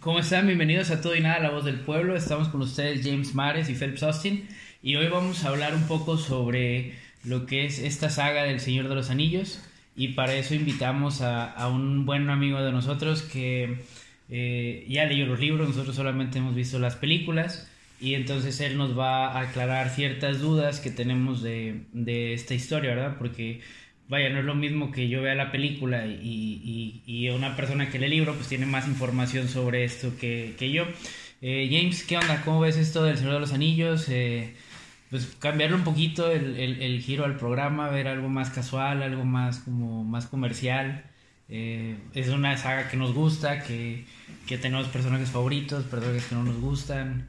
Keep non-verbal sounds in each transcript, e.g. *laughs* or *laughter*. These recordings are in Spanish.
¿Cómo están? Bienvenidos a Todo y Nada, la voz del pueblo. Estamos con ustedes James Mares y Phelps Austin y hoy vamos a hablar un poco sobre lo que es esta saga del Señor de los Anillos y para eso invitamos a, un buen amigo de nosotros que eh, ya leyó los libros, nosotros solamente hemos visto las películas y entonces él nos va a aclarar ciertas dudas que tenemos de, de esta historia, ¿verdad? Porque vaya, no es lo mismo que yo vea la película y, y, una persona que lee el libro, pues tiene más información sobre esto que, que yo. Eh, James, ¿qué onda? ¿Cómo ves esto del Señor de los Anillos? Eh, pues cambiarle un poquito el, el, giro al programa, ver algo más casual, algo más como más comercial. Eh, es una saga que nos gusta, que, que tenemos personajes favoritos, personajes que no nos gustan.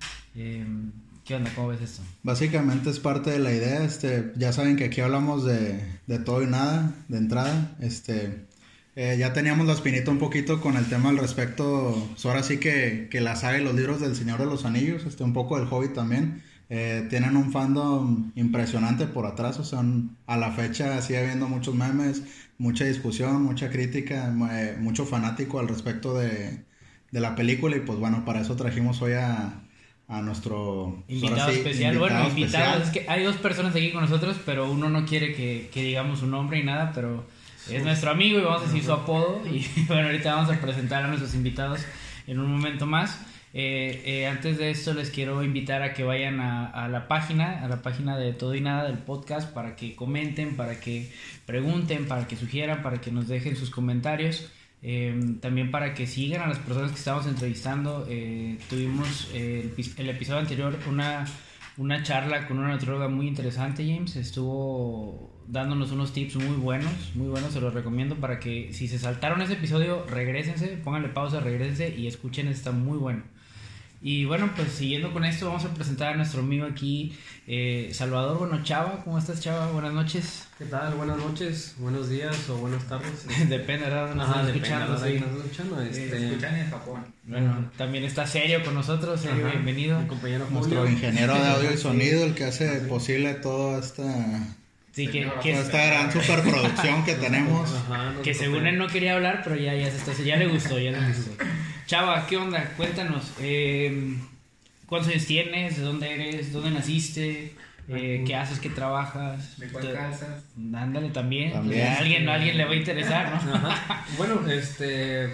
¿Qué onda? ¿Cómo ves esto? Básicamente es parte de la idea, este, ya saben que aquí hablamos de, de todo y nada, de entrada, este, eh, ya teníamos la espinita un poquito con el tema al respecto, pues ahora sí que, que la saga los libros del Señor de los Anillos, este, un poco del Hobbit también, eh, tienen un fandom impresionante por atrás, o sea, a la fecha sigue habiendo muchos memes, mucha discusión, mucha crítica, eh, mucho fanático al respecto de, de la película y pues bueno, para eso trajimos hoy a a nuestro invitado especial. bueno, invitado, es que hay dos personas aquí con nosotros, pero uno no quiere que, que digamos su nombre y nada, pero es nuestro amigo y vamos a decir su apodo. Y *laughs* bueno, ahorita vamos a presentar a nuestros invitados en un momento más. Eh, eh, antes de esto les quiero invitar a que vayan a, a, la página, a la página de Todo y Nada del podcast para que comenten, para que pregunten, para que sugieran, para que nos dejen sus comentarios. Em, también para que sigan a las personas que estamos entrevistando. Eh, tuvimos eh, el, episodio anterior una, una charla con una nutrióloga muy interesante, James. Estuvo dándonos unos tips muy buenos, muy buenos. Se los recomiendo para que si se saltaron ese episodio, regresense, pónganle pausa, regresense y escuchen. Está muy bueno. Y bueno, pues siguiendo con esto, vamos a presentar a nuestro amigo aquí, eh, Salvador Bueno Chava. ¿Cómo estás, Chava? Buenas noches. ¿Qué tal? Buenas noches, buenos días o buenas tardes. *laughs* depende, ¿verdad? Nos están escuchando. Sí. Nos escuchando, este... escuchan en Japón. Bueno, también está Serio con nosotros, Serio, bienvenido. Mi compañero Nuestro ingeniero de audio y sonido, el que hace posible toda esta Sí, que, esta gran superproducción que tenemos. que según él no quería hablar, pero ya, ya, se está, ya le gustó, ya le gustó. *laughs* Chava, ¿qué onda? Cuéntanos. Eh, ¿Cuántos años tienes? ¿De dónde eres? ¿Dónde naciste? Eh, ¿Qué haces? ¿Qué trabajas? ¿De cuál casas? Ándale también. A alguien, alguien le va a interesar, ¿no? bueno, este,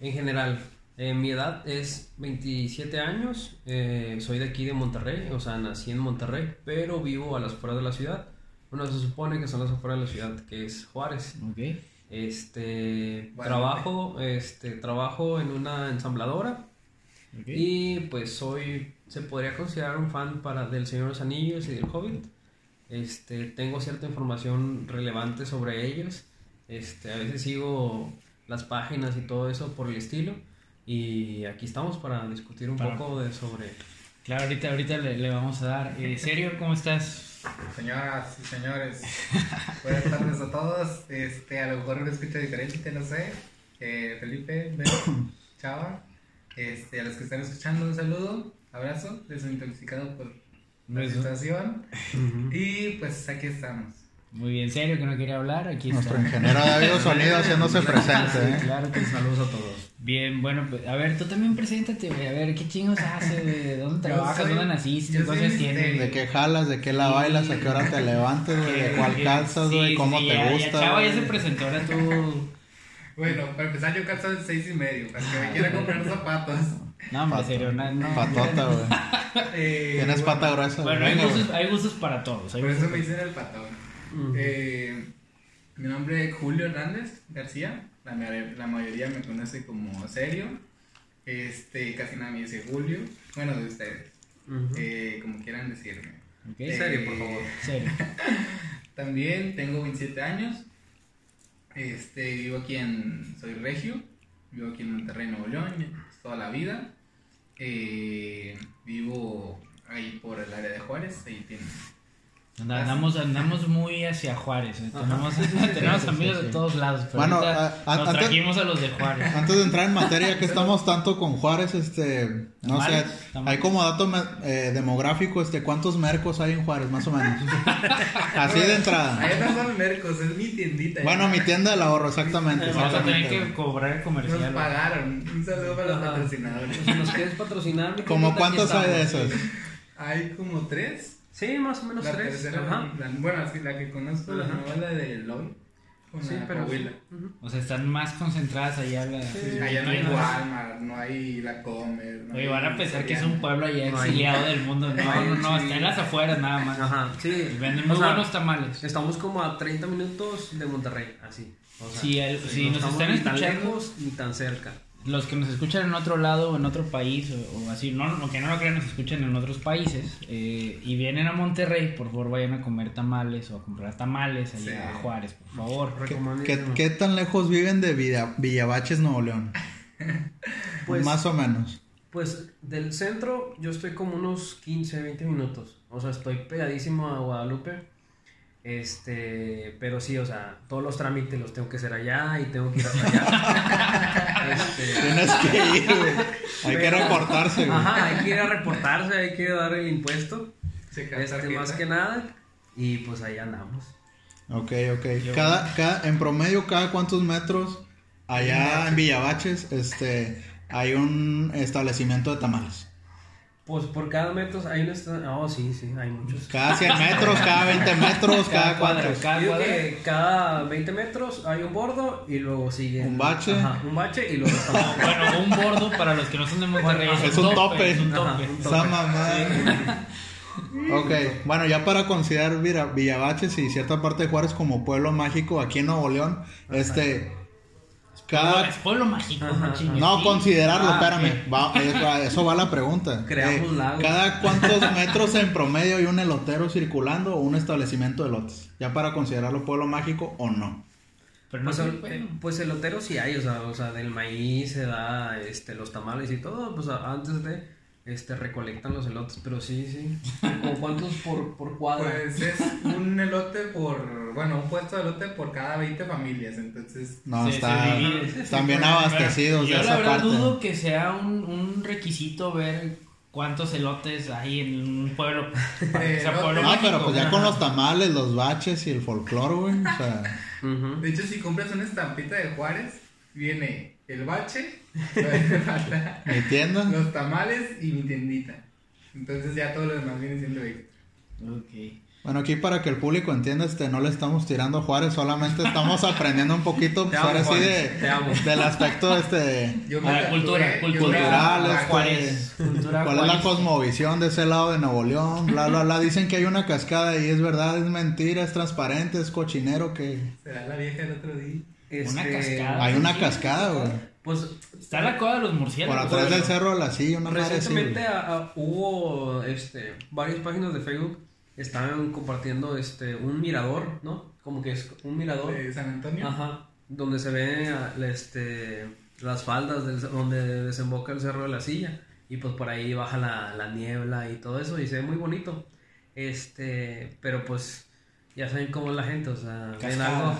en general, eh, mi edad es 27 años. Eh, soy de aquí de Monterrey, o sea, nací en Monterrey, pero vivo a las afueras de la ciudad. Bueno, se supone que son las afueras de la ciudad, que es Juárez. Okay. Este, trabajo, este, trabajo en una ensambladora. Y pues soy, se podría considerar un fan para del Señor de los Anillos y del Hobbit. Este, tengo cierta información relevante sobre ellos. Este, a veces sigo las páginas y todo eso por el estilo. Y aquí estamos para discutir un poco de sobre. Claro, ahorita, ahorita le, vamos a dar. Eh, ¿Serio? ¿Cómo estás? Señoras y señores, buenas tardes a todos. Este, a lo mejor me escucha diferente, no sé. Eh, Felipe, Bel, *coughs* Chava, este, a los que están escuchando, un saludo, abrazo, desintoxicado por la situación. *laughs* Y pues aquí estamos. Muy bien, serio que no quería hablar. Aquí Nuestro ingeniero de audio sonido haciéndose presente. ¿eh? Claro que saludos a todos. Bien, bueno, pues, a ver, tú también preséntate, güey. A ver, ¿qué chingos haces, ¿De dónde trabajas? ¿Dónde naciste? ¿Qué cosas tienes? ¿De qué jalas? ¿De qué la bailas? ¿A qué hora te levantas, güey? ¿De *laughs* cuál calzas, güey? ¿Cómo te gusta? Ya, chava, ya se presentó, ahora tú... Bueno, para empezar yo calzo en seis y medio, para que me quiera *laughs* comprar zapatos. No, hombre, serio, no, no. Patota, güey. *laughs* Eh, Tienes pata gruesa. Bueno, hay gustos, hay gustos, para todos. Por eso me dicen el patón. Eh, mi nombre es Julio Hernández García. La, la, mayoría me conoce como Serio. Este, casi nadie me dice Julio. Bueno, de ustedes. eh, como quieran decirme. Okay. serio, por favor. Serio. *laughs* También tengo 27 años. Este, vivo aquí en. Soy regio. Vivo aquí en Monterrey, Nuevo León. Toda la vida. Eh, vivo ahí por el área de Juárez. Ahí tiene Andamos, andamos muy hacia Juárez. eh. Tenemos, tenemos Sí, *laughs* sí, amigos sí. de todos lados. Pero Bueno, a- a- nos antes- trajimos a los de Juárez. Antes de entrar en materia, que estamos tanto con Juárez, este, no sé, tamales. hay como dato eh, demográfico, este, ¿cuántos mercos hay en Juárez, más o menos? *laughs* Así de entrada. Ahí no son mercos, es mi tiendita. Bueno, mi tienda del ahorro, exactamente. Vamos a tener que cobrar el Nos comercial. pagaron. Un saludo para los patrocinadores. Si nos quieres patrocinar. ¿Como cuántos hay de esos? Hay como tres. Sí, más o menos La tres. tercera, Ajá. la- bueno, así la que conozco, la Ajá. nueva la de LOL. Con Sí, la pero. Ujú. O sea, están más concentradas allá. La, Sí, allá no hay. Walmart, no hay la Comer. no Oye, hay van a pensar que es un pueblo allá No hay- exiliado del mundo. No, hay- no, no, sí. está en las afueras nada más. Ajá, sí. Y Venden O muy sea, buenos tamales. Estamos como a 30 minutos de Monterrey, así. O sea, Sí, el- si nos estamos están ni tan escuchando- lejos ni tan cerca. Los que nos escuchan en otro lado o en otro país o, o así, no, no, que no lo crean, nos escuchan en otros países eh, y vienen a Monterrey, por favor vayan a comer tamales o a comprar tamales allá Sí. a Juárez, por favor. ¿Qué, Recomendadísimo. qué- qué tan lejos viven de Villa- Villabaches, Nuevo León? *laughs* Pues- más o menos. Pues del centro yo estoy como unos 15, 20 minutos. O sea, estoy pegadísimo a Guadalupe. Este, pero sí, o sea, todos los trámites los tengo que hacer allá y tengo que ir hasta allá. *laughs* Este, Tienes que ir, güey. Hay que reportarse, güey. Ajá, hay que ir a reportarse, hay que ir a dar el impuesto. Este, más que nada. Y pues ahí andamos. Ok, ok. Cada, cada, en promedio, ¿cada cuántos metros allá en Villabaches este, hay un establecimiento de tamales? Pues por cada metro hay un... esta- Oh, sí, sí, hay muchos. Cada 100 metros, cada 20 *laughs* metros, cada cuadra, cuántos. cada Digo cuadra. que cada 20 metros hay un bordo y luego sigue... Un bache. Ajá, un bache y luego *laughs* está Bueno, un bordo para los que no son de Monterrey Bueno, es un tope. Es un Ajá, tope. un Esa mamá. *laughs* Ok, bueno, ya para considerar Vira- Villabaches y cierta parte de Juárez como pueblo mágico aquí en Nuevo León, este, cada, Es pueblo mágico, Ajá. no considerarlo, Ah, espérame, va, eso, va la pregunta. *laughs* Eh, Creamos lagos. cada cuántos *laughs* metros en promedio hay un elotero circulando o un establecimiento de elotes, ya para considerarlo pueblo mágico o no. Pero no Pues, el- bueno. eh, pues elotero sí hay, o sea, o sea, del maíz se da este, los tamales y todo, pues antes de este recolectan los elotes, pero sí, sí. ¿Como cuántos por, por cuadra? Pues es un elote por, bueno, un puesto de elote por cada 20 familias, entonces No, está, divide. están bien abastecidos Yo de la esa verdad parte. dudo que sea un, un requisito ver cuántos elotes hay en un pueblo. sea Eh, pueblo no, mágico. pero pues ya con los tamales, los baches y el folclore, güey, o sea. De hecho, si compras una estampita de Juárez, viene el bache, *laughs* me mi tienda. los tamales y mi tiendita. Entonces ya todo lo demás viene siendo extra. Ok. Bueno, aquí para que el público entienda, este, no le estamos tirando a Juárez, solamente estamos *laughs* aprendiendo un poquito, pues, ahora sí, Juárez, de, del aspecto, este, Yo Ah, tatué- cultura, cultura. Cultural, me- este, Juárez. Cultura cuál es la Juárez. cosmovisión de ese lado de Nuevo León, bla, bla, bla, dicen que hay una cascada y es verdad, es mentira, es transparente, es cochinero, que Será la vieja del otro día. Una Este, cascada. hay una sí, cascada, güey, Pues Está la coda de los por murciélagos. atrás del cerro de la silla, una madre así, Recientemente a- a- hubo este, varias páginas de Facebook estaban compartiendo este, un mirador, ¿no? Como que es un mirador. De San Antonio. Ajá. Donde se ven a- este, las faldas del- donde desemboca el cerro de la silla. Y pues por ahí baja la, la niebla y todo eso. Y se ve muy bonito. Este, pero pues ya saben cómo es la gente. O sea, ven Cascada. algo.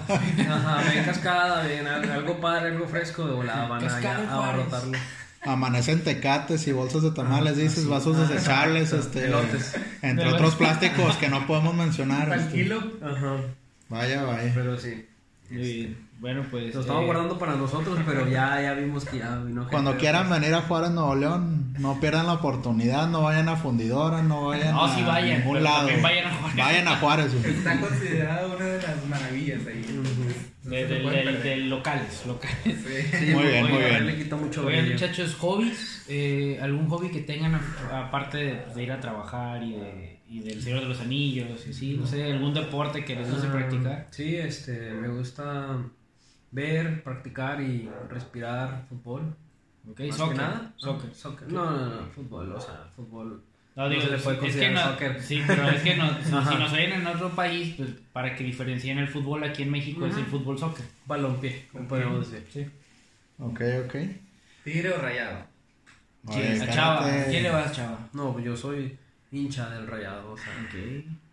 Ajá, ven cascada, ven al- algo padre, algo fresco. De volada van a, abarrotarlo. Amanecen tecates y bolsas de tamales, dices, vasos desechables, este, Elotes. entre otros plásticos que no podemos mencionar. Al este. Ajá. Vaya, vaya. Pero sí. Muy bien. Bueno, pues. Lo estamos eh, guardando para nosotros, pero ya, ya vimos que ya vino gente Cuando quieran venir a Juárez, Nuevo León, no pierdan la oportunidad, no vayan a Fundidora, no vayan No, a sí vayan, ningún lado. vayan a Juárez. Vayan a Juárez. Está considerada una de las maravillas ahí. entonces, no de- locales, locales. Sí. Sí, Muy bien, muy a bien. Le quita mucho Oigan, brillo. muchachos, hobbies, eh, algún hobby que tengan a- aparte de, de ir a trabajar y, de, y del Señor de los Anillos, y sí, no sé, algún deporte que les guste Ah, practicar. Sí, este, me gusta ver, practicar y respirar fútbol. Ok, Más soccer. que nada. Soccer. Ah, soccer. No, no, no, fútbol, o sea, fútbol. No, digo, se le puede es que considerar no, soccer. Sí, pero es que no, *laughs* si, Ajá. si nos oyen en otro país, pues para que diferencien el fútbol aquí en México es el fútbol soccer. Balompié, como podemos decir. Sí. Ok, ok. Tigre o rayado. Sí, Oye, a Chava. ¿Quién le vas, Chava? No, yo soy hincha del rayado, o sea. Ok.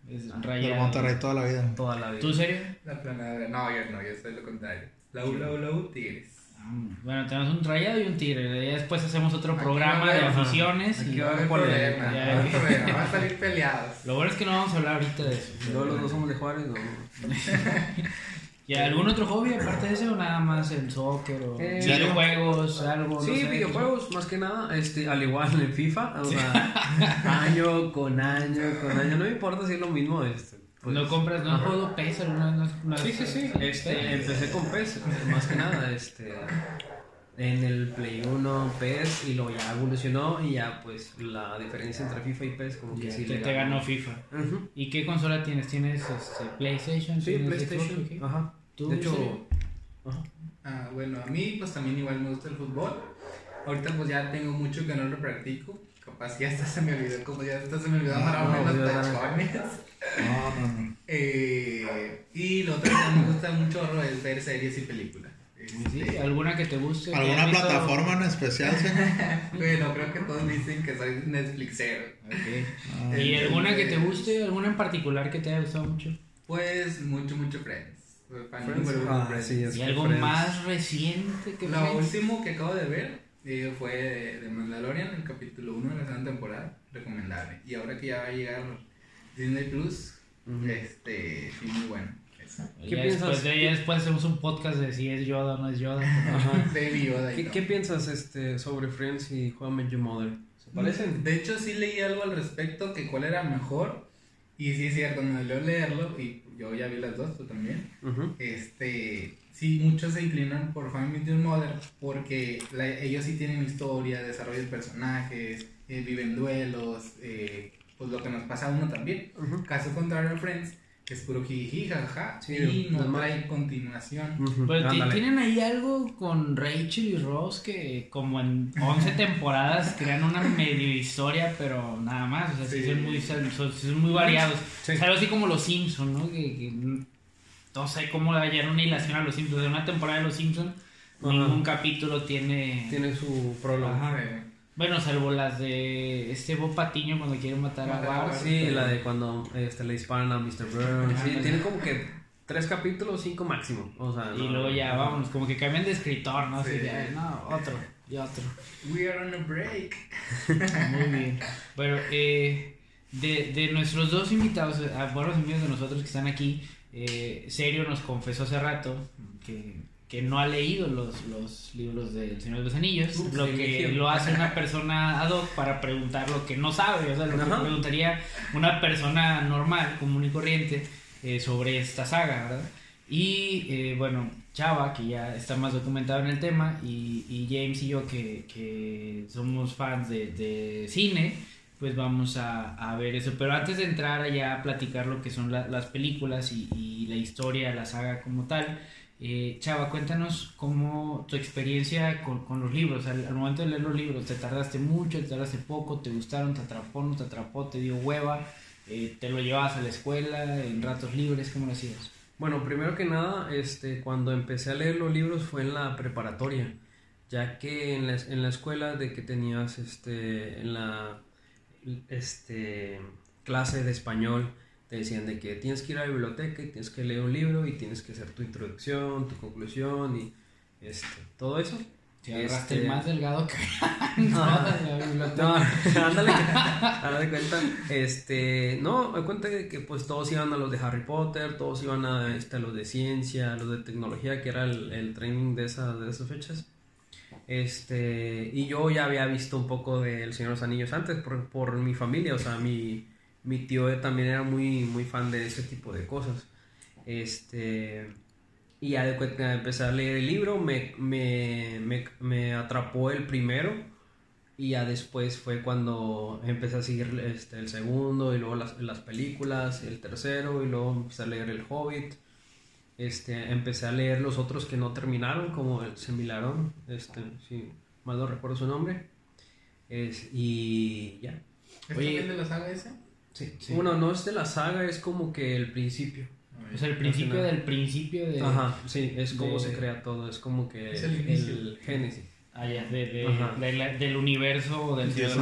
Es Ah, Del rayado. Monterrey toda la vida. Toda la vida. ¿Tú serio? La planadora. No, yo no, yo soy lo contrario. La U, la U, la U, Tigres. Ah, Bueno, tenemos un rayado y un tigre. Ya después hacemos otro Aquí programa de aficiones. aquí y- va a haber problema, no a haber Ya. problema, van a salir *laughs* peleados. Lo bueno es que no vamos a hablar ahorita de eso. Luego los dos somos de Juárez, no. *laughs* ¿Y algún otro hobby aparte de eso o nada más el soccer o Eh, videojuegos, algo? no Sí, sé? videojuegos, más que nada, este, al igual en FIFA, o sea, año con año con año, no me importa si es lo mismo, este. pues, ¿No compras, no jugado PES alguna vez? ¿No has- Sí, sí, sí, este, empecé con PES, más que nada, este, en el Play 1 PES y luego ya evolucionó y ya pues la diferencia entre FIFA y PES como que sí que le te ganó FIFA. ¿Y qué consola tienes? ¿Tienes este, PlayStation? Sí, ¿Tienes PlayStation, Xbox? Ajá. ¿Tú, De hecho, ajá. Ah, bueno, a mí pues también igual me gusta el fútbol. Ahorita pues ya tengo mucho que no lo practico. Capaz que ya hasta se me olvidó, como ya hasta se me olvidó Ah, amarrarme no, los tachones. No. *laughs* Eh, y lo otro que me *coughs* gusta mucho es ver series y películas. Sí, Este, ¿Alguna que te guste? ¿Alguna plataforma en especial? sí? *laughs* Bueno, creo que todos dicen que soy Netflixero. Ok. *laughs* ¿Y alguna que te guste? ¿Alguna en particular que te haya gustado mucho? Pues mucho, mucho Friends. Friends, ah, Friends. sí, es ¿Y algo Friends. más reciente que Lo Friends? último que acabo de ver eh, fue de, de Mandalorian, el capítulo 1 de la segunda temporada. Recomendable. Y ahora que ya va a llegar Disney Plus, Ujú. este, sí, muy bueno. ¿Qué ya piensas? Después, de- ya después hacemos un podcast de si es Yoda o no es Yoda. *laughs* Ajá. *laughs* Baby Yoda ¿Qué, qué piensas este, sobre Friends y How I Met Your Mother? ¿Se parecen? De hecho, sí leí algo al respecto, que cuál era mejor. Y sí es cierto, me dolió leerlo, y yo ya vi las dos, tú también. Este, sí, muchos se inclinan por Met Your Mother porque la- ellos sí tienen historia, desarrollo de personajes, eh, viven duelos, eh, pues lo que nos pasa a uno también. Caso contrario a Friends, que es puro jiji, jaja, Sí, y no normal. trae continuación. Pero Ándale. tienen ahí algo con Rachel y Ross que como en 11 *laughs* temporadas crean una medio historia, pero nada más, o sea, sí, Sí. son, muy, son, son muy variados. Sí. O sea, algo así como los Simpsons, ¿no? Que, que no sé cómo hallar una hilación a los Simpsons. De una temporada de los Simpsons, ningún capítulo tiene... Tiene su prólogo. Ajá. Bueno, salvo las de este Bob Patiño cuando quiere matar a Matar a Bart. Sí, la de cuando este, le disparan a Mr. Burns. Sí, tiene como que tres capítulos, cinco máximo. O sea, Y no- luego ya, vámonos, como que cambian de escritor, ¿no? Así Sí. de, "Ay, no, otro, y otro. We are on a break. *laughs* Muy bien. Bueno, eh, de, de nuestros dos invitados, eh, a buenos amigos de nosotros que están aquí, eh, Serio nos confesó hace rato que, que no ha leído los, los libros del Señor de los Anillos, Ups, lo que lo hace una persona ad hoc para preguntar lo que no sabe, o sea, lo que Ajá. preguntaría una persona normal, común y corriente, eh, sobre esta saga, ¿verdad? Y eh, bueno, Chava, que ya está más documentado en el tema, y, y James y yo, que, que somos fans de, de cine, pues vamos a, a ver eso. Pero antes de entrar allá a platicar lo que son la- las películas y, y la historia, la saga como tal, eh, Chava, cuéntanos cómo tu experiencia con, los libros. Al, al momento de leer los libros, ¿te tardaste mucho, te tardaste poco, te gustaron, te atrapó, no te atrapó, te dio hueva? Eh, ¿Te lo llevabas a la escuela en ratos libres? ¿Cómo lo hacías? Bueno, primero que nada, este, cuando empecé a leer los libros fue en la preparatoria, ya que en la, en la escuela de que tenías este, en la este, clase de español, te decían de que tienes que ir a la biblioteca y tienes que leer un libro y tienes que hacer tu introducción, tu conclusión y este, todo eso. Agarraste Este- el más delgado que *laughs* No, de la biblioteca. no, *laughs* ándale, de cuenta, este, no, me cuenta de que pues todos iban a los de Harry Potter, todos iban a, este, a los de ciencia, a los de tecnología, que era el, el training de, esa, de esas fechas, este, y yo ya había visto un poco de El Señor de los Anillos antes por, por mi familia, o sea, mi, mi tío también era muy, muy fan de ese tipo de cosas, este, y ya de cuenta empecé a leer el libro, me, me, me, me atrapó el primero, y ya después fue cuando empecé a seguir este, el segundo y luego las, las películas, el tercero y luego empecé a leer El Hobbit. Este, empecé a leer los otros que no terminaron, como el Semilarón, este, si mal no recuerdo su nombre. Es, y ya. ¿Es Oye. también de la saga esa? Sí. Sí. Bueno, no es de la saga, es como que el principio. O sea, el principio del principio de... Ajá, sí, es como de- se crea todo, es como que Es el el, génesis. Ah, ya, de, de- la- del universo del Anillos.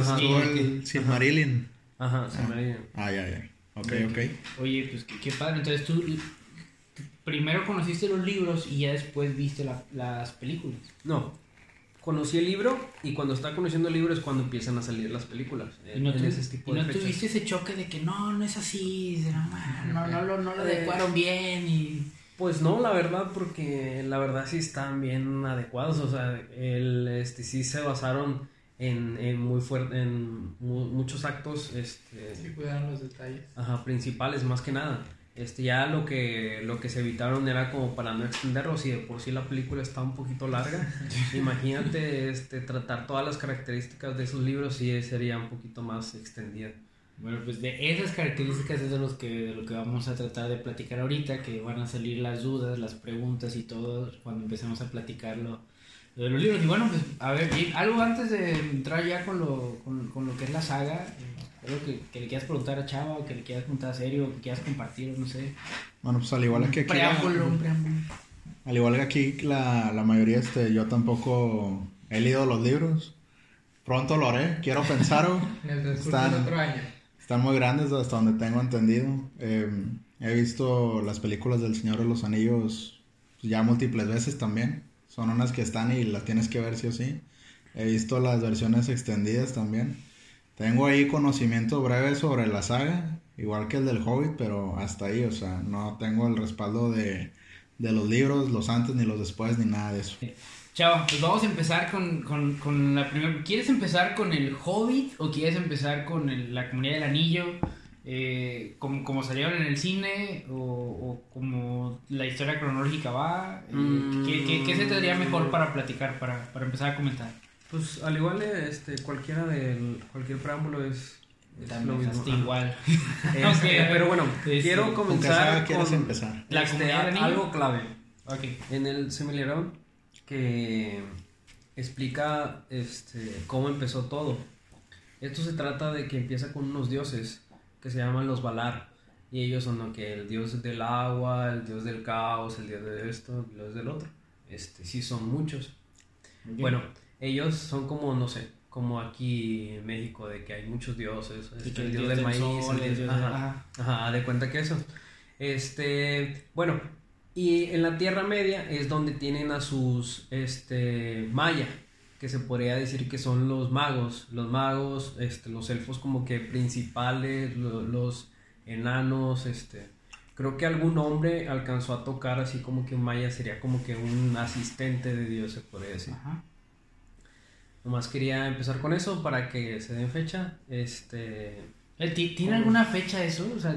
el Silmarillion. Ajá, se me Ah, ya, ya. Ok, ok. Oye, pues qué, qué padre. Entonces tú primero conociste los libros y ya después viste la- las películas. No. Conocí el libro y cuando está conociendo el libro es cuando empiezan a salir las películas. Y no, en tu- ese tipo y de no fechas. tuviste ese choque de que no, no es así, no, no, no, lo, no lo Eh, adecuaron bien y... Pues no, la verdad, porque la verdad sí están bien adecuados. O sea, el, este, sí se basaron en, en muy fuerte, en mu- muchos actos, este, Sí, cuidaron los detalles. ajá, principales más que nada. Este, ya lo que, lo que se evitaron era como para no extenderlo, si de por sí la película está un poquito larga, *laughs* imagínate este, tratar todas las características de esos libros sí sería un poquito más extendida. Bueno, pues de esas características es de, los que, de lo que vamos a tratar de platicar ahorita, que van a salir las dudas, las preguntas y todo cuando empecemos a platicar lo, lo de los libros. Y bueno, pues a ver, algo antes de entrar ya con lo, con, con lo que es la saga, algo que, que le quieras preguntar a Chava o que le quieras preguntar a Serio o que quieras compartir, no sé. Bueno, pues al igual que aquí. preámbulo, un preámbulo. Al igual que aquí, la, la mayoría, este, yo tampoco he leído los libros. Pronto lo haré, quiero pensar. *laughs* Están- otro año. Están muy grandes hasta donde tengo entendido. Eh, he visto las películas del Señor de los Anillos ya múltiples veces también. Son unas que están y las tienes que ver sí o sí. He visto las versiones extendidas también. Tengo ahí conocimiento breve sobre la saga, igual que el del Hobbit, pero hasta ahí, o sea, no tengo el respaldo de, de los libros, los antes ni los después, ni nada de eso. Chava, pues vamos a empezar con, con, con la primera. ¿Quieres empezar con el Hobbit o quieres empezar con el- la comunidad del anillo? Eh, como, como salieron en el cine o, como la historia cronológica va. Eh. ¿qué, qué, qué se te daría mejor para platicar, para, para empezar a comentar? Pues al igual este, cualquiera del, cualquier preámbulo es, es lo mismo. igual. *laughs* Este, Ok, pero bueno, este, quiero ¿Con qué comenzar quieres con empezar? La este, del anillo. algo clave. Ok. En el Semilerón que explica este, cómo empezó todo. Esto se trata de que empieza con unos dioses que se llaman los Valar. Y ellos son lo que el dios del agua, el dios del caos, el dios de esto, el dios del otro. Este, sí son muchos. ok. Bueno, ellos son como, no sé, como aquí en México, de que hay muchos dioses. Y este, que el dios del maíz, sol, el el dios- dios del- ajá. ajá. Ajá, de cuenta que eso. Este, bueno, y en la Tierra Media es donde tienen a sus, este, Maya, que se podría decir que son los magos, los magos, este, los elfos como que principales, lo- los enanos, este, creo que algún hombre alcanzó a tocar así como que un Maya sería como que un asistente de Dios, se podría decir. Ajá. Nomás quería empezar con eso para que se den fecha, este... Eh, ¿ti- ¿Tiene alguna fecha eso? O sea,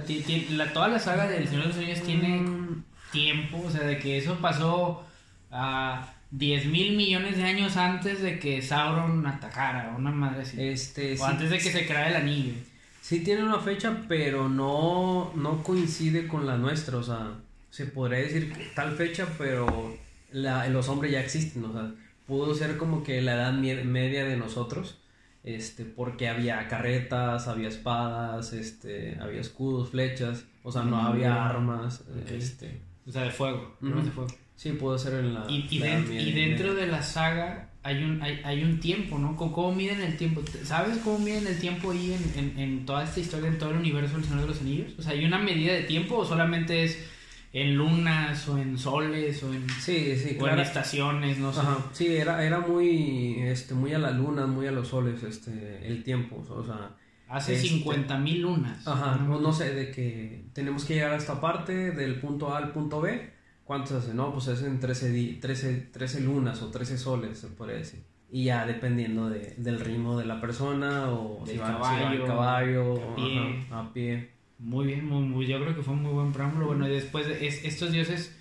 la, toda la saga del Señor de los Anillos tiene Mm, tiempo, o sea, de que eso pasó a 10 mil millones de años antes de que Sauron atacara, una madre así. Este, o sí- antes de que se creara el anillo. Sí tiene una fecha, pero no, no coincide con la nuestra. O sea, se podría decir tal fecha, pero la- los hombres ya existen. O sea, pudo ser como que la edad media de nosotros. Este, porque había carretas, había espadas, este, había escudos, flechas. O sea, no Mm, había armas. ok. Este, O sea, de fuego. Ujú. armas de fuego. sí, pudo ser en la. Y, la media. dentro de la saga hay un, hay, hay un tiempo, ¿no? ¿Cómo, cómo miden el tiempo? ¿Sabes cómo miden el tiempo ahí en, en, en toda esta historia, en todo el universo del Señor de los Anillos? O sea, ¿hay una medida de tiempo o solamente es en lunas o en soles o en, Sí, sí, o en claro. estaciones? No sé. Ajá, sí, era, era muy, este, muy a la luna, muy a los soles, este, el tiempo, o sea, Hace Este- 50 mil lunas. ajá, no, no sé, de que tenemos que llegar a esta parte del punto A al punto B, ¿cuántos hace? No, pues hacen 13, di- 13, 13 lunas o 13 soles, se puede decir. Y ya dependiendo de, del ritmo de la persona o si va, si va caballo, en caballo, a pie. ajá, a pie. Muy bien, muy, muy- yo creo que fue un muy buen preámbulo. Bueno, y después de- es- estos dioses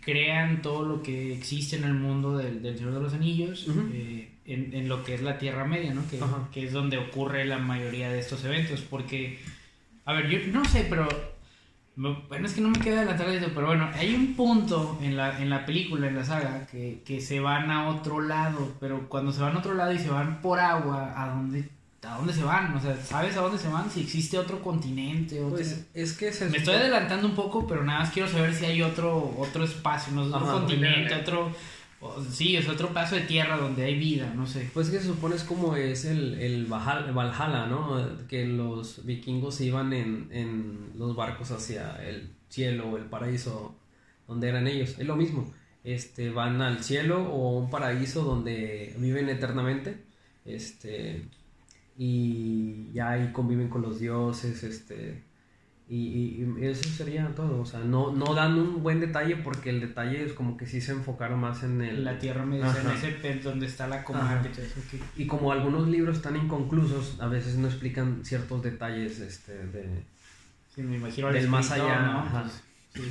crean todo lo que existe en el mundo del, del Señor de los Anillos, eh, en, en lo que es la Tierra Media, ¿no? Que, que es donde ocurre la mayoría de estos eventos. Porque, a ver, yo no sé, pero... Bueno, es que no me queda adelantar de esto, pero bueno, hay un punto en la, en la película, en la saga, que, que se van a otro lado, pero cuando se van a otro lado y se van por agua, ¿a dónde, ¿a dónde se van? O sea, ¿sabes a dónde se van? Si existe otro continente, otro... Pues es que se Me estoy adelantando un poco, pero nada más quiero saber si hay otro otro espacio, no otro Ajá, continente, otro o- sí, es otro paso de tierra donde hay vida, no sé. Pues que se supone es como es el, el Valhalla, ¿no? Que los vikingos iban en, en los barcos hacia el cielo o el paraíso donde eran ellos. Es lo mismo. Este, van al cielo o a un paraíso donde viven eternamente. Este, y ya ahí conviven con los dioses, este, y, y- y eso sería todo. O sea, no, no dan un buen detalle porque el detalle es como que sí se enfocaron más en el, La tierra me dice, en Ajá. ese donde está la comarca y como algunos libros están inconclusos, a veces no explican ciertos detalles este, de... Sí, me imagino al Del más allá, ¿no? ajá. Sí.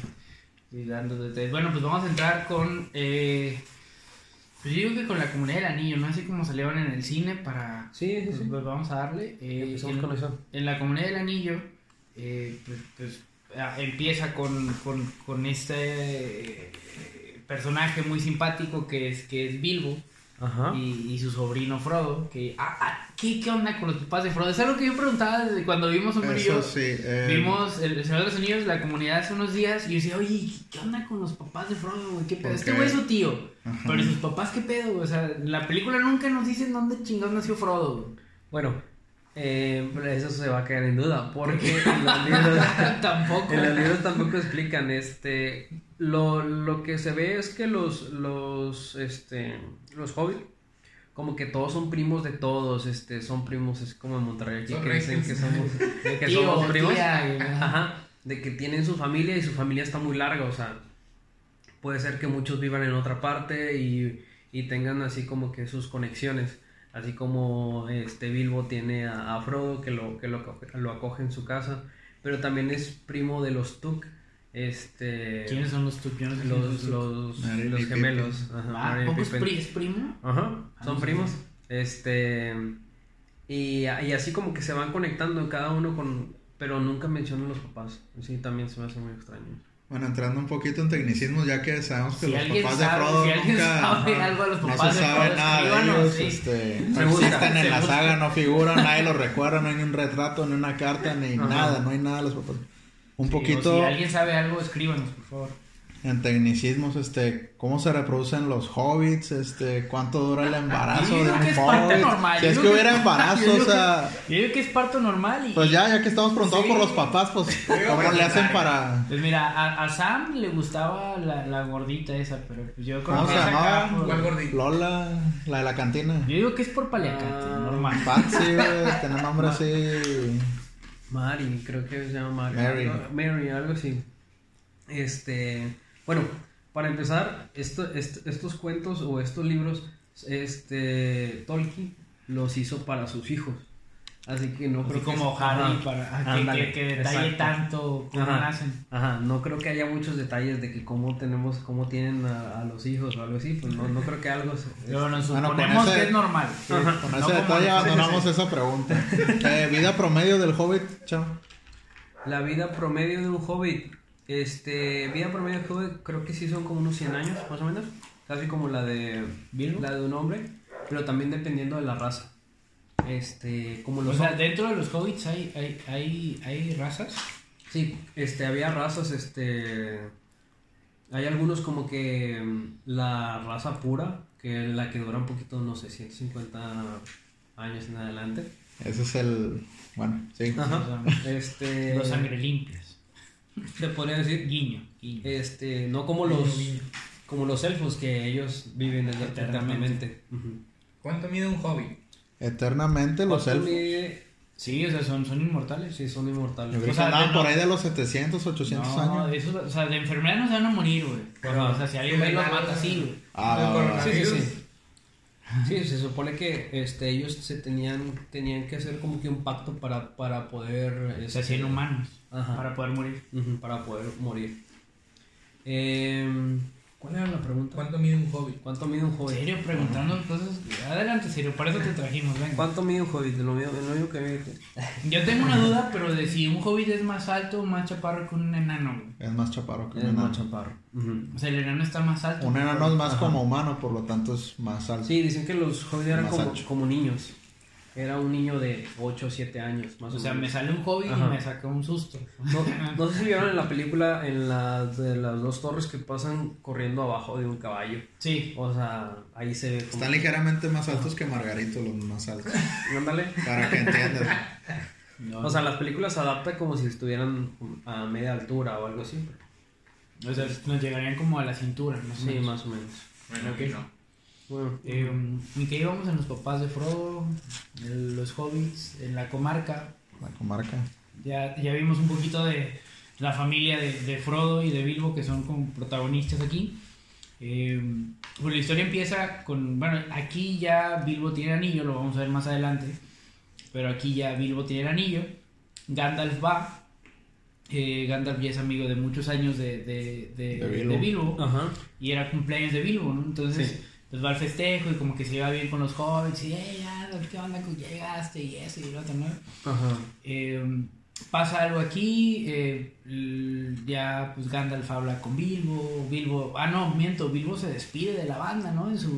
Sí, dando detalles. Bueno, pues vamos a entrar con. Eh, pues yo digo que con la comunidad del anillo, ¿no? Así como salieron en el cine para. Sí, sí, Pues, sí. pues vamos a darle. Eh, Empezamos en, con eso. en la comunidad del anillo, eh, pues, pues, ah, empieza con, con, con este eh, personaje muy simpático que es, que es Bilbo. Ajá. y, y su sobrino Frodo, que, ah, ah, ¿qué, ¿qué onda con los papás de Frodo? Es algo que yo preguntaba desde cuando vimos un brillo. sí. eh, Vimos El Señor de los Anillos, la comunidad hace unos días, y yo decía, oye, ¿qué onda con los papás de Frodo, güey? ¿Qué pedo? ¿Por Este güey es su tío, Ajá. pero ¿y sus papás qué pedo? O sea, en la película nunca nos dicen dónde chingados nació Frodo. Bueno, eh, pero eso se va a quedar en duda, porque *laughs* en los libros, *laughs* Tampoco. en los libros tampoco explican, este, lo, lo que se ve es que los, los, este, los hobbits, como que todos son primos de todos, este, son primos, es como en Monterrey aquí que dicen que somos, que *laughs* Tío, somos primos, tía, ajá, de que tienen su familia y su familia está muy larga, o sea, puede ser que muchos vivan en otra parte y, y tengan así como que sus conexiones. Así como este Bilbo tiene a, a Frodo que lo, que lo, acoge- lo acoge en su casa. Pero también es primo de los Tuk. Este. ¿Quiénes son los Tuc? Yo no sé quiénes Los, los, gemelos. Ajá, Ah, Merry y ¿poco es, pri- primo? Ajá, Ah, son primos. Este. Y, y así como que se van conectando cada uno con. Pero nunca mencionan los papás. Sí, también se me hace muy extraño. Bueno, entrando un poquito en tecnicismos, ya que sabemos que Si los papás sabe- de Frodo si nunca. sabe *laughs* algo de los no papás se de sabe Frodo, nada de ellos. sí. Este, no busca, existen en la saga, no figuran, nadie los *laughs* recuerda, no hay ni un retrato, ni una carta, ni Ajá. nada, no hay nada de los papás. Un Sí, poquito si alguien sabe algo, escríbanos, por favor. En tecnicismos, este, cómo se reproducen los hobbits, este, cuánto dura el embarazo de un que es hobbit. normal, Si es que hubiera embarazo, yo digo o sea, Yo digo que es parto normal y... pues ya, ya que estamos preguntando Sí. por los papás, pues, *laughs* ¿cómo le hacen para...? Pues mira, a, a Sam le gustaba la, la gordita esa, pero pues yo creo ¿Cómo que se es llamaba? acá por- ¿Cuál gordito? Lola, la de la cantina. Yo digo que es por paliacate, Ah. normal. *laughs* Patsy, güey, tiene nombre así. Mary, creo que se llama Mary. Mary. Mary, algo así. Este, bueno, para empezar, esto, est- estos cuentos o estos libros, este, Tolkien los hizo para sus hijos. Así que no Así creo que como Ajá. Harry para que, Ándale, que, que detalle exacto. tanto cómo Ajá. nacen. Ajá, no creo que haya muchos detalles de que cómo tenemos, cómo tienen a, a los hijos o algo así, pues no, no creo que algo se- Pero nos Bueno, suponemos ese- que es normal. Con No ese detalle abandonamos esa pregunta. Eh, vida promedio del hobbit, chao. La vida promedio de un hobbit. Este, vida promedio de hobbit creo que sí son como unos 100 años, más o menos. Casi como la de la de un hombre, pero también dependiendo de la raza. Este, como O los sea, hob- dentro de los hobbits hay, hay, hay, hay razas. Sí, este, había razas, este... Hay algunos como que mm, la raza pura, que es la que dura un poquito, no sé, 150 años en adelante. Ese es el. Bueno, sí. Ajá. Este... Los sangre limpias. *laughs* Se podría decir, Guiño. guiño. este, no como los... Como los elfos, que ellos viven Eternamente. ¿Cuánto mide un hobbit? Eternamente los ¿Cuánto elfos. mide? Sí, o sea, son, son inmortales. Sí, son inmortales. O sea, por ahí de los 700, 800 no, años. eso, o sea, de enfermedad no se van a morir, güey. Pero, Ajá. o sea, si alguien ve y los mata, sí, güey. Ah, Sí, sí, sí. Sí, se supone que este, ellos se tenían, tenían que hacer como que un pacto para, para poder... Se este, hacían humanos Ajá. para poder morir. Para poder morir. Em, ¿Cuál era la pregunta? ¿Cuánto mide un hobbit? ¿Cuánto mide un En hobbit? serio, preguntando cosas. Adelante, serio, para eso te trajimos, venga. ¿Cuánto mide un hobbit? Lo mismo, lo mismo que mide. Yo tengo una duda, pero de si un hobbit es más alto o más chaparro que un enano, güey. Es más chaparro que un Es enano. más chaparro. O sea, el enano está más alto. Un enano es más Ajá. como humano, por lo tanto es más alto. Sí, dicen que los hobbits eran como niños. Era un niño de 8 o 7 años, más o, O sea, me sale un hobby Ajá. y me saca un susto. No, no sé si vieron en la película en la de las dos torres que pasan corriendo abajo de un caballo. Sí. O sea, ahí se ve como... Están ligeramente más altos que Margarito, los más altos. *laughs* Ándale. Para que entiendas. No, O sea, las películas se adaptan como si estuvieran a media altura o algo así. o sea, nos llegarían como a la cintura, más o Sí, menos. más o menos. Bueno, Ok. no. Bueno, Eh, ¿En qué íbamos? En los papás de Frodo, en los hobbits, en la comarca. La comarca. Ya, ya vimos un poquito de la familia de, de Frodo y de Bilbo, que son como protagonistas aquí. Eh, pues la historia empieza con, bueno, aquí ya Bilbo tiene el anillo, lo vamos a ver más adelante, pero aquí ya Bilbo tiene el anillo, Gandalf va, eh, Gandalf ya es amigo de muchos años de, de, de- De Bilbo. de Bilbo, ajá. y era cumpleaños de Bilbo, ¿no? Entonces, Sí. Pues va al festejo y como que se lleva bien con los hobbits y, hey, Gandalf, ¿qué onda? ¿Cómo llegaste? Y eso y lo otro, ¿no? Ajá. Eh, pasa algo aquí, eh, ya pues Gandalf habla con Bilbo, Bilbo, ah no, miento, Bilbo se despide de la banda, ¿no? En su,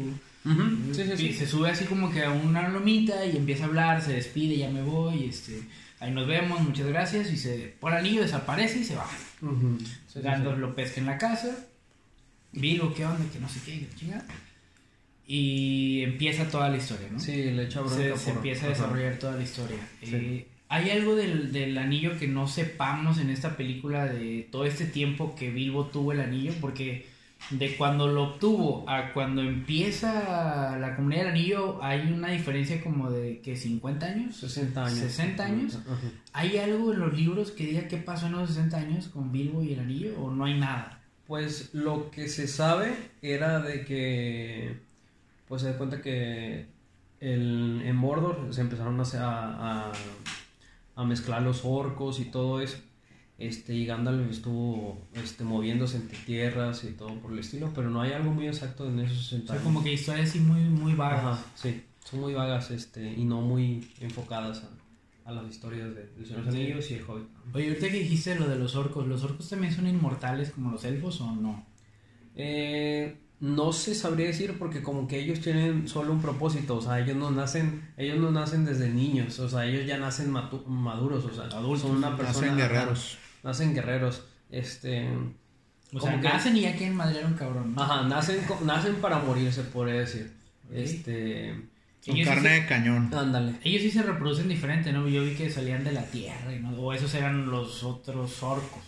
Ujú, Sí, sí, y sí. se sube así como que a una lomita y empieza a hablar, se despide, ya me voy, este, ahí nos vemos, muchas gracias, y se pone anillo, desaparece y se va. Sí, sí, Gandalf lo pesca en la casa, Bilbo, ¿qué onda? Que no sé qué, que chingada. Y empieza toda la historia, ¿no? Sí, le echa bronca se, se empieza a ajá. desarrollar toda la historia. Sí. Eh, ¿Hay algo del, del anillo que no sepamos en esta película de todo este tiempo que Bilbo tuvo el anillo? Porque de cuando lo obtuvo a cuando empieza la comunidad del anillo hay una diferencia como de que 50 años. 60 años. 60 años. Ajá. ¿Hay algo en los libros que diga qué pasó en los 60 años con Bilbo y el anillo o no hay nada? Pues lo que se sabe era de que, pues se da cuenta que el, en Mordor se empezaron a, a, a- mezclar los orcos y todo eso. Este, y Gandalf estuvo este, moviéndose entre tierras y todo por el estilo, pero no hay algo muy exacto en esos O 60 sea, años. como que historias así muy, muy vagas. Ajá, sí, son muy vagas este, y no muy enfocadas a, a las historias de, los Sí. Anillos y el Hobbit. Oye, ahorita que dijiste lo de los orcos, ¿los orcos también son inmortales como los elfos o no? Eh, no se sabría decir porque como que ellos tienen solo un propósito, o sea, ellos no nacen, ellos no nacen desde niños, o sea, ellos ya nacen maduros, o sea, Adultos, son una persona, Hacen ajá, guerreros. nacen guerreros, este, O Como sea, que- nacen y ya quieren madrear a un cabrón. ¿no? ajá, nacen, nacen para morir, se podría decir, Ok. este, Son Ellos carne sí de cañón. ándale. Ellos sí se reproducen diferente, ¿no? Yo vi que salían de la tierra, y ¿no? o esos eran los otros orcos.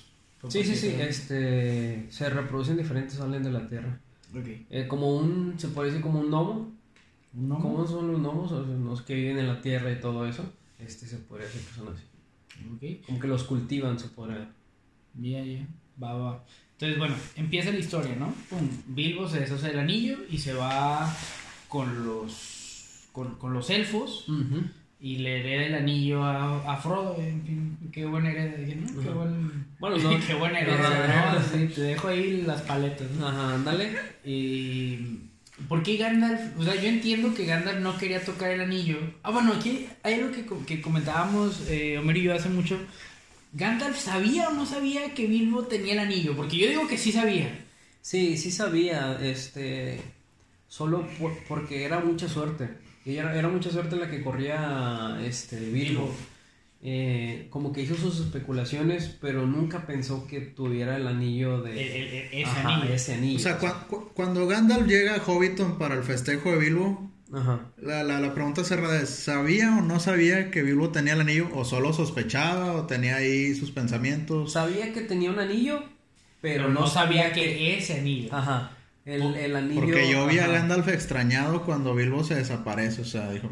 Sí, sí, sí, este, se reproducen diferentes, salen de la tierra. Eh, como un, se decir como un gnomo, ¿Un gnomo? ¿cómo son los gnomos? O sea, los que viven en la tierra y todo eso, este se podría decir que son así. Ok. Como que los cultivan, se podría. Ya, ya. Va, va. Entonces, bueno, empieza la historia, ¿no? Pum. Bilbo se deshace del anillo y se va con los con, con los elfos y le hereda el anillo a, a Frodo. En fin, qué buena herencia. Dije, ¿no? Qué buen. Bueno, *laughs* no. qué buena Ajá. ¿no? Sí, te dejo ahí las paletas, ¿no? Ajá, ándale. Y. ¿Por qué Gandalf? O sea, yo entiendo que Gandalf no quería tocar el anillo. Ah, bueno, aquí hay algo que, que comentábamos eh, Homero y yo hace mucho. ¿Gandalf sabía o no sabía que Bilbo tenía el anillo? Porque yo digo que sí sabía. Sí, sí sabía, este, solo por- porque era mucha suerte. Y era, era mucha suerte la que corría, este, Bilbo. Eh, como que hizo sus especulaciones, pero nunca pensó que tuviera el anillo de... El- el- el- ese Ajá, anillo. ese anillo. O sea, cua- cu- cuando Gandalf llega a Hobbiton para el festejo de Bilbo, Ajá. la, la, la pregunta cerrada es, ¿sabía o no sabía que Bilbo tenía el anillo? ¿O solo sospechaba o tenía ahí sus pensamientos? Sabía que tenía un anillo, pero, Pero no sabía que ese anillo. Ajá, el, el anillo... Porque yo vi a. Gandalf extrañado cuando Bilbo se desaparece, o sea, dijo,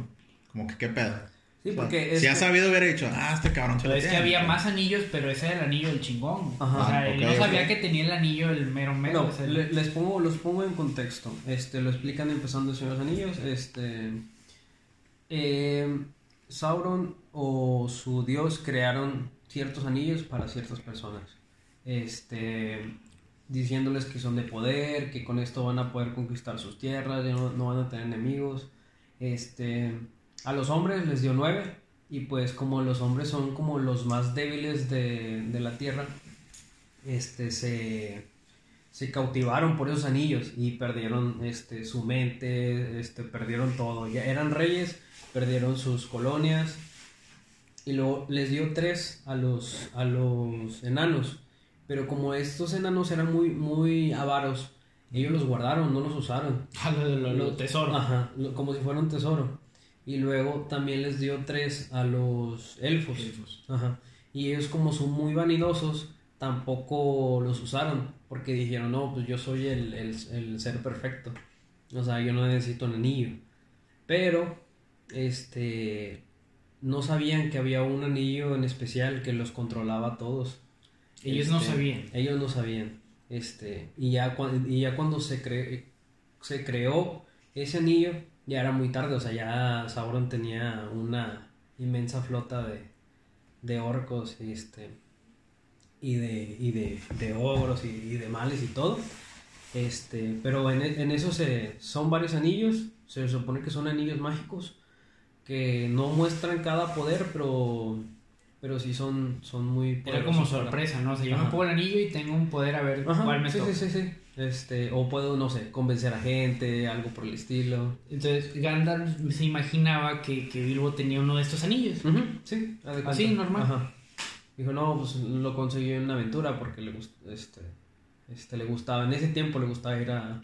como que qué pedo. Sí, O sea, porque es si ha que- sabido hubiera dicho, ah, este cabrón se Pero lo es que tiene". había más anillos, pero ese era el anillo del chingón. Ajá. o sea, él Ok, no sabía que tenía el anillo el mero mero. No, o sea, le- les pongo, los pongo en contexto. Este, lo explican empezando el Señor de los Anillos. Este, eh, Sauron o su dios crearon ciertos anillos para ciertas personas. Este, diciéndoles que son de poder, que con esto van a poder conquistar sus tierras, ya no, no van a tener enemigos. Este, a los hombres les dio nueve. Y pues como los hombres son como los más débiles de, de la tierra, este se, se cautivaron por esos anillos y perdieron este, su mente, este, perdieron todo. Ya eran reyes, perdieron sus colonias y luego les dio tres a los, a los enanos. Pero como estos enanos eran muy, muy avaros, ellos los guardaron, no los usaron. *laughs* Ah, lo, lo- lo tesoro. Ajá, lo- como si fuera un tesoro. Y luego también les dio tres a los elfos. Elfos. Ajá. Y ellos como son muy vanidosos, tampoco los usaron. Porque dijeron, no, pues yo soy el, el, el ser perfecto. O sea, yo no necesito un anillo. Pero, este, no sabían que había un anillo en especial que los controlaba a todos. Ellos no Este, sabían. Ellos no sabían. Este, y ya, y ya cuando se, cre- se creó ese anillo, ya era muy tarde. O sea, ya Sauron tenía una inmensa flota de, de orcos este, y, de, y de, de ogros y, y de males y todo. Este, pero en, en eso se, son varios anillos. Se supone que son anillos mágicos que no muestran cada poder, pero, pero sí son, son muy Era como sorpresa, ¿no? O sea, yo me pongo el anillo y tengo un poder a ver Ajá, cuál me sí, toca. sí, sí, sí. Este, o puedo, no sé, convencer a gente, algo por el estilo. Entonces Gandalf se imaginaba que, que Bilbo tenía uno de estos anillos. Sí, haz de cuenta. Así, normal. Ajá. Dijo, no, pues lo consiguió en una aventura porque le, gust- este, este, le gustaba, en ese tiempo le gustaba ir a,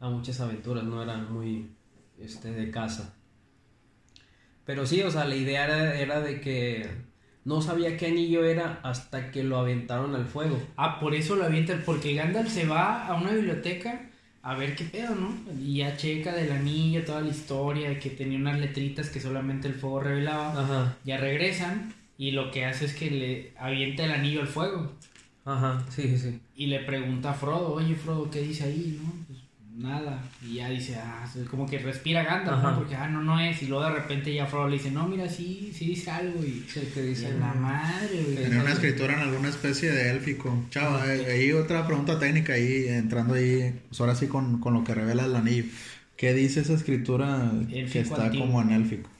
a muchas aventuras, no era muy este, de casa. Pero sí, o sea, la idea era, era de que no sabía qué anillo era hasta que lo aventaron al fuego. Ah, por eso lo avientan, porque Gandalf se va a una biblioteca a ver qué pedo, ¿no? Y ya checa del anillo, toda la historia, que tenía unas letritas que solamente el fuego revelaba. Ajá, Ya regresan y lo que hace es que le avienta el anillo al fuego. ajá, sí, sí, sí. Y le pregunta a Frodo, oye Frodo, ¿qué dice ahí? No, nada. Y ya dice, ah, es como que respira Gandalf. ¿no? Porque, ah, no, no es. Y luego de repente ya Frodo le dice, no, mira, sí, sí dice algo. Y, Sí, que dice. la madre, güey. Tenía una escritura en alguna especie de élfico. Chava, eh, ahí otra pregunta técnica ahí, entrando ahí, pues ahora sí con, con lo que revela el anillo. ¿Qué dice esa escritura que está antiguo. como en élfico?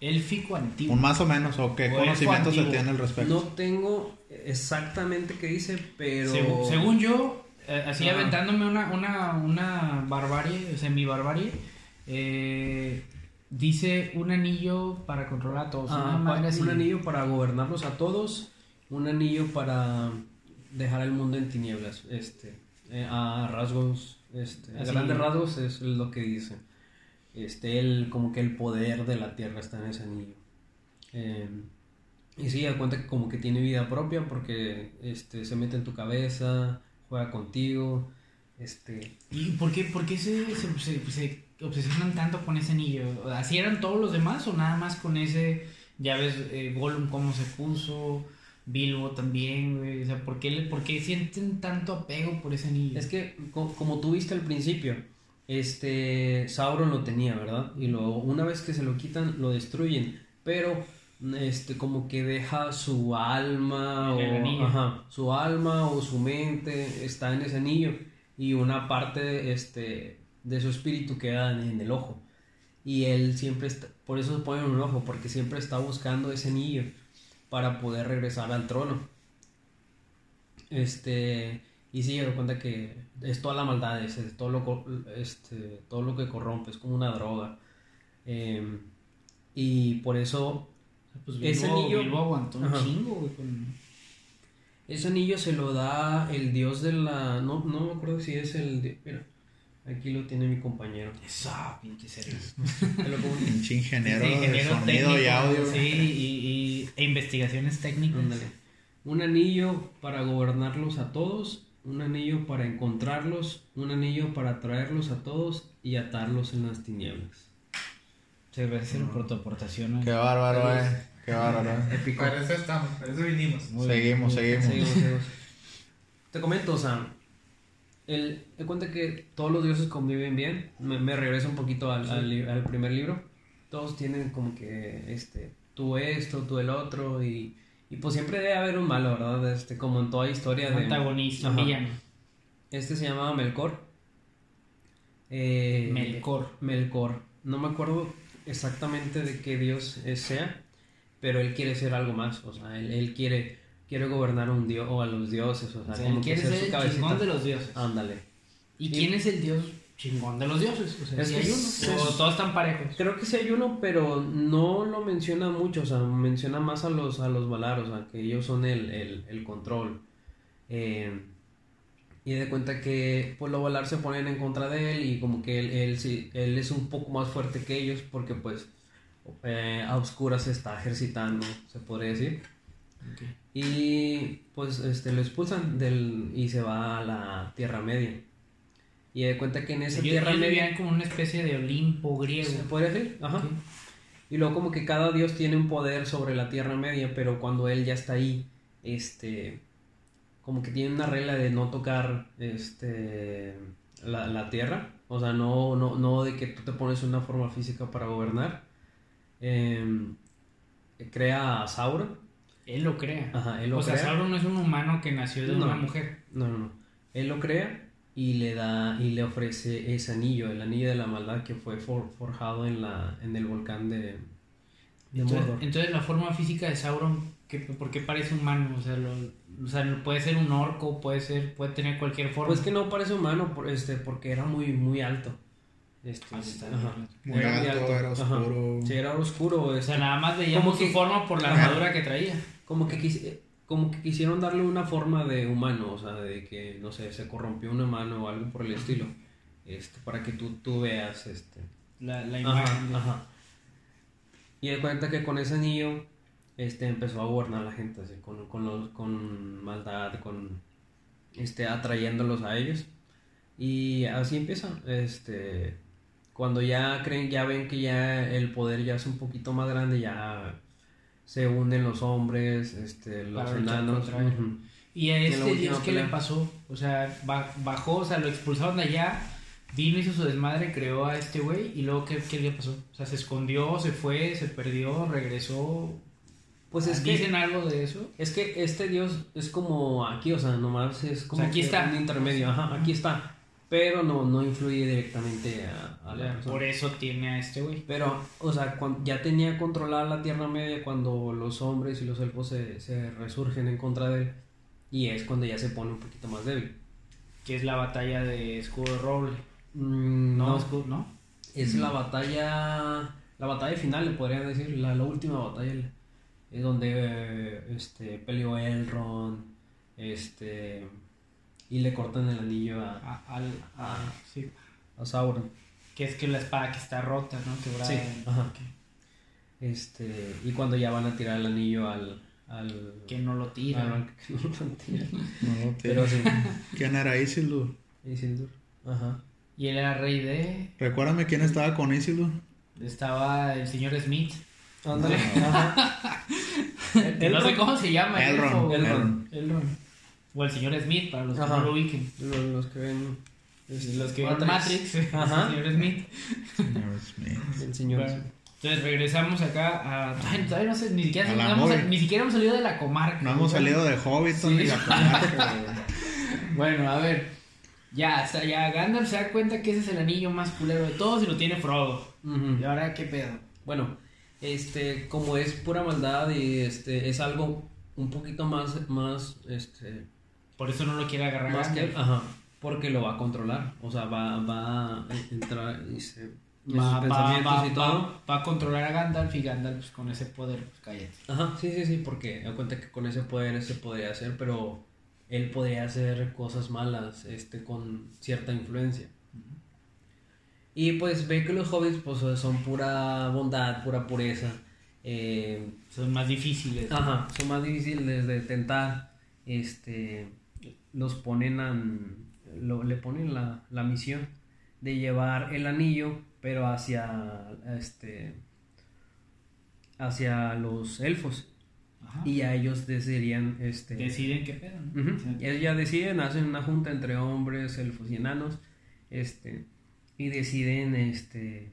Élfico antiguo. Un más o menos, o qué O conocimiento se tiene al respecto. No tengo exactamente qué dice, pero. Según yo, así Ajá. aventándome una, una, una barbarie, o sea, mi barbarie, eh, dice un anillo para controlar a todos. Ah, una así. un anillo para gobernarlos a todos, un anillo para dejar el mundo en tinieblas, este, eh, a rasgos, este, a Así. grandes rasgos es lo que dice, este, el, como que el poder de la tierra está en ese anillo, Eh, y sí, da cuenta que como que tiene vida propia porque, este, se mete en tu cabeza, juega contigo, este, ¿Y por qué, por qué se, se, se- se obsesionan tanto con ese anillo? ¿Así eran todos los demás o nada más con ese? Ya ves, eh, Gollum cómo se puso, Bilbo también, güey. O sea, ¿por qué, por qué sienten tanto apego por ese anillo? Es que, co- como tú viste al principio, este Sauron lo tenía, ¿verdad? Y luego, una vez que se lo quitan, lo destruyen. Pero, este, como que deja su alma, o, ajá, su alma o su mente está en ese anillo. Y una parte, este, de su espíritu queda en, en el ojo. Y él siempre está, por eso se pone en un ojo, porque siempre está buscando ese anillo para poder regresar al trono. Este, y sí, me cuenta que es toda la maldad, es, es todo, lo, este, todo lo que corrompe, es como una droga. Em, y por eso Pues ese Bilbo, anillo- Bilbo aguantó un Ajá. chingo, güey. con- ese anillo se lo da el dios de la... No, no me acuerdo si es el... di- Mira, aquí lo tiene mi compañero. Esa pinche pongo. Pinche ingeniero, Sí, ingeniero de sonido y audio. Sí, y, y- e investigaciones técnicas. Ándale. Un anillo para gobernarlos a todos, un anillo para encontrarlos, un anillo para traerlos a todos y atarlos en las tinieblas. Se gracias por tu aportación. Qué bárbaro, eh. Qué bárbaro. eh. Épico. Para eso estamos, para eso vinimos. Seguimos, seguimos. Seguimos, seguimos. Te comento, o sea, el, te cuenta que todos los dioses conviven bien. Me, me regreso un poquito al, al primer libro. Todos tienen como que, este, tú esto, tú el otro y, y pues siempre debe haber un malo, ¿verdad? Este, como en toda historia Un de... antagonista, villano. Este se llamaba Melkor. Eh, Melkor. Melkor. No me acuerdo exactamente de qué dios sea, pero él quiere ser algo más. O sea, él, él quiere, quiere gobernar a un dios o a los dioses, o sea, como quiere ser ser su el cabecita. chingón de los dioses. Ándale. ¿Y quién es el dios chingón de los dioses? O sea, Es si hay uno. O todos están parejos. Creo que sí hay uno, pero no lo menciona mucho, o sea, menciona más a los, a los Valar, o sea, que ellos son el, el, el control. Eh, y de cuenta que pues los Valar se ponen en contra de él y como que él, él, sí- él es un poco más fuerte que ellos porque pues eh, a oscuras se está ejercitando, se podría decir. Y pues este, lo expulsan del, y se va a la Tierra Media. Y de cuenta que en esa Ellos, Tierra ellos Media... como una especie de Olimpo griego. Se podría decir, ajá. Y luego como que cada dios tiene un poder sobre la Tierra Media, pero cuando él ya está ahí, este, como que tiene una regla de no tocar, este, la, la Tierra, o sea, no, no, no de que tú te pones una forma física para gobernar. Em, crea a Sauron, Él lo crea. ajá, él lo o sea. Sauron no es un humano que nació de No. una mujer. No, no, no. Él lo crea y le da y le ofrece ese anillo, el anillo de la maldad que fue for- forjado en la en el volcán de, de Entonces, Mordor. entonces, la forma física de Sauron, ¿qué, ¿por qué parece humano? O sea, lo- o sea, puede ser un orco, puede ser, puede tener cualquier forma. Pues que no parece humano este porque era muy muy alto. Este, Ah, está ajá. Muy Era alto, era ajá. oscuro. Sí, era oscuro. O este, sea, nada más veíamos Como su que- forma por la Ajá. armadura que traía. como que quis- como que quisieron darle una forma de humano, o sea, de que no sé, se corrompió una mano o algo por el estilo. Este, para que tú, tú veas este La, la Ajá, imagen. de- ajá. Y de cuenta que con ese anillo este, empezó a gobernar a la gente, así, con, con, los- con maldad, con este, atrayéndolos a ellos. Y así empieza. Este, cuando ya creen, ya ven que ya el poder ya es un poquito más grande, ya se unen los hombres, este, los Para enanos. Y a este dios, ¿qué le pasó? O sea, ba- bajó, o sea, lo expulsaron de allá, vino, hizo su desmadre, creó a este güey, y luego, ¿qué, qué le pasó? O sea, se escondió, se fue, se perdió, regresó. Pues es que ¿Dicen algo de eso? Es que este dios es como aquí, o sea, nomás es como O sea, aquí está. un intermedio, ajá, aquí está, pero no, no influye directamente a, a la persona. Por eso tiene a este güey. Pero, o sea, cuan- ya tenía controlada la Tierra Media cuando los hombres y los elfos se, se resurgen en contra de él, y es cuando ya se pone un poquito más débil. Que es la batalla de Escudo de Roble. Mm, No, no, Escudo, ¿no? es la batalla, la batalla final, le podrían decir, la, la última batalla, es donde eh, este, peleó Elrond, este, y le cortan el anillo a, A- al, a- sí. a Sauron. Que es que la espada que está rota, ¿no? Quebrada. Sí, ajá. Este, y cuando ya van a tirar el anillo al, al, Que no lo tira. al- que *laughs* no lo tiran. No, tío. Pero sí, *laughs* ¿Quién era Isildur? Isildur. Ajá. Y él era rey de... Recuérdame quién estaba con Isildur. Estaba el señor Smith. Ándale. Ajá. *laughs* Que no sé cómo se llama. el Elrond. Elrond. Elrond. O el señor Smith, para los que Ajá. no lo ubiquen. Los, los que ven. Los que vieron Matrix. Ajá. El señor Smith. Señor Smith. El señor. Bueno, entonces regresamos acá a... Ay, todavía no sé, ni siquiera, A hemos- Moy. ni siquiera hemos salido de la comarca. No hemos salido de Hobbiton Sí. ni la comarca. *laughs* Bueno, a ver. Ya, hasta ya Gandalf se da cuenta que ese es el anillo más culero de todos y lo tiene Frodo. ¿Y ahora qué pedo? Bueno, este, como es pura maldad y este, es algo un poquito más, más, este, Por eso no lo quiere agarrar más que, Gandalf. ajá, porque lo va a controlar, o sea, va, va a entrar y se, Va, va- va- y todo. va- va a controlar a Gandalf y Gandalf pues, con ese poder, pues cállate. Ajá, sí, sí, sí, porque da cuenta que con ese poder se podría hacer, pero él podría hacer cosas malas, este, con cierta influencia. Y pues ve que los hobbits pues son pura bondad, pura pureza. Eh, Son más difíciles. Ajá, son más difíciles de tentar. Este, los ponen a, lo- le ponen la, la misión de llevar el anillo, pero hacia, este, hacia los elfos. Ajá. Y a ellos decidirían, este, Deciden qué pedo, ¿no? Sea, Y ellos ya deciden, hacen una junta entre hombres, elfos y enanos, este, y deciden, este,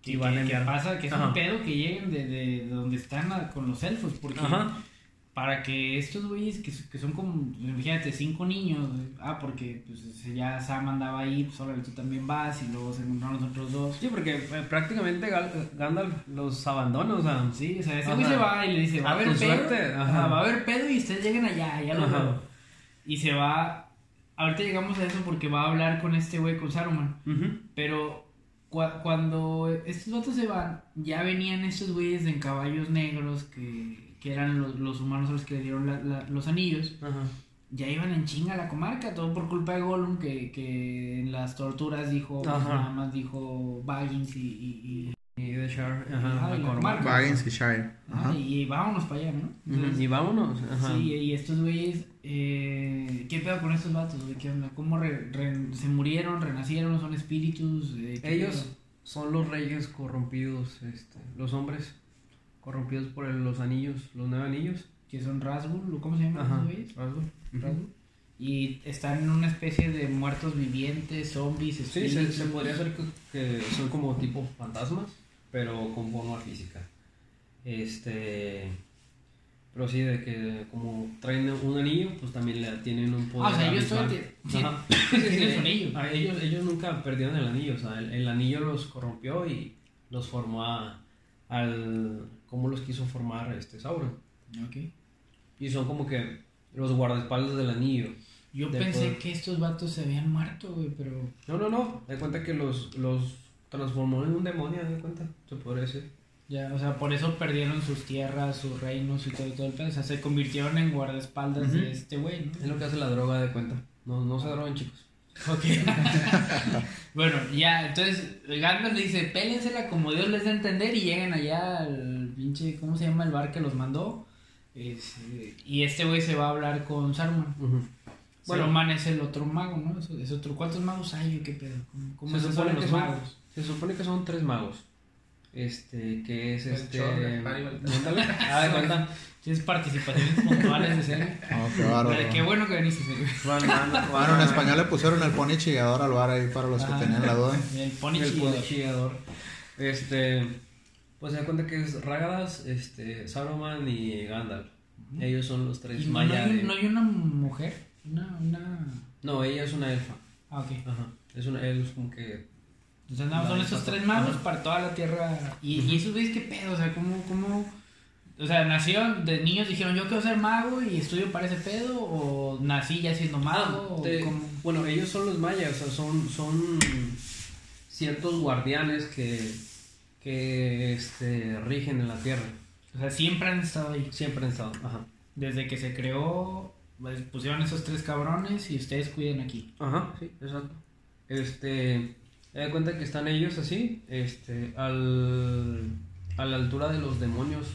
¿Qué, y van a qué- qué enviar- pasa? Que es Ajá. un pedo que lleguen de, de donde están a- con los elfos, porque Ajá. Para que estos güeyes que, que son como, imagínate, cinco niños, ah, porque pues ya Sam andaba ahí, pues ahora tú también vas y luego se encontraron los otros dos. Sí, porque eh, prácticamente Gal- Gandalf los abandona, o sea. Sí, o sea, ese güey se va y le dice, va a haber pedo, ajá, va a haber pedo y ustedes lleguen allá, ya lo veo. Y se va, ahorita llegamos a eso porque va a hablar con este güey, con Saruman. Pero cua- cuando estos vatos se van, ya venían estos güeyes en caballos negros que, que eran los, los humanos a los que le dieron la- la- los anillos. Ajá. Ya iban en chinga a la comarca, todo por culpa de Gollum, que, que en las torturas dijo, pues, nada más dijo Baggins y... y, Y de Char, Ajá, ajá, y la comarca. Baggins y Shire. y, Ajá. y vámonos para allá, ¿no? Ujú, Y vámonos. Ajá. Sí, y estos güeyes, eh, ¿qué pedo con estos vatos, güey? ¿Qué onda? ¿Cómo re- re- se murieron, renacieron, son espíritus? Eh, ¿qué Ellos pedo? son los reyes corrompidos, este, los hombres corrompidos por el- los anillos, los nueve anillos. que son Rasgul, ¿o ¿cómo se llaman güeyes? Rasgul. Y están en una especie de muertos vivientes, zombies, Sí, espíritus. se, se podría hacer que, que son como tipo fantasmas, pero con forma física. Este. Pero sí, de que como traen un anillo, pues también le tienen un poder. Ah, o sea, ellos sí. *laughs* Sí, sí, tienen sí. su anillo. Ah, ellos, ellos nunca perdieron el anillo, o sea, el, el anillo los corrompió y los formó a- al. Como los quiso formar este Sauron. Ok. Y son como que los guardaespaldas del anillo. Yo De pensé poder. que estos vatos se habían muerto, güey, pero... No, no, no. De cuenta que los, los transformó en un demonio, de cuenta, se podría decir. Ya, o sea, por eso perdieron sus tierras, sus reinos y todo, todo el pedo. O sea, se convirtieron en guardaespaldas de este güey, ¿no? Es lo que hace la droga, de cuenta. No, no se droguen, chicos. Ok. *laughs* bueno, ya, entonces Gandalf le dice, pélensela como Dios les da a entender y lleguen allá al pinche, ¿cómo se llama el bar que los mandó? Es, eh, y este güey se va a hablar con Saruman. Bueno, Saruman es el otro mago, ¿no? Es, es otro, ¿Cuántos magos hay? o ¿Qué pedo? ¿Cómo, cómo se, se, supone los son, magos? se supone que son tres magos. Este, que es El este. *laughs* Ah, de cuenta. Tienes participaciones puntuales de serie. *laughs* Oh, qué bárbaro. Qué bueno que viniste, van- van Bueno, en español le pusieron el pony chillador al bar ahí para los que Ah, tenían la duda. El pony El chillador. chillador. Este. Pues se da cuenta que es Ragadas, este, Saruman y Gandalf. Ellos son los tres Y no, mayas. hay, de- no hay una mujer, una, una... No, ella es una elfa. Ah, ok. Ajá. Es una, es como que. Entonces nada, son esos tres magos Ajá. para toda la tierra. Y, y esos güeyes, ¿qué pedo? O sea, ¿cómo, cómo...? O sea, nacieron de niños, dijeron, yo quiero ser mago y estudio para ese pedo, o nací ya siendo mago, Ah, Te- cómo? bueno, ellos son los mayas, o sea, son, son ciertos guardianes que, que este, rigen en la tierra. O sea, siempre han estado ahí. Siempre han estado. Ajá. Desde que se creó, pues, pusieron esos tres cabrones y ustedes cuiden aquí. Ajá, sí, exacto. Este, te das cuenta que están ellos así, este, al, a la altura de los demonios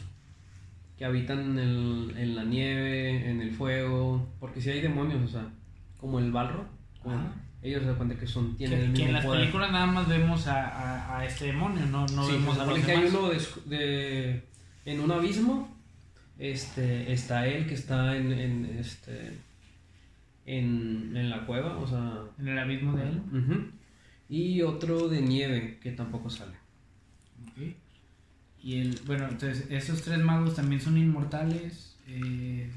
que habitan en, el- en la nieve, en el fuego, porque si hay demonios, o sea, como el Balro, como-. Ellos se dan cuenta que son, tienen Que, el que mismo en las poder. películas nada más vemos a, a, a este demonio, no, no Sí, vemos a los que hay uno de, de- en un abismo, este, está él que está en, en, este, en, en la cueva, o sea, En el abismo de él. y otro de nieve que tampoco sale. Ok. Y el, bueno, entonces, esos tres magos también son inmortales. Eh,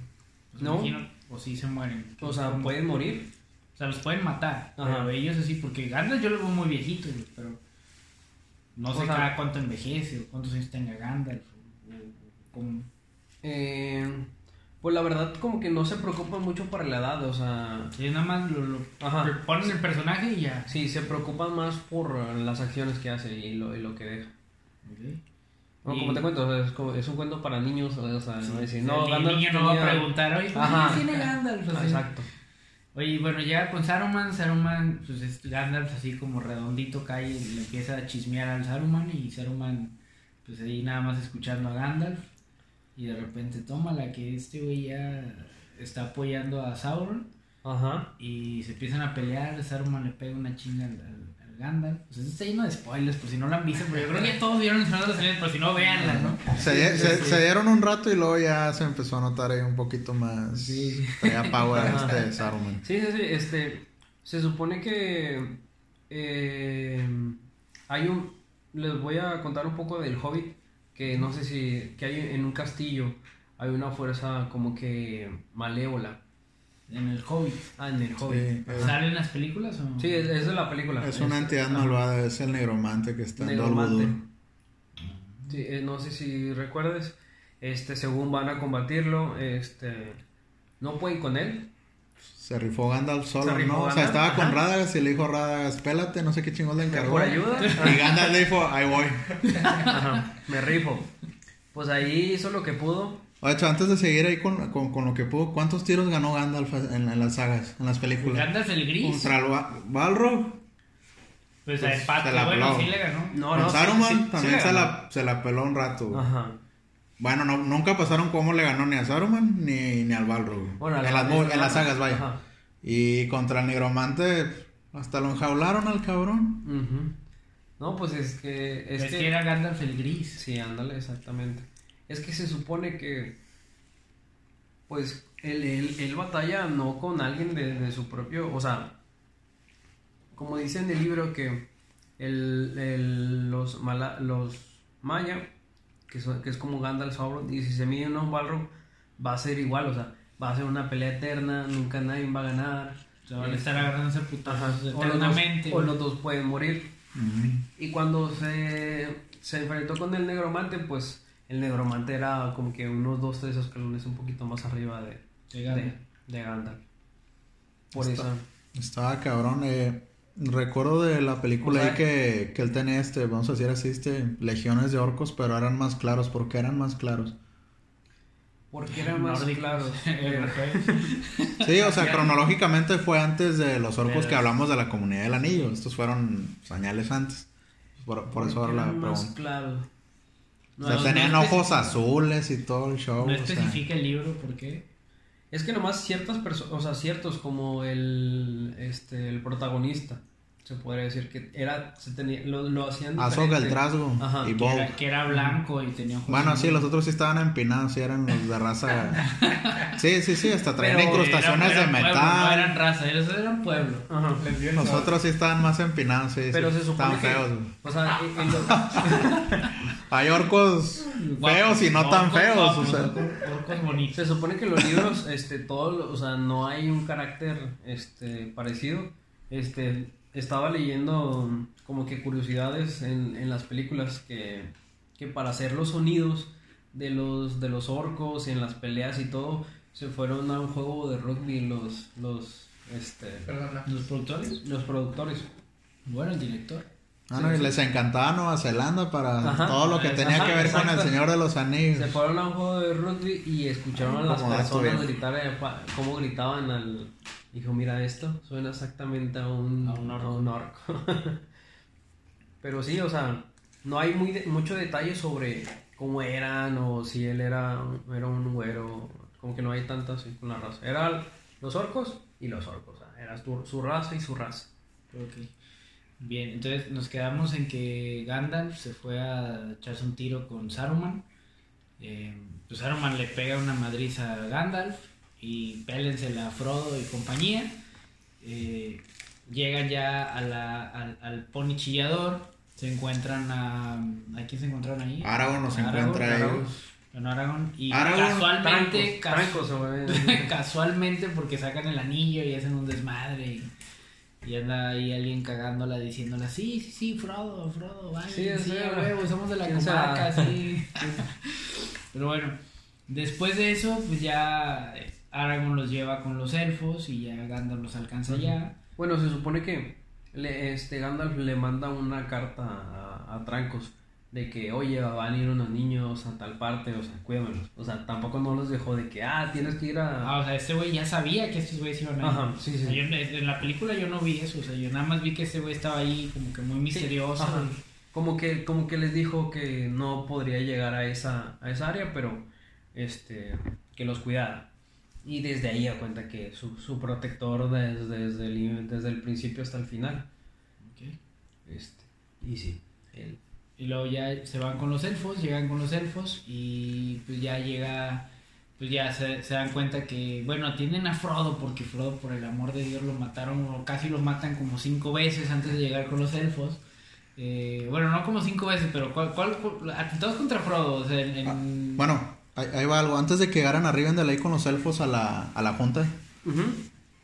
pues No. imagino, o sí se mueren. O sea, pueden morir. O sea, los pueden matar. Ajá. Pero ellos así, porque Gandalf yo lo veo muy viejito, pero no O sé sea- cada cuánto envejece o cuántos años tenga Gandalf. O, o- o cómo. Eh, pues la verdad como que no se preocupan mucho por la edad, o sea, Sí, nada más lo, lo- ponen el personaje y ya. sí, se preocupan más por las acciones que hace y lo, y lo que deja. Ok. No, Y- como te cuento, es, como- es un cuento para niños, o sea, no decir, el no, Gandalf niño no va a preguntar, oye, ¿cuántos Ajá. años tiene Gandalf? Ah. Exacto. Oye, bueno, llega con Saruman, Saruman, pues es Gandalf así como redondito cae y le empieza a chismear al Saruman y Saruman, pues ahí nada más escuchando a Gandalf y de repente toma la que este güey ya está apoyando a Sauron Ajá. y se empiezan a pelear, Saruman le pega una chinga al, al- al Gandalf. Pues esto está lleno de spoilers, por si no lo han visto, pero yo creo que ya todos vieron el Señor de los Anillos, pero si no, véanla, ¿no? Se, se- sí. se dieron un rato y luego ya se empezó a notar ahí un poquito más. Sí. Traía power *laughs* este Saruman. Sí, sí, sí, este, se supone que eh, hay un, les voy a contar un poco del Hobbit, que no sé si, que hay en un castillo, hay una fuerza como que malévola. En el Hobbit. Ah, en el Hobbit. Sí, ¿Sale en las películas o...? Sí, es, es de la película. es una entidad malvada, es el negromante que está en. Sí, eh, no sé si recuerdes, este, según van a combatirlo, este, no pueden con él. Se rifó Gandalf solo, rifó ¿no? O sea, estaba con ajá. Radagast y le dijo a Radagast, pélate, no sé qué chingón le encargó. Por ayuda. Y Gandalf le dijo, ahí voy. *laughs* Ajá, me rifo. Pues ahí hizo lo que pudo. De hecho, antes de seguir ahí con, con, con lo que pudo, ¿cuántos tiros ganó Gandalf en, en las sagas, en las películas? Gandalf el gris. Contra el Ba- Balrog. Pues, Pues, el pato, se la bueno, peló. sí le ganó. No, Con no, Saruman sí, sí también se, la, se la peló un rato. güey. Ajá. Bueno, no, nunca pasaron cómo le ganó ni a Saruman ni, ni al Balrog. Bueno, en, las, en las sagas, vaya. Ajá. Y contra el negromante, hasta lo enjaularon al cabrón. Ujú. No, pues es que... Es, Es, que... que... era Gandalf el gris. Sí, ándale, exactamente. Es que se supone que... Pues él, él, él batalla no con alguien de, de su propio... O sea, como dice en el libro que el, el- los, mala- los maya, que, son- que es como Gandalf Sauron, y si se miden a un Balrog, va a ser igual, o sea, va a ser una pelea eterna, nunca nadie va a ganar. O sea, van a estar agarrándose a putazos O los, dos, eternamente. o los dos pueden morir. Y cuando se, se enfrentó con el negromante, pues el negromante era como que unos dos, tres escalones un poquito más arriba de, De Gandalf. de, de Gandalf. Por Está- eso. Estaba cabrón. Eh, recuerdo de la película O sea- ahí que, que él tenía, este, vamos a decir así, este, legiones de orcos, pero eran más claros. ¿Por qué eran más claros? Porque eran más claros. *laughs* Sí, o sea, cronológicamente fue antes de los orcos Pero- que hablamos de la comunidad del anillo. Estos fueron añales antes. Por, por eso ahora la eran más pregunta. Claros. O sea, No, tenían no ojos azules y todo el show. No sea. especifica el libro, ¿por qué? Es que nomás ciertas personas, o sea, ciertos como el, este, el protagonista, se podría decir que era, se tenía, lo, lo hacían diferente. el trasgo Ajá, y Que era, que era blanco y tenía ojos Bueno, sí, los otros sí estaban empinados, sí eran los de raza. *laughs* Sí, sí, sí, hasta traían Pero incrustaciones Eran- de metal. pueblo, no eran raza, ellos eran pueblo. Ajá. Nosotros sí estaban más empinados, sí. Pero sí, se supone estaban que, feos. güey. o sea, en- en lo- Hay orcos feos y no tan feos. guapos, o sea. orcos- bonitos. Se supone que los libros, este, todo, lo- o sea, no hay un carácter, este, parecido. Este, estaba leyendo como que curiosidades en, en las películas que, que para hacer los sonidos de los, de los orcos y en las peleas y todo, se fueron a un juego de rugby los, los, este, Perdona. Los productores. los productores. Bueno, el director. Ah, no, y les encantaba Nueva Zelanda para Ajá. todo lo que tenía Ajá, que ver con el. Señor de los Anillos. Se fueron a un juego de rugby y escucharon a las personas gritar, eh, cómo gritaban al... Dijo, mira esto, suena exactamente a un, A un orco. a un orco". *laughs* Pero sí, o sea, no hay muy de- mucho detalle sobre cómo eran o si él era, era un güero. Como que no hay tanto así con la raza. Eran los orcos y los orcos. O sea, era su, su raza y su raza. Ok. Bien, entonces nos quedamos en que Gandalf se fue a echarse un tiro con Saruman. Eh, pues Saruman le pega una madriza a Gandalf y pélensela a Frodo y compañía. Eh, llegan ya a la- al, al pony chillador. Se encuentran a. ¿A quién se encontraron ahí? Aragorn nos A Aragorn, encuentra a ellos. Aragorn. Y Aragorn, casualmente. Trancos, casu- trancos, güey. *laughs* casualmente porque sacan el anillo y hacen un desmadre y, y anda ahí alguien cagándola diciéndola, sí, sí, sí, Frodo, Frodo, vale, Sí, sí, huevo, somos de la ¿Quién comarca, sí. *laughs* Pero bueno, después de eso, pues ya Aragorn los lleva con los elfos y ya Gandalf los alcanza ya. Bueno, se supone que le, este Gandalf le manda una carta a, a Trancos de que, oye, van a ir unos niños a tal parte, o sea, cuídamelos. O sea, tampoco no los dejó de que, ah, tienes que ir a... Ah, o sea, este güey ya sabía que estos güeyes iban a ir. Ajá, sí, sí. O sea, yo en- en la película yo no vi eso, o sea, yo nada más vi que este güey estaba ahí como que muy misterioso. Ajá. Como que, como que les dijo que no podría llegar a esa, a esa área, pero este, que los cuidara. Y desde ahí da cuenta que su, su protector desde, desde, el, desde el principio hasta el final. Ok. Este, y sí, él. Y luego ya se van con los elfos, llegan con los elfos y pues ya llega, pues ya se, se dan cuenta que, bueno, tienen a Frodo porque Frodo por el amor de Dios lo mataron o casi lo matan como cinco veces antes de llegar con los elfos. Eh, bueno, no como cinco veces, pero ¿cuál, cuál, cuál- atentados contra Frodo? O sea, en- en- Ah, Bueno, ahí, ahí va algo. Antes de que llegaran a Rivendell ahí con los elfos a la, a la junta, Ujú.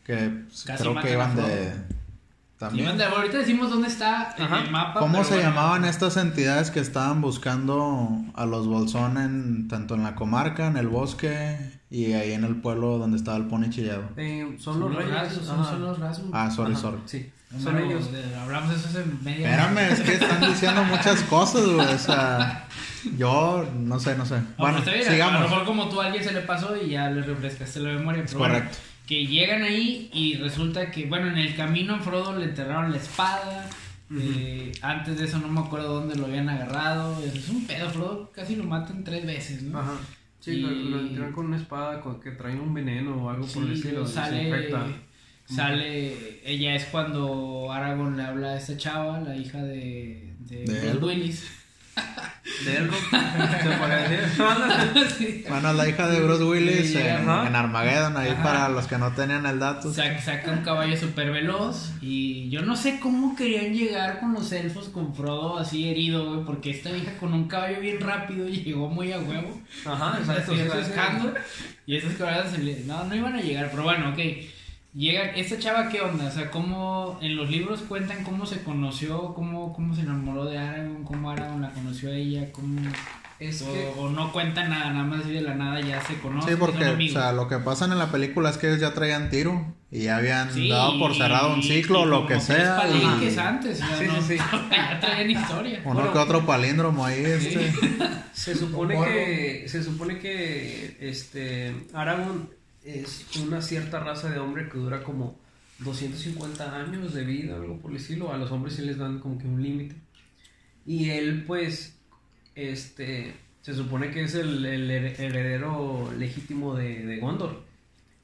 que pues, Casi creo que iban de... También. Iban de- ahorita decimos dónde está en el mapa. ¿Cómo se bueno. llamaban estas entidades que estaban buscando a los Bolsón en, tanto en la comarca, en el bosque y ahí en el pueblo donde estaba el pony chillado? Eh, son, los reyes. rasgos, son, los rasgos. Ah, sorry, Ajá, sorry. Sí, son ellos. Hablamos de eso hace media Espérame, es que están diciendo muchas cosas, güey. O sea, *laughs* yo no sé, no sé. No, Bueno, está bien, A lo sigamos. mejor como tú a alguien se le pasó y ya le refrescaste la memoria. Es Pero bueno, correcto. que llegan ahí y resulta que, bueno, en el camino a Frodo le enterraron la espada. eh, antes de eso no me acuerdo dónde lo habían agarrado. Es un pedo, Frodo casi lo matan tres veces, ¿no? Ajá. Sí, Y- lo, lo entierran con una espada con- que trae un veneno o algo por el Sí, estilo. sale, sale, ella es cuando Aragorn le habla a esta chava, la hija de, de, ¿De Bruce? Willis. *laughs* *laughs* Sí. Bueno, la hija de Bruce Willis Sí, en, Armageddon, ahí Ajá. para los que no tenían el dato. Saca, saca un caballo súper veloz y yo no sé cómo querían llegar con los elfos con Frodo así herido, güey, porque esta vieja con un caballo bien rápido *laughs* llegó muy a huevo. Ajá, exacto. Así sí, sí, sí. rascando, y esos le- no, no iban a llegar, pero bueno, ok. Llegan, esta chava qué onda, o sea, cómo en los libros cuentan cómo se conoció, cómo, cómo se enamoró de Aragorn, cómo Aragorn la conoció a ella, cómo Es o, que o no cuentan nada, nada más así de la nada ya se conocen. Sí, porque, son o sea, lo que pasa en la película es que ellos ya traían tiro y ya habían Sí, dado por cerrado un ciclo, y lo que sea. y antes, o sea, Sí, no- sí, sí. *laughs* ya traían historia. uno Bueno. que otro palíndromo ahí, este. se supone que se supone que este Aragorn es una cierta raza de hombre que dura como 250 años de vida, algo por el estilo. A los hombres sí les dan como que un límite. Y él, pues, este, se supone que es el, el her- heredero legítimo de, de Gondor.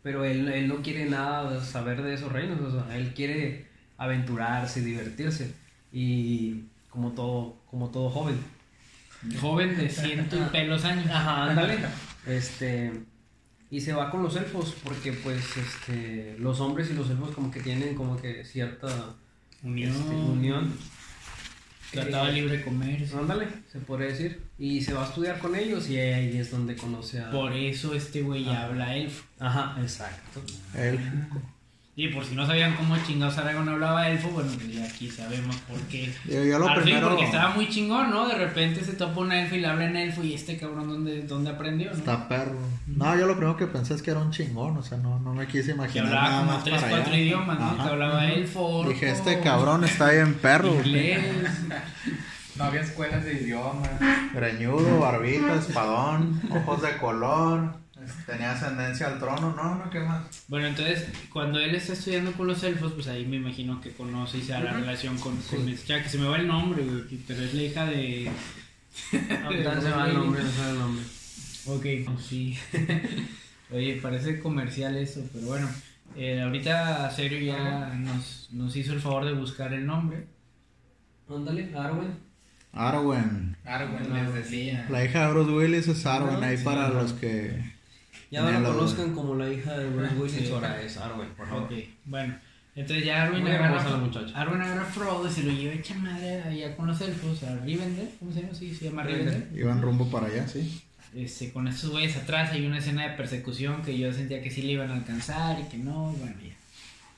Pero él, él no quiere nada saber de esos reinos. O sea, él quiere aventurarse, divertirse. Y como todo, como todo joven. Joven de ciento y *laughs* pelos años. Ajá, ándale. Este. Y se va con los elfos, porque pues este. Los hombres y los elfos como que tienen como que cierta Unión. este, unión. Tratado de Eh, libre comercio. Ándale, se podría decir. Y se va a estudiar con ellos y ahí es donde conoce a. Por eso este güey Ah. habla elfo. Ajá, exacto. Él. Y por si no sabían cómo chingados Aragorn hablaba elfo, bueno, pues ya aquí sabemos por qué. Yo, yo lo Al fin, porque estaba muy chingón, ¿no? De repente se topa un elfo y le habla en elfo y este cabrón, ¿dónde, dónde aprendió, no? Está perro. No, yo lo primero que pensé es que era un chingón, o sea, no, no me quise Que imaginar hablaba nada como más tres, para cuatro allá. idiomas, ¿no? Ajá. Que hablaba elfo, orco, Dije, este cabrón está bien perro. inglés. No había escuelas de idiomas. Greñudo, barbita, espadón, ojos de color. Tenía ascendencia al trono, no, no, ¿qué más? Bueno, entonces, cuando él está estudiando con los elfos, pues ahí me imagino que conoce y se da la relación con, con esta- que se me va el nombre, güey, pero es la hija de... Ahorita se va el nombre, no se va el nombre. Ok, sí. *laughs* Oye, parece comercial eso, pero bueno. eh, ahorita Serio ya nos, nos hizo el favor de buscar el nombre. Ándale, Arwen. Arwen. Arwen les decía. La hija de Bruce Willis es Arwen, ahí sí, para los que... Ya no la conozcan como la hija de Bruce Willis, Sí. ahora es Arwen, por favor. Ok, bueno. Entonces ya Arwen agarra, hermosa la muchacha. Arwen agarra a Frodo y se lo lleva hecha madre allá con los elfos, a Rivendell, ¿cómo se llama? Sí, se llama Rivendell. Rivendell. Iban rumbo para allá, sí. Este, con estos güeyes atrás hay una escena de persecución que yo sentía que sí le iban a alcanzar y que no, bueno.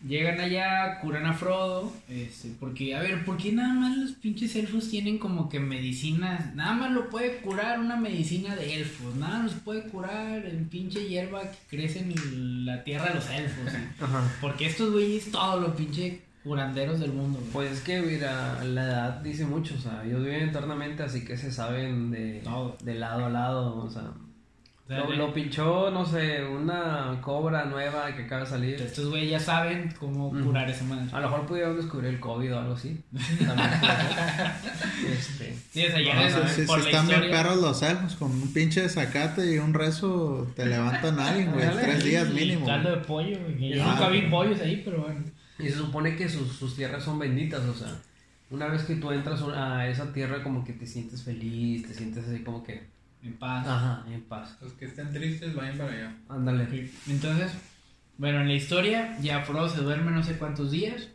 Llegan allá, curan a Frodo, este, porque, a ver, ¿por qué nada más los pinches elfos tienen como que medicinas? Nada más lo puede curar una medicina de elfos, nada los puede curar el pinche hierba que crece en la tierra de los elfos. *laughs* Porque estos güeyes, todos los pinche curanderos del mundo, güey. Pues es que, mira, la edad dice mucho, o sea, ellos viven eternamente, así que se saben de, Todo. de lado a lado, O sea, lo, pinchó, no sé, una cobra nueva que acaba de salir. estos güeyes ya saben cómo curar esa madre. A lo mejor pudieron descubrir el COVID o algo así. *laughs* También este, Sí, o sea, ya No, sí, por sí la están bien perros los elfos, con un pinche zacate y un rezo te levantan a alguien, güey. Tres días Y mínimo. Caldo güey. de pollo, güey. Yo Ah, nunca vi pollos ahí, pero bueno. y se supone que sus, sus tierras son benditas, o sea, una vez que tú entras a esa tierra como que te sientes feliz, te sientes así como que, En paz. ajá, en paz. Los que estén tristes vayan para allá. Ándale. Entonces, bueno, en la historia ya Frodo se duerme no sé cuántos días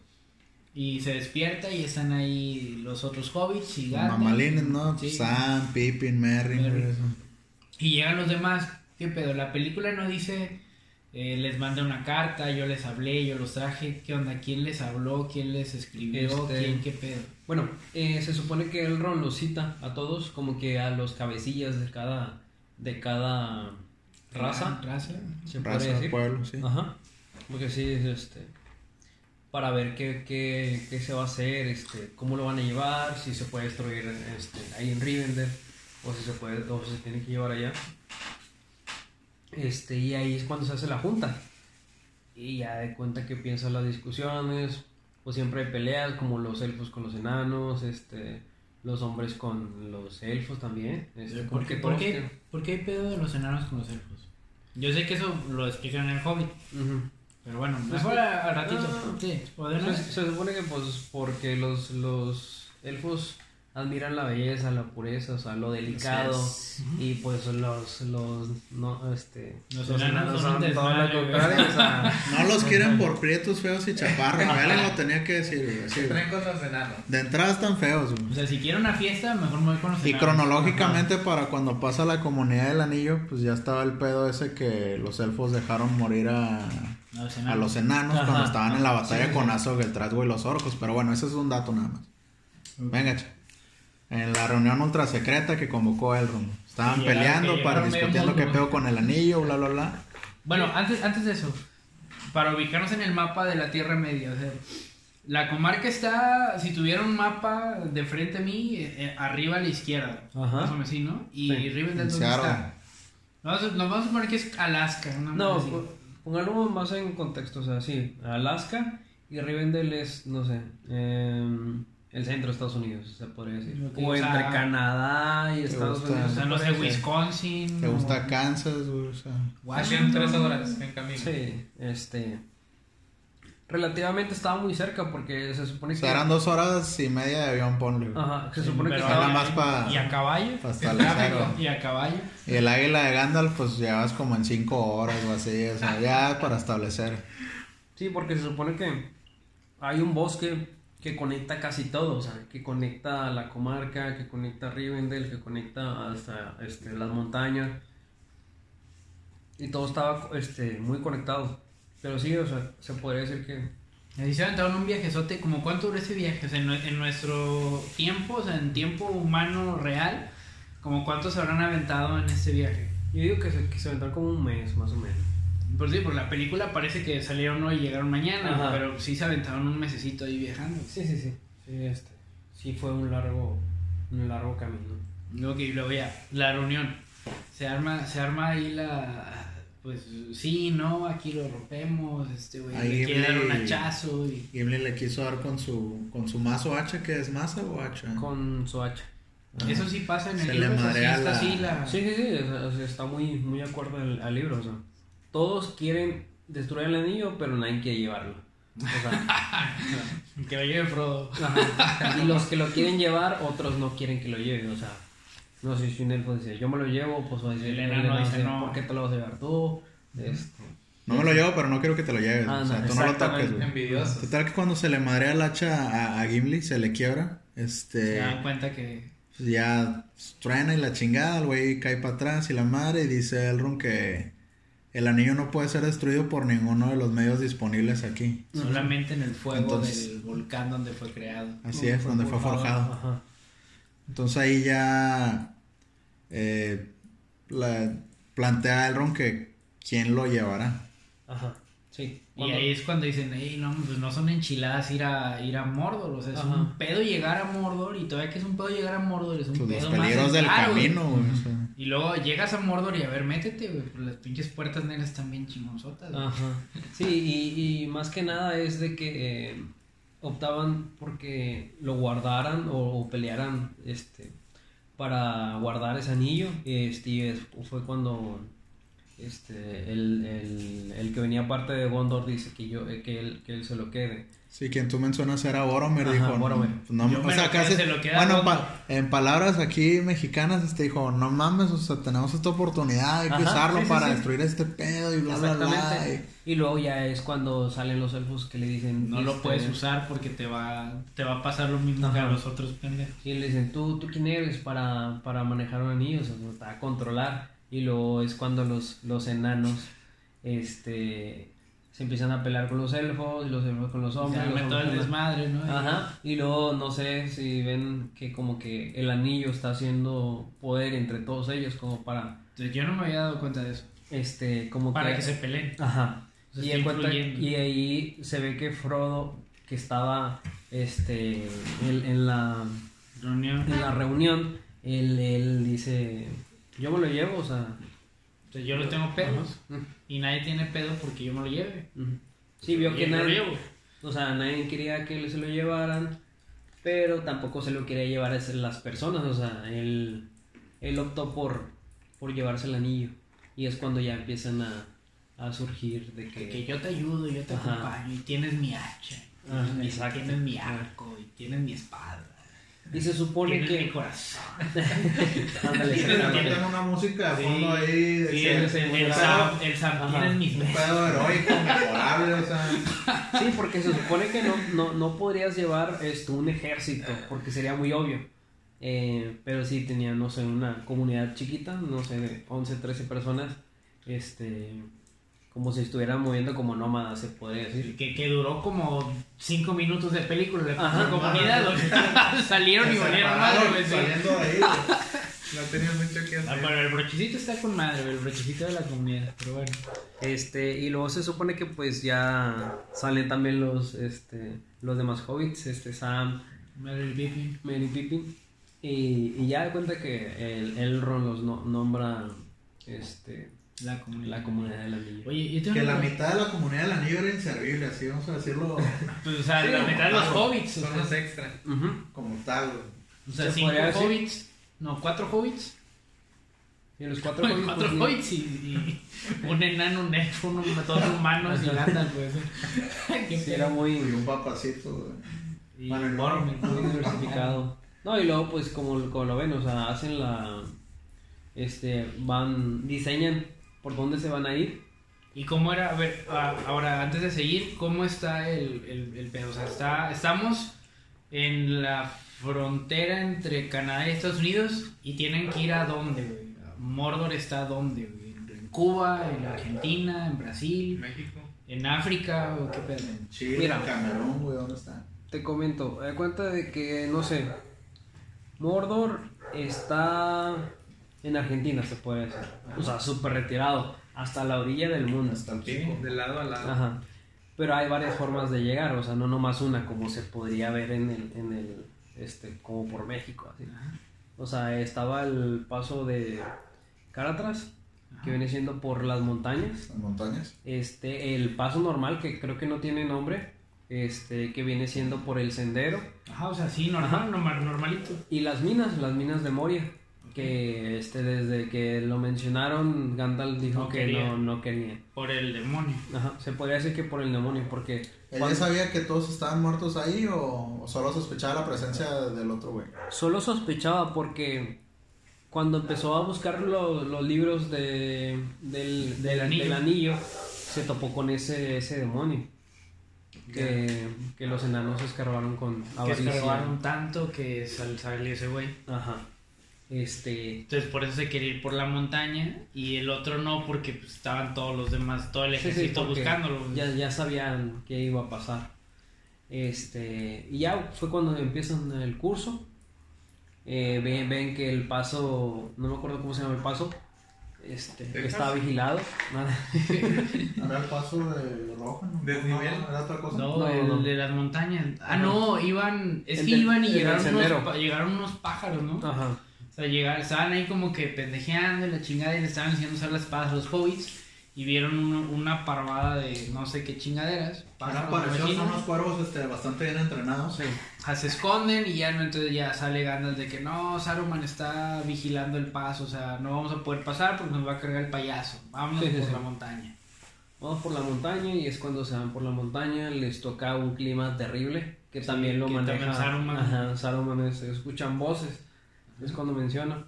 y se despierta y están ahí los otros hobbits y Gandalf. Mamalines, ¿no? Sí. Sam, Pippin, Merry. Y llegan los demás, ¿qué pedo? La película no dice, eh, les mandé una carta, yo les hablé, yo los traje, ¿qué onda? ¿Quién les habló? ¿Quién les escribió? Este- ¿Quién qué pedo? Bueno, eh, se supone que el Ron los cita a todos, como que a los cabecillas de cada, de cada raza, Raza. se puede Raza, decir. pueblo, sí. Ajá. Porque sí, es este. Para ver qué, qué, qué se va a hacer, este, cómo lo van a llevar, si se puede destruir este, ahí en Rivendell, o si se puede, o si se tiene que llevar allá. Este, y ahí es cuando se hace la junta. Y ya de cuenta que piensan las discusiones, pues siempre hay peleas, como los elfos con los enanos, este, los hombres con los elfos también. Este, ¿Por porque qué, por, qué, por qué hay pedo de los enanos con los elfos? Yo sé que eso lo explican en el Hobbit, Ujú. pero bueno, Pues, mejor a- al ratito. ah, sí, podemos- Se, se supone que pues porque los, los elfos admiran la belleza, la pureza, o sea, lo delicado y pues los los no este Los enanos son un todo lo desmadre, güey. contrario, o sea, *laughs* No los quieren por prietos, feos y chaparros. Alguien lo tenía que decir. De entrada están feos, güey. O sea, si quiero una fiesta, mejor me voy con los Y enanos. cronológicamente para cuando pasa la comunidad del anillo, pues ya estaba el pedo ese que los elfos dejaron morir a, A los a enanos. los enanos Ajá. cuando estaban en la batalla Sí, con. Azog, el Trasgo y los orcos. Pero bueno, ese es un dato nada más. Venga, che. En la reunión ultra secreta que convocó Elrond. Estaban Llegaron- peleando para discutiendo qué pedo con el anillo, bla, bla, bla. Bueno, antes, antes de eso, para ubicarnos en el mapa de la Tierra Media, o sea, la comarca está, si tuviera un mapa de frente a mí, eh, eh, arriba a la izquierda, Ajá. más o menos así, ¿no? Y Sí. Rivendell, En ¿dónde está? Nos vamos a poner que es Alaska, una no, así. póngalo más en contexto, o sea, sí, Alaska y Rivendell es no sé, em, el centro de Estados Unidos, se podría decir. O o entre Canadá y ¿te Estados gusta? Unidos. O sea, se no sé. Wisconsin. ¿Te o gusta Kansas, güey? O sea, Washington. tres horas en camino. Sí, este. Relativamente estaba muy cerca porque se supone o que. sea, eran dos horas y media de avión, ponle. Ajá, se Sí, supone que estaba. más pa- Y a caballo. Pa' El establecer, tráfico. güey. Y a caballo. Y el águila de Gandalf, pues llevas como en cinco horas o así, o sea, ya para establecer. Sí, porque se supone que hay un bosque que conecta casi todo, o sea, que conecta a la comarca, que conecta a Rivendell, que conecta hasta este, las montañas. Y todo estaba este, muy conectado. Pero sí, o sea, se podría decir que. Ahí se aventaron un viajezote. ¿Como cuánto duró ese viaje? O sea, en, en nuestro tiempo, o sea, en tiempo humano real, ¿como cuánto se habrán aventado en este viaje? Yo digo que se, que se aventaron como un mes, más o menos. Por sí, por la película parece que salieron hoy y llegaron mañana, Ajá. pero sí se aventaron un mesecito ahí viajando. Sí, sí, sí. Sí, este. Sí, fue un largo, un largo camino. Ok, luego ya, la reunión. Se arma, se arma ahí la. Pues sí, no, aquí lo rompemos, este güey Ahí le quiere dar un hachazo y. Gimli le quiso dar con su, con su mazo hacha, que es maza o hacha. Con su hacha. Eso sí pasa en el Se libro, le la- así la. Sí, sí, sí, o sea, está muy, muy de acuerdo al, al libro, o sea, todos quieren destruir el anillo, pero nadie quiere llevarlo. O sea, *laughs* Que lo lleve Frodo. ajá. y los que lo quieren llevar, otros no quieren que lo lleven, o sea, no sé si un elfo dice, yo me lo llevo, pues va a decir, El enano dice, no. ¿por qué te lo vas a llevar tú? Este, No me lo llevo, pero no quiero que te lo lleves. Ah, o sea, no, tú no lo toques. Envidiosos. Total que cuando se le madrea el hacha a, a Gimli, se le quiebra. Se Este. dan cuenta que. pues ya truena y la chingada, el güey cae para atrás y la madre y dice Elrond que el anillo no puede ser destruido por ninguno de los medios disponibles aquí. Solamente en el fuego Entonces- del volcán donde fue creado. Así es, donde fue forjado. Ajá. Entonces ahí ya eh, la- plantea Elrond que quién lo llevará. Ajá, sí. Y ahí es cuando dicen, hey, no, pues no son enchiladas ir a, ir a Mordor, o sea, es Ajá. un pedo llegar a Mordor y todavía que es un pedo llegar a Mordor, es un Pues pedo los peligros más del güey. camino, güey. o sea. Y luego llegas a Mordor y a ver, métete, güey, pues las pinches puertas negras están bien chingonzotas. güey. Ajá. Sí, y, y más que nada es de que eh, optaban porque lo guardaran o, o pelearan este para guardar ese anillo. Este, y es- fue cuando este el, el, el que venía aparte de Gondor dice que yo eh, que él, que él se lo quede. Sí, quien tú mencionas era Boromir, Ajá, dijo. Boromir. No, Yo o me sea, casi- se lo queda bueno, en, Gondor. pa- en palabras aquí mexicanas, este dijo, no mames, o sea, tenemos esta oportunidad, hay que Ajá, usarlo sí, para sí. destruir este pedo y bla, bla. Y luego ya es cuando salen los elfos que le dicen No lo este, puedes usar porque te va, te va a pasar lo mismo que a los otros pendejos. Y le dicen, ¿tú, tú quién eres para, para manejar un anillo? O sea, para controlar. Y luego es cuando los, los enanos este se empiezan a pelear con los elfos y los elfos con los hombres. me todo el desmadre, ¿no? Ajá, y luego no sé si ven que como que el anillo está haciendo poder entre todos ellos como para yo no me había dado cuenta de eso. este como Para que se peleen. Ajá. Y, y ahí se ve que Frodo que estaba este en la Reunión. en la reunión él, él dice yo me lo llevo, o sea, O sea, yo no tengo pedos. Y nadie tiene pedo porque yo me lo lleve. sí vio que lo nadie, llevo. o sea, nadie quería que se lo llevaran, pero tampoco se lo quería llevar a las personas, o sea, él, él optó por, por llevarse el anillo. Y es cuando ya empiezan a, a surgir de que... Que yo te ayudo, yo te Ajá. acompaño. Y tienes mi hacha. Ah, y exacto. Tienes mi arco. Y tienes mi espada. Y se supone que... corazón. *laughs* Ándale, una música de fondo ahí. de Sí, el, el, el. Sam, el Sam, mis Un pedo heroico, mejorable, o sea. Sí, porque se supone que no, no, no podrías llevar esto, un ejército, porque sería muy obvio. Eh, pero sí tenía, no sé, una comunidad chiquita, no sé, de 11, 13 personas, este, como si estuvieran moviendo como nómadas, se podría decir. Que, que duró como 5 minutos de película. La Ajá. comunidad. o sea, *laughs* salieron y volvieron madre. Saliendo ahí. No tenía mucho que Ah, hacer. pero el brochecito está con madre, el brochecito de la comunidad. Pero bueno. Este, y luego se supone que pues ya salen también los, este, los demás hobbits, este, Sam, Mary Pippin. Merry Pippin, y, y ya de cuenta que el Elrond los no- nombra, este, La comunidad. la comunidad del anillo. Oye, yo tengo Que la mitad de la comunidad del anillo era inservible, así vamos a decirlo *laughs* Pues, o sea, Sí, la mitad de los claro. hobbits. O Son sea, los extra. Ujú. como tal, güey. o sea, Se cinco decir. hobbits. No, cuatro hobbits. Y los *laughs* cuatro Cuatro, hobbits, pues, hobbits y, y *laughs* un enano, un elfo, unos todos humanos y Gandalf, pues. Sí, era muy, Y un papacito. Y Bueno, muy diversificado. No, y luego pues como, como lo ven, o sea, hacen la... Este, van, diseñan por dónde se van a ir. ¿Y cómo era? A ver, a- ahora, antes de seguir, ¿cómo está el, el, el pedo? O sea, está, estamos en la frontera entre Canadá y Estados Unidos y tienen que ir a dónde, güey. Mordor está a dónde, güey. En Cuba, en Argentina, en Brasil, México. en África, o qué pedo. Chile, Mira. Camerún, güey, ¿dónde está? Te comento, da cuenta de que, no sé, Mordor está en Argentina, se puede decir. O sea, súper retirado, hasta la orilla del mundo. Hasta el Sí, de lado a lado. Ajá. Pero hay varias formas de llegar, o sea, no nomás una, como se podría ver en el, en el este, como por México, así. O sea, estaba el paso de Caratras, que viene siendo por las montañas. Las montañas. Este, el paso normal, que creo que no tiene nombre, este, que viene siendo por el sendero. Ajá, o sea, sí, normal, normal normalito. Y las minas, las minas de Moria, que este, desde que lo mencionaron, Gandalf dijo No que no, no quería. Por el demonio. Ajá, se podría decir que por el demonio, porque... ¿Ella cuando- sabía que todos estaban muertos ahí o, solo sospechaba la presencia del otro güey? Solo sospechaba porque cuando empezó a buscar lo- los libros de, del, del, anillo. del anillo, se topó con ese, ese demonio. Que, que los enanos escarbaron con Que avaricia. escarbaron tanto que sal- salió ese güey. Ajá. Este. Entonces por eso se quería ir por la montaña y el otro no porque pues, estaban todos los demás, todo el sí, sí, ejército porque buscándolo. Ya, ya sabían qué iba a pasar. Este. Y ya fue cuando empiezan el curso. Eh, ven, ven que el paso. No me acuerdo cómo se llama el paso. Este. Está vigilado. *laughs* Era el paso de rojo, ¿no? Desnivel. No, era otra cosa. No, No, el no. de las montañas. Ah, no, iban, es El que del- iban y llegaron unos, llegaron unos pájaros, ¿no? Ajá. O sea, llegaron, estaban ahí como que pendejeando y la chingada y le estaban enseñando a usar las espadas a los hobbits y vieron uno- una parvada de no sé qué chingaderas. Pareció son unos cuervos este, bastante bien entrenados. Sí. Ah, se esconden y ya no, entonces ya sale Gandalf de que no, Saruman está vigilando el paso, o sea, no vamos a poder pasar porque nos va a cargar el payaso. Vámonos Sí, sí, por sí. la montaña. Vamos por la montaña y es cuando se van por la montaña, les toca un clima terrible, que Sí, también lo que maneja también Saruman. Ajá, Saruman es- se escuchan voces, es cuando menciona.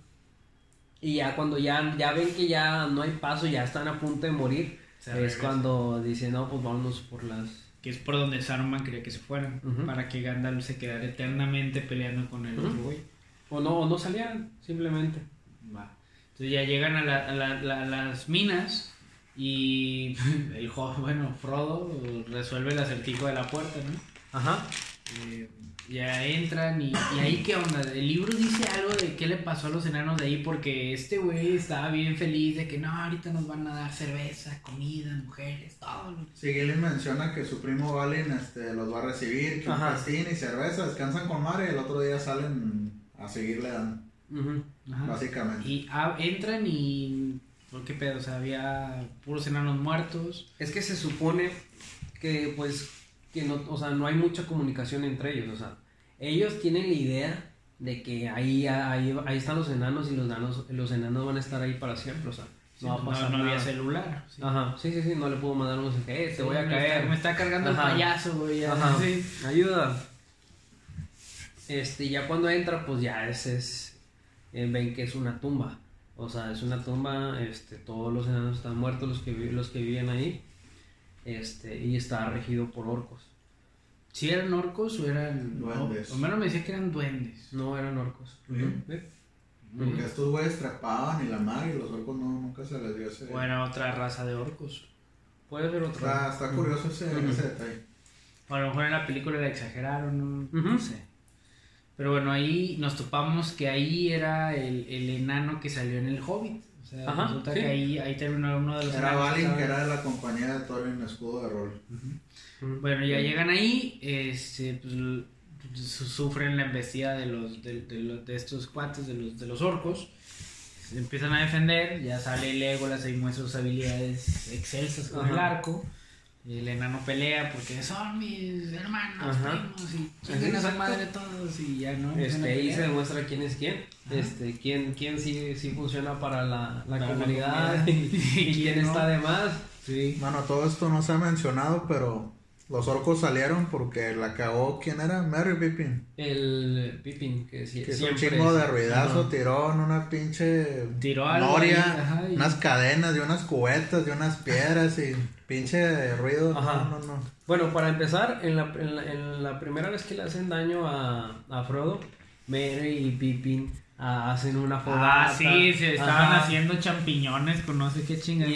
Y ya cuando ya, ya ven que ya no hay paso, ya están a punto de morir, Se es regresa. cuando dicen, no, pues vámonos por las... Que es por donde Saruman quería que se fueran, para que Gandalf se quedara eternamente peleando con el otro güey. O no, o no salían, simplemente. Va. Entonces ya llegan a, la- a la- la- a las minas y *laughs* el joven, bueno, Frodo resuelve el acertijo de la puerta, ¿no? Ajá. Eh, ya entran y, y ahí qué onda, el libro dice algo de qué le pasó a los enanos de ahí porque este güey estaba bien feliz de que no, ahorita nos van a dar cerveza, comida, mujeres, todo. lo- Sí, Gillian menciona que su primo Balin este, los va a recibir, que un festín y cerveza, descansan con Mare y el otro día salen a seguirle dando, básicamente. Y ah, entran y... ¿Por qué pedo? O sea, había puros enanos muertos. Es que se supone que pues que no, o sea, no hay mucha comunicación entre ellos, o sea, ellos tienen la idea de que ahí, ahí, ahí están los enanos y los enanos, los enanos van a estar ahí para siempre, o sea, no va a pasar no había nada. celular. sí. Ajá, sí, sí, sí, no le puedo mandar un mensaje, eh, te Sí, voy a me caer. está- me está cargando Ajá. el payaso, güey. Ajá, sí. ayuda. Este, ya cuando entra, pues ya es, es eh, ven que es una tumba. O sea, es una tumba, este, todos los enanos están muertos, los que, los que viven ahí. Este, y está regido por orcos. ¿Sí eran orcos o eran... Duendes. O, o menos me decía que eran duendes. No eran orcos. ¿Ve? Porque estos güeyes trepaban y la mar y los orcos no, nunca se les dio ese... O era otra raza de orcos. Puede ser otro. Está, está curioso ese, detalle. O a lo mejor en la película la exageraron, no, no sé. Pero bueno, ahí nos topamos que ahí era el, el enano que salió en el Hobbit. O sea, Ajá, resulta sí. que ahí, ahí terminó uno de los Era Balin, que era de la compañía de Thorin Escudo de Rol. Ujú. Bueno, ya llegan ahí, este, pues, sufren la embestida de los, de, de los- de estos cuates, de los, de los orcos. Se empiezan a defender, ya sale Legolas y muestra sus habilidades excelsas con Ajá. el arco. El enano pelea porque son mis hermanos, Ajá. primos, y chinguen a madre todos, y ya no. Este, ahí se demuestra quién es quién. Este, quién, quién sí, sí funciona para la, la Para la comunidad comunidad. *laughs* y, y quién no. está de más. Sí. Bueno, todo esto no se ha mencionado, pero los orcos salieron porque la cagó, ¿quién era? Merry Pippin. El Pippin, que, sí, Que hizo un chingo de ruidazo, tiró en una pinche Tiró algo noria, ahí, ajá, y- unas cadenas, de unas cubetas, de unas piedras y pinche ruido. Ajá. No, no, no. Bueno, para empezar, en la, en la, en la primera vez que le hacen daño a, a Frodo, Merry y Pippin hacen una fogata. Ah, sí, se estaban Ajá. haciendo champiñones con no sé qué chingados.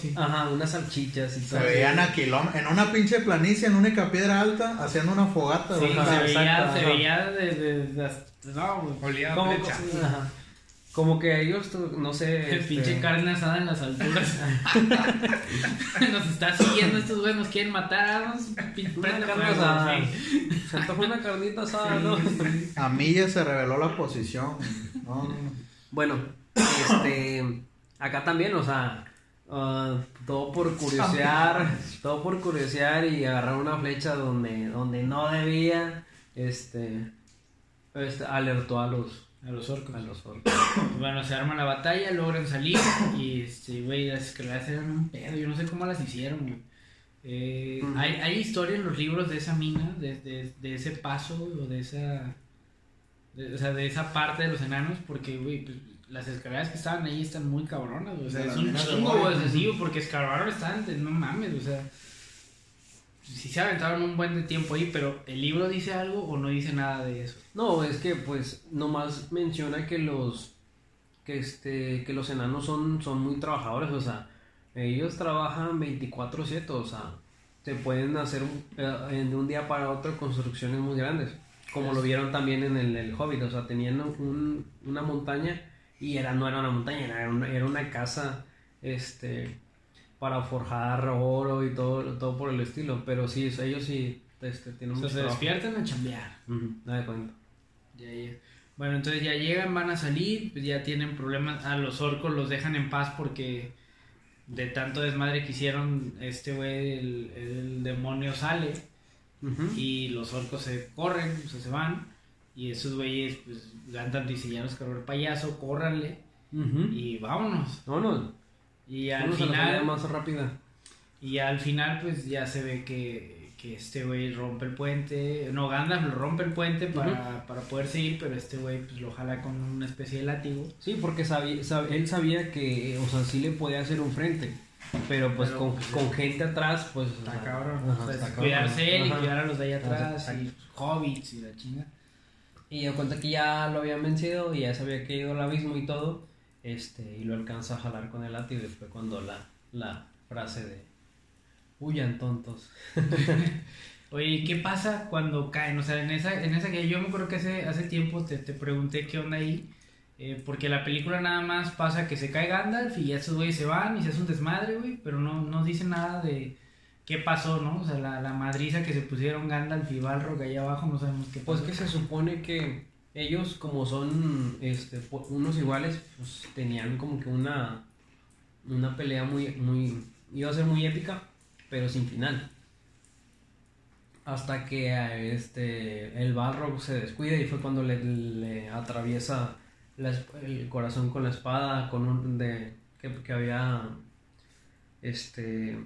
Sí. ajá, unas salchichas y Se todo. veían a kilómetros, en una pinche planicie, en una única piedra alta, haciendo una fogata. Sí, se veía, exacto, se ajá. veía desde... de, no. Olía a Como, flecha. ajá. Como que ellos, no sé. El este, pinche carne asada en las alturas. *laughs* nos está siguiendo estos güeyes, nos quieren matar. Vamos, pin- Una carne asada. sí. Se antoja una carnita asada, ¿no? A mí ya se reveló la posición. No, no, no. Bueno, este. Acá también, o sea. ah, todo por curiosear. *laughs* todo por curiosear y agarrar una flecha donde, donde no debía. Este. este alertó a los. A los orcos. A los orcos. *coughs* Bueno, se arma la batalla, logran salir y, este, güey, las escaleras eran un pedo. Yo no sé cómo las hicieron, güey. Eh, hay, hay historia en los libros de esa mina, de, de, de ese paso o de esa... de- o sea, de esa parte de los enanos, porque, güey, pues, las escaleras que estaban ahí están muy cabronas, güey. O sea, es un chingo, güey, porque escarbaron estaban, de- no mames, o sea... Sí se aventaron un buen de tiempo ahí, pero ¿el libro dice algo o no dice nada de eso? No, es que pues nomás menciona que los que este que los enanos son son muy trabajadores, o sea, ellos trabajan 24/7, o sea, te pueden hacer un- eh, en de un día para otro construcciones muy grandes, como lo vieron también en el, el Hobbit, o sea, tenían un- una montaña y era no era una montaña, era una, era una casa este para forjar oro y todo todo por el estilo, pero sí, ellos sí este, tienen O sea, se trabajo. despiertan a chambear. Ujú, nada de cuenta. Ya, ya. Bueno, entonces ya llegan, van a salir, pues ya tienen problemas. A los orcos los dejan en paz porque de tanto desmadre que hicieron, este güey, el, el demonio sale y los orcos se corren, o sea, se van. Y esos güeyes, pues, andan diseñados cargar payaso, córranle y vámonos. No, no. Y al a la final, más rápida. y al final, pues ya se ve que, que este güey rompe el puente. No, Gandalf lo rompe el puente para, para poder seguir, pero este güey pues lo jala con una especie de látigo. Sí, porque sabía, sab- él sabía que, o sea, sí le podía hacer un frente. Pero pues Pero, con, pues, con gente atrás, pues. o Está sea, cabrón. ajá, o sea, está cabrón. cuidarse él y Ajá. cuidar a los de allá Ajá, atrás, exacto. y hobbits y la chinga. Y yo cuenta que ya lo habían vencido y ya sabía que ido al abismo y todo. Este, y lo alcanza a jalar con el látigo y fue cuando la, la frase de huyan tontos. *laughs* Oye, ¿qué pasa cuando caen? O sea, en esa, en esa que yo me acuerdo que hace, hace tiempo te, te pregunté qué onda ahí. eh, porque la película nada más pasa que se cae Gandalf y ya esos güeyes se van y se hace un desmadre, güey. Pero no, no dice nada de qué pasó, ¿no? O sea, la, la madriza que se pusieron Gandalf y Balrog ahí abajo, no sabemos qué Pues pasó. que se supone que ellos como son este, unos iguales, pues tenían como que una, una pelea muy, muy, iba a ser muy épica, pero sin final. Hasta que este, el Balrog se descuida y fue cuando le, atraviesa el corazón con la espada, con un de que, que había este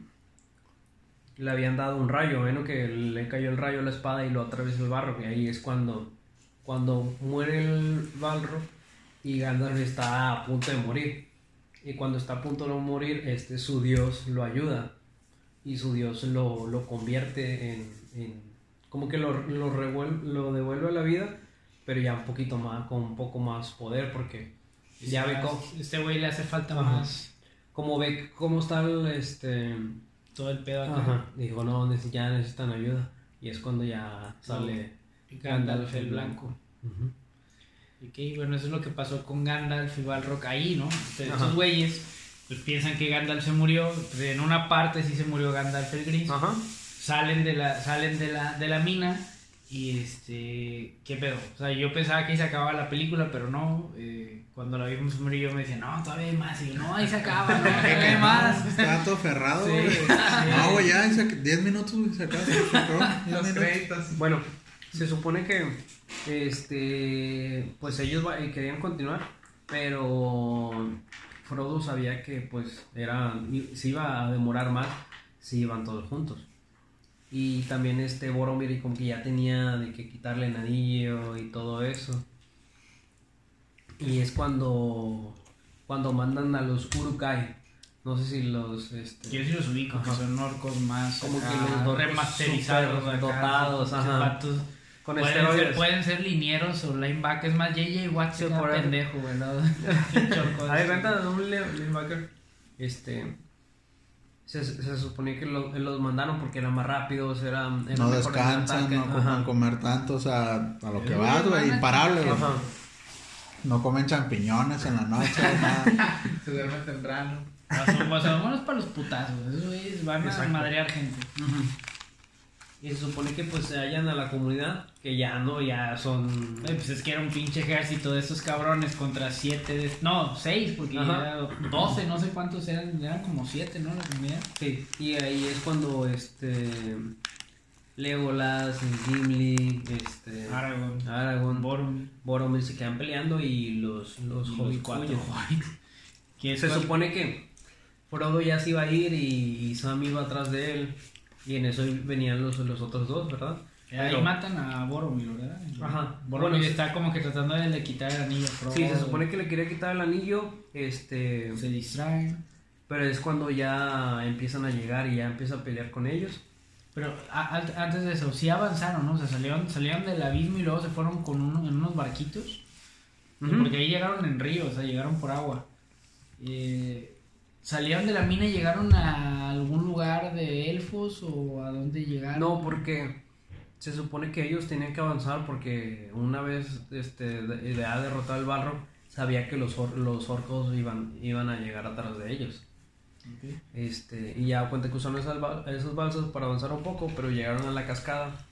le habían dado un rayo, bueno, que le cayó el rayo a la espada y lo atravesó el barro, y ahí es cuando, cuando muere el Balrog y Gandalf está a punto de morir. Y cuando está a punto de morir, este, su dios lo ayuda y su dios lo, lo convierte en, en- como que lo, lo, revuel- lo devuelve a la vida, pero ya un poquito más, con un poco más poder, porque ya ve cómo, Este güey le hace falta Ajá. más como ve cómo está el, este, todo el pedo acá. Ajá. Dijo, no, ya necesitan ayuda. Y es cuando ya sale Gandalf el blanco. Ujú. Ok, bueno, eso es lo que pasó con Gandalf y Balrog ahí, ¿no? Entonces. Esos güeyes pues, piensan que Gandalf se murió. pues, en una parte sí se murió Gandalf el gris. Ajá. Salen de la, salen de la, de la mina y este, ¿qué pedo? O sea, yo pensaba que ahí se acababa la película, pero no. eh, cuando la vimos y yo me decía, no, todavía hay más. Y yo, no, ahí se acaba, no, *laughs* todavía hay más. *laughs* Estaba todo ferrado, Sí, güey. sí. No, güey, ya, 10 minutos, se acaba. se acabó, 10 *laughs* Los minutos. créditos. Bueno, se supone que este pues ellos eh, querían continuar, pero Frodo sabía que pues era se iba a demorar más si iban todos juntos. Y también este Boromir como que ya tenía de que quitarle el anillo y todo eso. Y es cuando cuando mandan a los Urukai. No sé si los este, Yo sí los ubico, que son orcos más Como acá, que los orcos remasterizados, dotados, ajá. vatos. Con pueden, ser, esteroides. pueden ser linieros o linebackers, más JJ Watt se por eso. pendejo. *laughs* Chorco Hay de- renta de un linebacker. Este. Se, se suponía que lo- los mandaron porque eran más rápidos, eran, eran No descansan, no ocupan comer tanto, o sea, a lo que vas, güey, imparable, güey. No comen champiñones en la noche, *laughs* nada. Se duerme temprano. O sea, vámonos para los putazos. Esos güeyes van a Exacto. madrear gente. Y se supone que pues se hallan a la comunidad, que ya no, ya son. Ay, pues es que era un pinche ejército de esos cabrones contra siete. De... No, seis, porque Ajá. era doce, no sé cuántos eran. Eran como siete, ¿no? La comunidad. Sí, y ahí es cuando este. Legolas, Gimli, este. Aragorn, Aragorn, Boromir. Boromir se quedan peleando y los, los, y hobbits los cuatro. *laughs* Que Se supone que Frodo ya se iba a ir y, y Sam iba atrás de él. Y en eso venían los, los otros dos, ¿verdad? Ahí Pero- matan a Boromir, ¿verdad? Ajá. Boromir Bueno, está como que tratando de le quitar el anillo a Frodo. Sí, se supone que le quería quitar el anillo, este, Se distraen. pero es cuando ya empiezan a llegar y ya empieza a pelear con ellos. Pero a- al- antes de eso, sí avanzaron, ¿no? O sea, salieron, salieron del abismo y luego se fueron con uno, en unos barquitos. Ujú. Porque ahí llegaron en río, o sea, llegaron por agua. Eh, salieron de la mina y llegaron a algún lugar de elfos o a dónde llegaron. No, porque se supone que ellos tenían que avanzar porque una vez este, de, haber derrotado al barro, sabía que los, or- los orcos iban, iban a llegar atrás de ellos. Ok. Este, y ya cuenta que usaron esas, bal- esos balsas para avanzar un poco, pero llegaron a la cascada.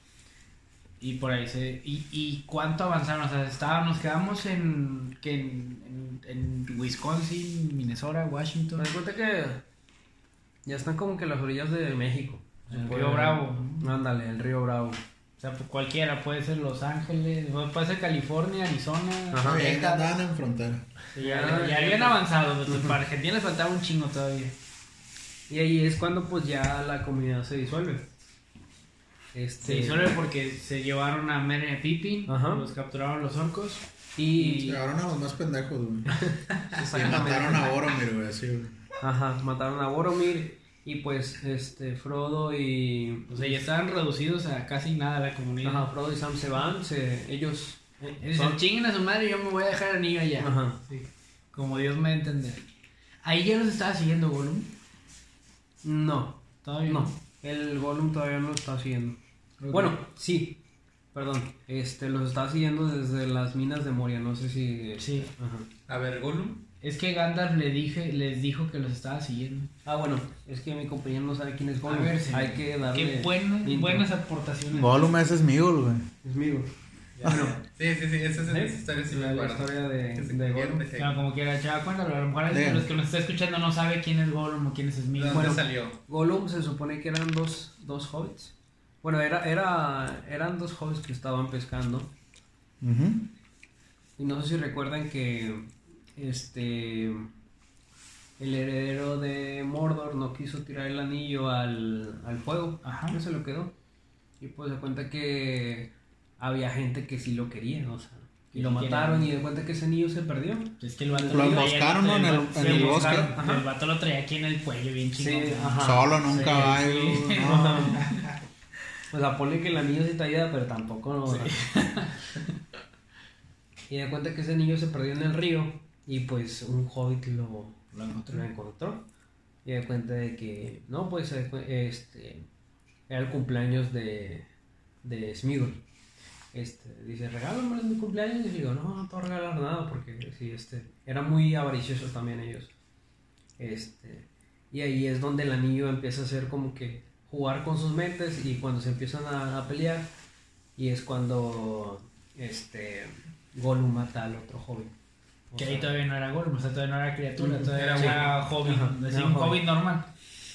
Y por ahí se. ¿Y, y cuánto avanzaron? O sea, estábamos, nos quedamos en, que en, en, en Wisconsin, Minnesota, Me Washington. das cuenta que ya están como que las orillas de México. El Puede- Río Bravo. Ándale, el río Bravo. O sea, pues cualquiera, puede ser Los Ángeles, puede ser California, Arizona. Ajá. Texas. andaban en frontera. Sí, ya, ya habían avanzado, pero para Argentina les faltaba un chingo todavía. Y ahí es cuando pues ya la comunidad se disuelve. Este, Se disuelve porque se llevaron a Merry Pippin, los capturaron los orcos. Y, Llegaron a los más pendejos, güey. *laughs* Y Exactamente. mataron a Boromir, güey, así, güey. Ajá, mataron a Boromir y pues este Frodo y O sea, ya estaban reducidos a casi nada la comunidad. ajá, Frodo y Sam se van, se, ellos eh, Dicen, son- chinguen a su madre, yo me voy a dejar el anillo allá. Ajá. Sí. Como Dios me va a entender. Ahí ya los estaba siguiendo Gollum. No, Todavía no. El Gollum todavía no lo está siguiendo. Bueno, sí. Perdón. Este, los está siguiendo desde las minas de Moria. No sé si. Sí. Ajá. A ver, Gollum. Es que Gandalf le dije, les dijo que los estaba siguiendo. Ah, bueno, es que mi compañero no sabe quién es Gollum. A ver. Hay que darle. Qué buenas, intro. buenas aportaciones. Gollum ese es Migol, güey. Es mío. Bueno, Sí, sí, sí, esa es historia sí me la, historia de, Que Gollum. Pero como quiera, chava, cuéntalo. A lo mejor alguien de Dígame. los que nos está escuchando no sabe quién es Gollum o quién es ¿De Smith. dónde Bueno. salió? Gollum se supone que eran dos, dos hobbits. Bueno, era, era, eran dos hobbits que estaban pescando. Y no sé si recuerdan que este el heredero de Mordor no quiso tirar el anillo al, al fuego. Ajá. No se lo quedó. Y pues se cuenta que había gente que sí lo quería, o sea. Y lo mataron quieren. y de cuenta que ese anillo se perdió. Es que el vato Lo emboscaron, ¿no? en el- sí, en el bosque. Ajá. El vato lo traía aquí en el cuello, bien chingón. Sí, ajá. Solo un Sí, caballo. sí. *laughs* no. O sea, ponle que el anillo sí traía, pero tampoco no. *laughs* y de cuenta que ese niño se perdió en el río y pues un hobbit lo, Lo encontró. lo encontró. Y de cuenta de que, no, pues se este, era el cumpleaños de, de Smigol. Este, dice, regálame mi cumpleaños. Y digo, no, no te voy a regalar nada porque sí, este, eran muy avariciosos también ellos. Este, y ahí es donde el anillo empieza a hacer como que jugar con sus mentes y cuando se empiezan a, a pelear y es cuando este Gollum mata al otro joven. O Que sea, ahí todavía no era Gollum, o sea, todavía no era criatura, todavía era hobbit, Ajá, así, era un hobbit. hobbit normal.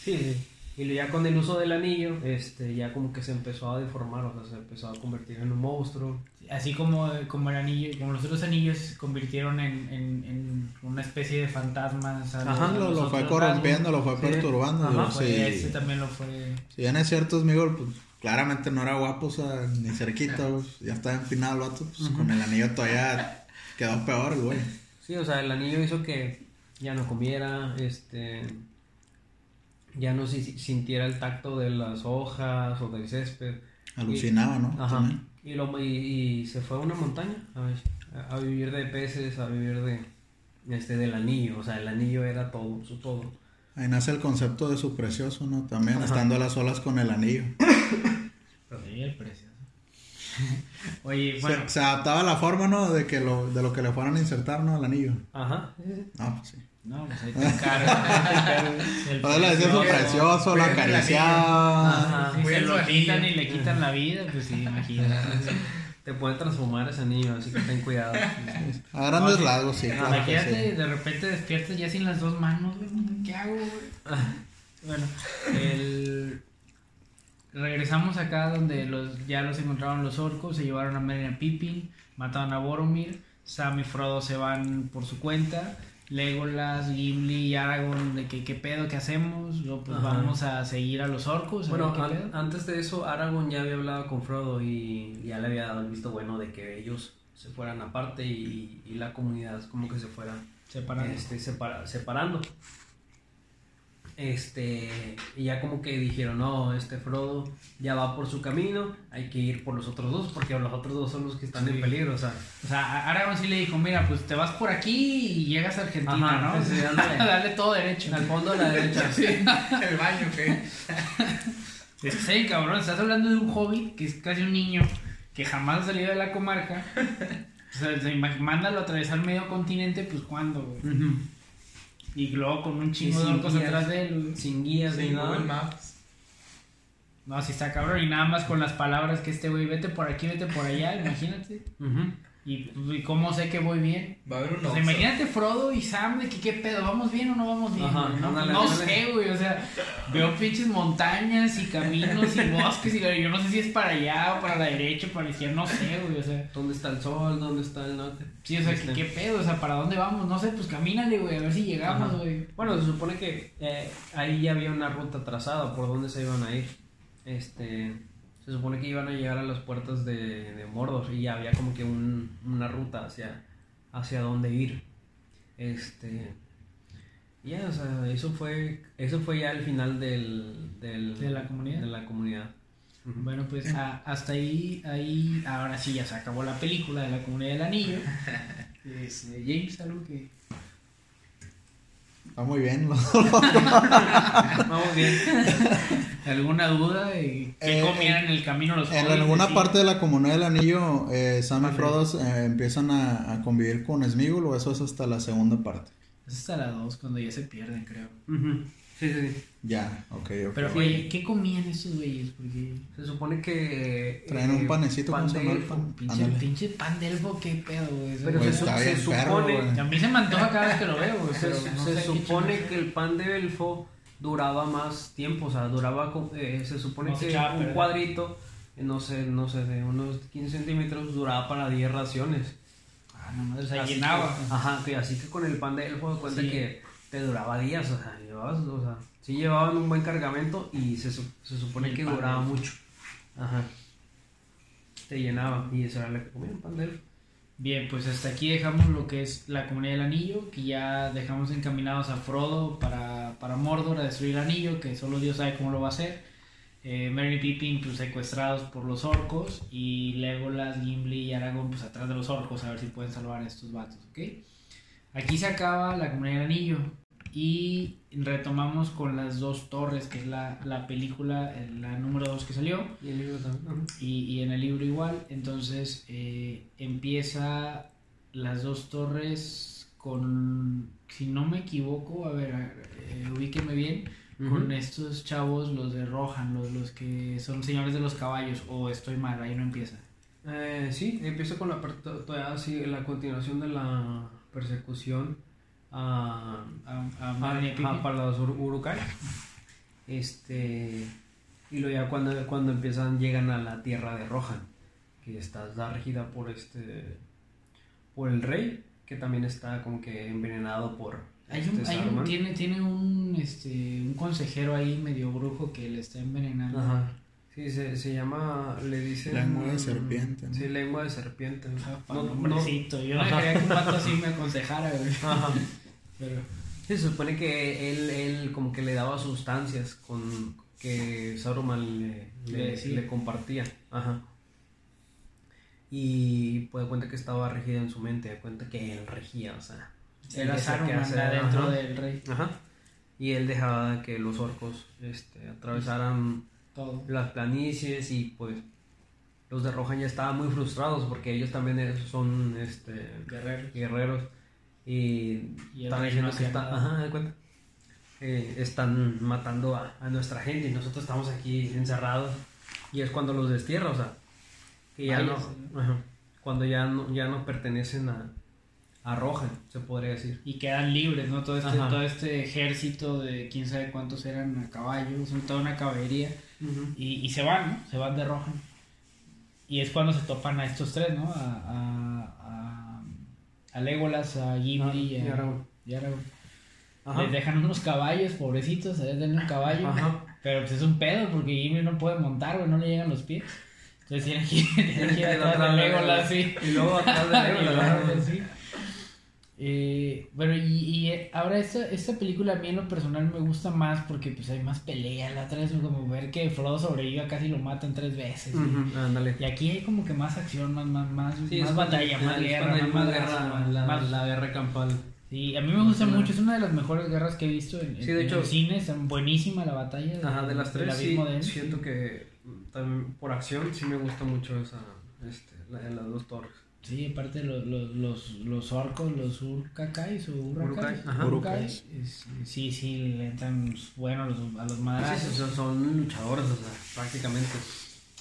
Sí, sí. Y luego ya con el uso del anillo, este, ya como que se empezó a deformar, o sea, se empezó a convertir en un monstruo. Así como, como el anillo, como los otros anillos se convirtieron en, en, en una especie de fantasmas. a los- Ajá, a lo, los lo fue corrompiendo, lo fue Sí. perturbando. Ajá, Fue- sí. Ese también lo fue. Si bien es cierto, es Migol, pues claramente no era guapo, o sea, ni cerquita, pues, ya estaba empinado el vato, pues con el anillo todavía quedó peor, el güey. Sí, o sea, el anillo hizo que ya no comiera, este, ya no si- sintiera el tacto de las hojas o del césped. Alucinaba, ¿no? Ajá. También. Y, lo, y, y se fue a una montaña a, a- vivir de peces, a vivir de, este, del anillo. O sea, el anillo era todo, su todo. Ahí nace el concepto de su precioso, ¿no? También Ajá. estando a las olas con el anillo. *coughs* Sí, el precioso. *laughs* Oye, bueno, Se, se adaptaba a la forma, ¿no? De que lo, de lo que le fueran a insertar, ¿no? Al anillo. Ajá. No, pues sí. No, pues ahí te encargo. *laughs* El Entonces le decía su precioso. precioso, lo acariciaba. Ajá. Si se lo quitan y le quitan la vida, pues sí, imagínate. *laughs* Te puede transformar ese anillo, así que ten cuidado. A grandes rasgos, sí, Imagínate, de repente despiertas ya sin las dos manos, güey. ¿Qué hago, güey? *laughs* Bueno, el... regresamos acá donde los, ya los encontraron los orcos, se llevaron a a Pippin, mataron a Boromir, Sam y Frodo se van por su cuenta, Legolas, Gimli y Aragorn de que qué pedo, qué hacemos, luego pues Ajá. vamos a seguir a los orcos, Bueno, an- antes de eso, Aragorn ya había hablado con Frodo y ya le había dado el visto bueno de que ellos se fueran aparte y, y la comunidad como que se fuera Separando. este, separa- separando. Este, y ya como que dijeron, no, este Frodo ya va por su camino, hay que ir por los otros dos, porque los otros dos son los que están Sí. en peligro, o sea. O sea, Aragorn sí le dijo, mira, pues te vas por aquí y llegas a Argentina, Ajá, ¿no? sí, sí. *laughs* Dale todo derecho. Al fondo a la derecha. *laughs* *laughs* El baño, ¿qué? Es que sí, cabrón, estás hablando de un hobbit que es casi un niño que jamás ha salido de la comarca. O sea, mándalo a atravesar medio continente, pues cuándo, güey. Y luego con un chingo de guías. atrás de él, güey. Sin guías ni Sin nada. Google Maps. No, si está cabrón. Y nada más con las palabras que este güey, vete por aquí, vete por allá, imagínate. Y, y cómo sé que voy bien. Va a haber un O sea, imagínate Frodo y Sam de que qué pedo, ¿vamos bien o no vamos bien? Ajá, no ándale, no sé, güey, o sea, veo pinches montañas y caminos y *laughs* bosques y yo no sé si es para allá o para la derecha o para la izquierda, no sé, güey, o sea, ¿Dónde está el sol? ¿Dónde está el norte? sí, o sea, Este. ¿qué, qué pedo? O sea, ¿para dónde vamos? No sé, pues camínale, güey, a ver si llegamos, Ajá. güey. Bueno, se supone que eh, ahí ya había una ruta trazada por dónde se iban a ir. Este, se supone que iban a llegar a las puertas de, de Mordor y ya había como que un- una ruta hacia, hacia dónde ir. Este, ya, o sea, eso fue, eso fue ya el final del, del- ¿De la comunidad? de la comunidad. Bueno, pues a- hasta ahí, ahí, ahora sí ya se acabó la película de la comunidad del anillo. *laughs* Este, James, algo que... Está muy bien. *laughs* Vamos bien. ¿Alguna duda? ¿Y ¿Qué Eh, comían en el camino los En alguna Sí. parte de la comunidad del anillo, eh, Sam y. Frodo eh, empiezan a, a convivir con Smigol o eso es hasta la segunda parte. Es hasta la 2 cuando ya se pierden, creo. Ujú. Sí, sí, sí. Ya, ok, ok. Pero, oye, ¿qué comían esos güeyes? Porque... Se supone que. Traen un panecito, pan ¿cómo se de pan? Pinche, pinche pan de elfo, qué pedo, güey. Pero Pues se, su- está se bien perro, supone. güey. A mí se me antoja cada vez que lo veo, güey. *laughs* Se, no supone que el pan de elfo duraba más tiempo, o sea, duraba, con- eh, se supone No que un cuadrito, eh, no sé, no sé, de unos 15 centímetros duraba para 10 raciones. Ah, no, o sea, Así llenaba. que- ajá, que así que con el pan de elfo, de cuenta Sí. que te duraba días, o sea, llevabas, o sea, sí llevaban un buen cargamento y se, se supone Y que duraba mucho. Ajá. Te llenaba y eso era lo que comía el pan de elfo. Bien, pues hasta aquí dejamos lo que es la comunidad del anillo, que ya dejamos encaminados a Frodo para, para Mordor a destruir el anillo, que solo Dios sabe cómo lo va a hacer. Eh, Merry y Pippin pues secuestrados por los orcos y Legolas, Gimli y Aragorn pues atrás de los orcos a ver si pueden salvar a estos vatos, ¿ok? Aquí se acaba la comunidad del anillo y retomamos con las dos torres, que es la, la película, eh, la número 2 que salió Y el libro también. y, y en el libro igual. Entonces eh, empieza las dos torres con, si no me equivoco, a ver, eh, ubíqueme bien, con estos chavos, los de Rohan, los, los que son señores de los caballos, o estoy mal, ahí no empieza. Eh, sí, empieza con la, todavía sí, la continuación de la persecución a, A, a a- para los Ur- Urukai. Este, y luego ya cuando, cuando empiezan, llegan a la tierra de Rohan, que está, está regida por este, por el rey, que también está como que envenenado por Hay este un, hay un- tiene, tiene un, este, un consejero ahí medio brujo que le está envenenando. Ajá. Sí, se, se llama, le dicen... Lengua de serpiente, ¿no? Sí, lengua de serpiente. Ah, No- no- nombrecito. Yo no quería que un vato así me aconsejara, güey. Ajá. Pero... Sí, se supone que él, él como que le daba sustancias con que Saruman le, Le compartía. Ajá. Y pues de cuenta que estaba regida en su mente, de cuenta que él regía, o sea. él Era Saruman hacer, adentro ajá. del rey. Ajá. Y él dejaba que los orcos este, atravesaran Todo. las planicies y pues los de Rohan ya estaban muy frustrados porque ellos también son este, Guerrero. guerreros y, están diciendo no que hacía está- nada. ajá, de cuenta. Eh, están matando a, a nuestra gente y nosotros estamos aquí encerrados y es cuando los destierra, o sea, que ya Váyase, no, ajá, cuando ya no, ya no pertenecen a, a Rohan, se podría decir. Y quedan libres, ¿no? Todo este, Ajá. todo este ejército de quién sabe cuántos eran a caballo, son toda una caballería. Y, y se van, ¿no? Se van de Rohan. Y es cuando se topan a estos tres, ¿no? A, a, a, a Legolas, a Gimli Ah, y a Aragorn. y Aragorn. Ajá. Les dejan unos caballos, pobrecitos, a denle un caballo. Ajá. Pero pues es un pedo porque Gimli no puede montar, güey, no le llegan los pies. Entonces tienen que ir, tienen que ir Tienen atrás de Legolas, sí. Y luego atrás de *laughs* Legolas. Eh, bueno, y, y, eh, ahora esta, esta película a mí en lo personal me gusta más porque pues hay más pelea. La otra es como ver que Frodo sobrevive, casi lo matan tres veces. ándale. Y aquí hay como que más acción, más, más, más, Sí, más es batalla, más es guerra, más, guerra, más- la, más- la guerra campal. Sí, a mí me gusta mucho, es una de las mejores guerras que he visto en, Sí, de en hecho- el cine, está buenísima la batalla. Ajá, de las tres sí, abismo de él. siento que también por acción sí me gusta mucho esa, este, la de las dos torres. Sí, aparte los, los, los, los orcos, los urcacais o Urukai, urracais, urcais, es- sí, sí, le entran bueno a los, a los Sí, son, son luchadores, o sea, prácticamente.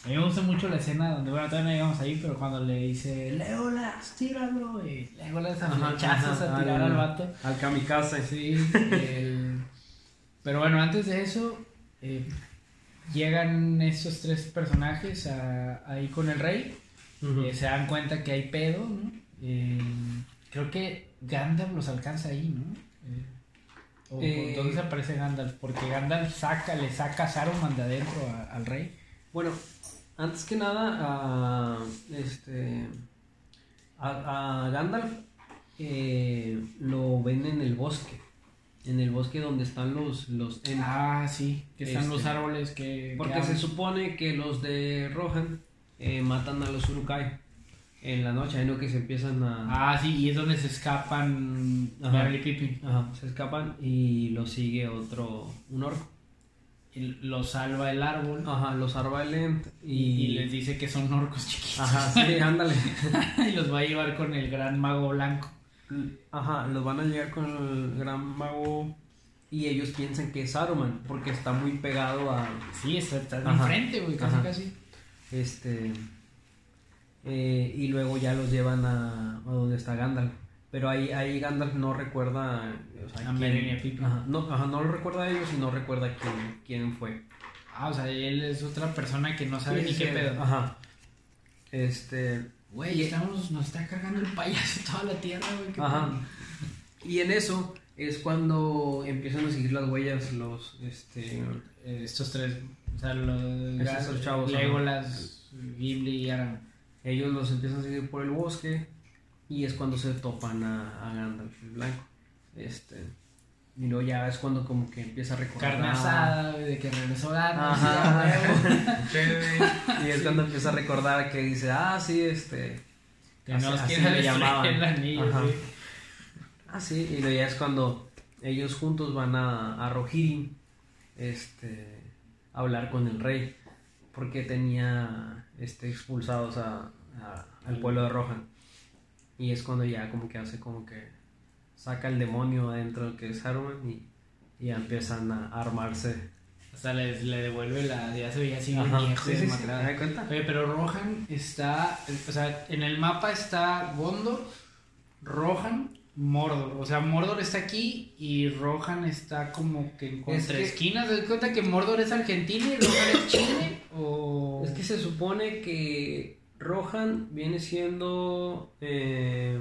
A mí me gusta mucho la escena donde, bueno, todavía no llegamos ahí, pero cuando le dice, Legolas, tíralo, y Legolas a flechazos a tirar al, vato. Al kamikaze. Sí, el- pero bueno, antes de eso, eh, llegan estos tres personajes a- ahí con el rey. Eh, se dan cuenta que hay pedo, ¿no? Eh, creo que Gandalf los alcanza ahí, ¿no? Eh, o, ¿Dónde se aparece Gandalf? Porque Gandalf saca, le saca a Saruman de adentro a- al rey. Bueno, antes que nada, a, este, a, a Gandalf lo ven en el bosque. En el bosque donde están los, los. Ah, sí, que están Este, los árboles que... Porque que se supone que los de Rohan eh, matan a los Urukai. en la noche, hay uno que se empiezan a... Ah, sí, y es donde se escapan Ajá. Merry y Pippin. Ajá, se escapan y lo sigue otro, un orco. Y lo salva el árbol Ajá, los Arvalent y, y... les dice que son orcos chiquitos. Ajá, sí, *laughs* ándale. y los va a llevar con el gran mago blanco. Ajá, los van a llegar con el gran mago y ellos piensan que es Saruman porque está muy pegado a Sí, está, está enfrente, güey, casi Ajá. casi. Este eh, y luego ya los llevan a, a donde está Gandalf. Pero ahí, ahí Gandalf no recuerda o sea, A quién-. Ajá, no, ajá, no lo recuerda a ellos y no recuerda quién, quién fue. Ah, o sea, él es otra persona que no sabe Sí, ni sí, qué pedo. Ajá. Este, Güey, estamos, nos está cargando el payaso *laughs* toda la tierra, güey. Ajá. Y en eso es cuando empiezan a seguir las huellas los este Eh, estos tres, o sea, los Esos chavos. Legolas, Gimli y Aragorn. ellos los empiezan a seguir por el bosque y es cuando se topan a, a Gandalf el blanco. Este y luego ya es cuando como que empieza a recordar Carne asada, de que regresó Gandalf. *laughs* *laughs* y es cuando empieza a recordar que dice, "Ah, sí, este Tenemos Así- que así darle le llamaban. el anillo, Ajá. güey. Ah, sí, y luego ya es cuando ellos juntos van a, a Rohirrim este, hablar con el rey, porque tenía este, expulsados a, a- al pueblo de Rohan. Y es cuando ya como que hace como que saca el demonio adentro que es Saruman y, y ya empiezan a armarse. O sea, les, le devuelve la. Ya se veía así bien Ajá, viejo sí, sí, sí, demacrado. ¿te das cuenta? Oye, pero Rohan está. O sea, en el mapa está Gondor, Rohan, Mordor. O sea, Mordor está aquí y Rohan está como que en Es contra que- esquinas. ¿Te das cuenta que Mordor es Argentina y Rohan es Chile? O. Es que se supone que Rohan viene siendo... eh,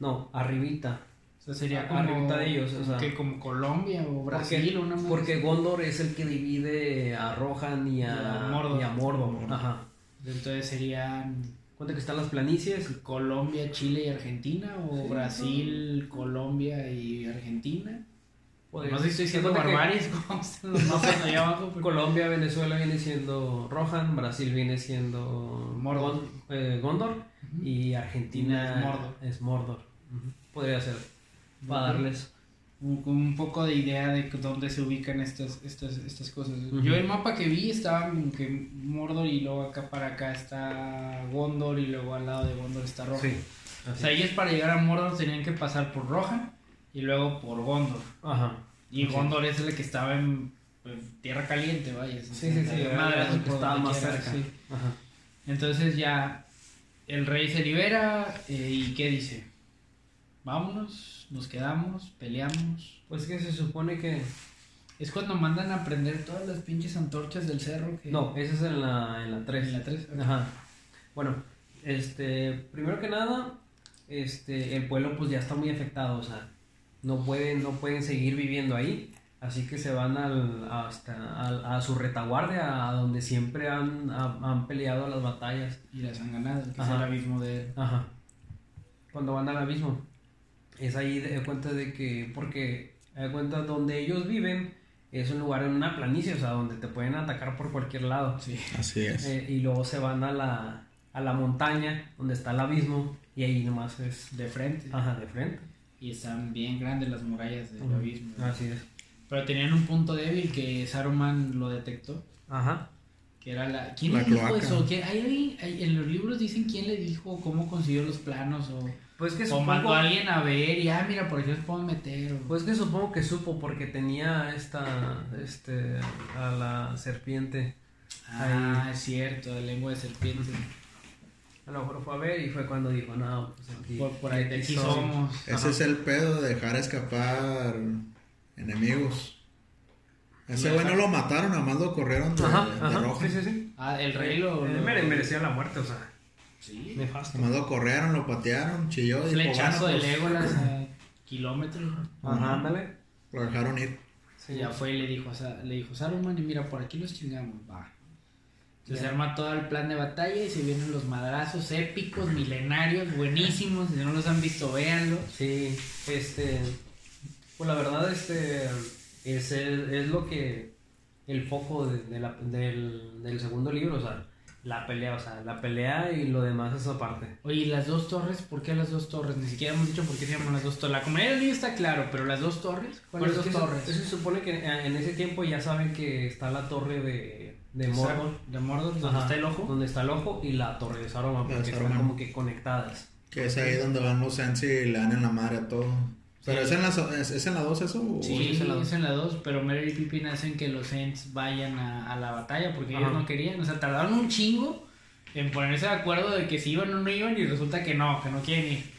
no, arribita. O sea, sería como. arribita de ellos, o sea. que como Colombia o Brasil porque, o una porque. Gondor es el que divide a Rohan y a, Y a Mordor. y a Mordor. Ajá. Entonces serían Cuenta que están las planicies. Colombia, Chile y Argentina o Sí, Brasil, Colombia y Argentina. Podría- no sé si estoy diciendo barbaries como están los *laughs* mapas allá abajo. pero- Colombia, Venezuela viene siendo Rohan, Brasil viene siendo Mordor. Eh, Gondor y Argentina Es Mordor. es Mordor. Podría ser. Para Ujú. darles. Un, un poco de idea de dónde se ubican estas, estas, estas cosas. Ujú. Yo el mapa que vi estaba como que Mordor y luego acá para acá está Gondor y luego al lado de Gondor está Rohan. Sí. O sea, ellos para llegar a Mordor tenían que pasar por Rohan y luego por Gondor. Ajá. Y Sí. Gondor es el que estaba en pues, tierra caliente, vaya. Sí, sí, sí. Era Madre, que estaba más quiera, cerca. sí. Ajá. Entonces ya el rey se libera eh, y ¿qué dice? Vámonos, nos quedamos, peleamos. Pues que se supone que. Es cuando mandan a prender todas las pinches antorchas del cerro. Que... No, esa es en la, en la 3. En la tres, ok. Ajá. Bueno, este, primero que nada, este, el pueblo pues ya está muy afectado, o sea, no pueden, no pueden seguir viviendo ahí, así que se van al, hasta, al- a, su retaguardia, a donde siempre han, ha- han peleado las batallas. Y las han ganado, que es el abismo de... Ajá. Cuando van al abismo. Es ahí de cuenta de que, porque de cuenta donde ellos viven es un lugar en una planicie, o sea, donde te pueden atacar por cualquier lado. Sí. Así es. Eh, y luego se van a la, a la montaña donde está el abismo y ahí nomás es De frente. ajá, de frente. Y están bien grandes las murallas del abismo. Así es. Pero tenían un punto débil que Saruman lo detectó. Ajá. Que era la... ¿Quién La le dijo cloaca. eso? ¿Quién- hay alguien- hay- en los libros dicen quién le dijo cómo consiguió los planos o... Pues que O mandó supongo, a alguien a ver y, ah, mira, por aquí los puedo meter. o- pues que supongo que supo porque tenía esta, este, a la serpiente. ah, es cierto, de lengua de serpiente. A lo mejor fue a ver y fue cuando dijo, no, pues aquí. Por, por ahí de aquí soy". somos. Ese Ajá. es el pedo de dejar escapar enemigos. Ese güey no lo mataron, nada más lo corrieron de, Ajá, de ajá. Rohan. Sí, sí, sí. Ah, el rey lo. Él lo- mere- merecía la muerte, o sea, Sí. nefasto. Nada más lo corrieron, lo patearon, chilló y dijo, Flechazo de pues, Legolas a *laughs* kilómetros. Ajá, ándale. Lo dejaron ir. Sí, ya fue y le dijo, o sea, le dijo, Saruman, y mira, por aquí los chingamos, va. Entonces se arma todo el plan de batalla y se vienen los madrazos épicos, milenarios, buenísimos. Si no los han visto, véanlo. Sí, este, pues la verdad, este, es, el- es lo que, el foco de, de la- del, del segundo libro, o sea, la pelea, o sea, la pelea y lo demás es aparte. Oye, ¿y las dos torres? ¿Por qué las dos torres? Ni siquiera hemos dicho por qué se llaman las dos torres. La comunidad del niño está claro, pero las dos torres, ¿cuáles dos torres? Eso, se supone que eh, en ese tiempo ya saben que está la torre de, de Mordor. De Mordor, donde Ajá, está el ojo. Donde está el ojo y la torre de Saruman, porque están como que conectadas. Que es ahí donde van los Ents y le dan en la madre a todo. ¿Pero es, en la, so- es, es en la 2 eso? o- Sí, es en la dos. es en la 2, pero Merry y Pippin hacen que los Ents vayan a, a la batalla porque ellos Ajá. no querían. O sea, tardaron un chingo en ponerse de acuerdo de que si iban o no iban y resulta que no, que no quieren ir.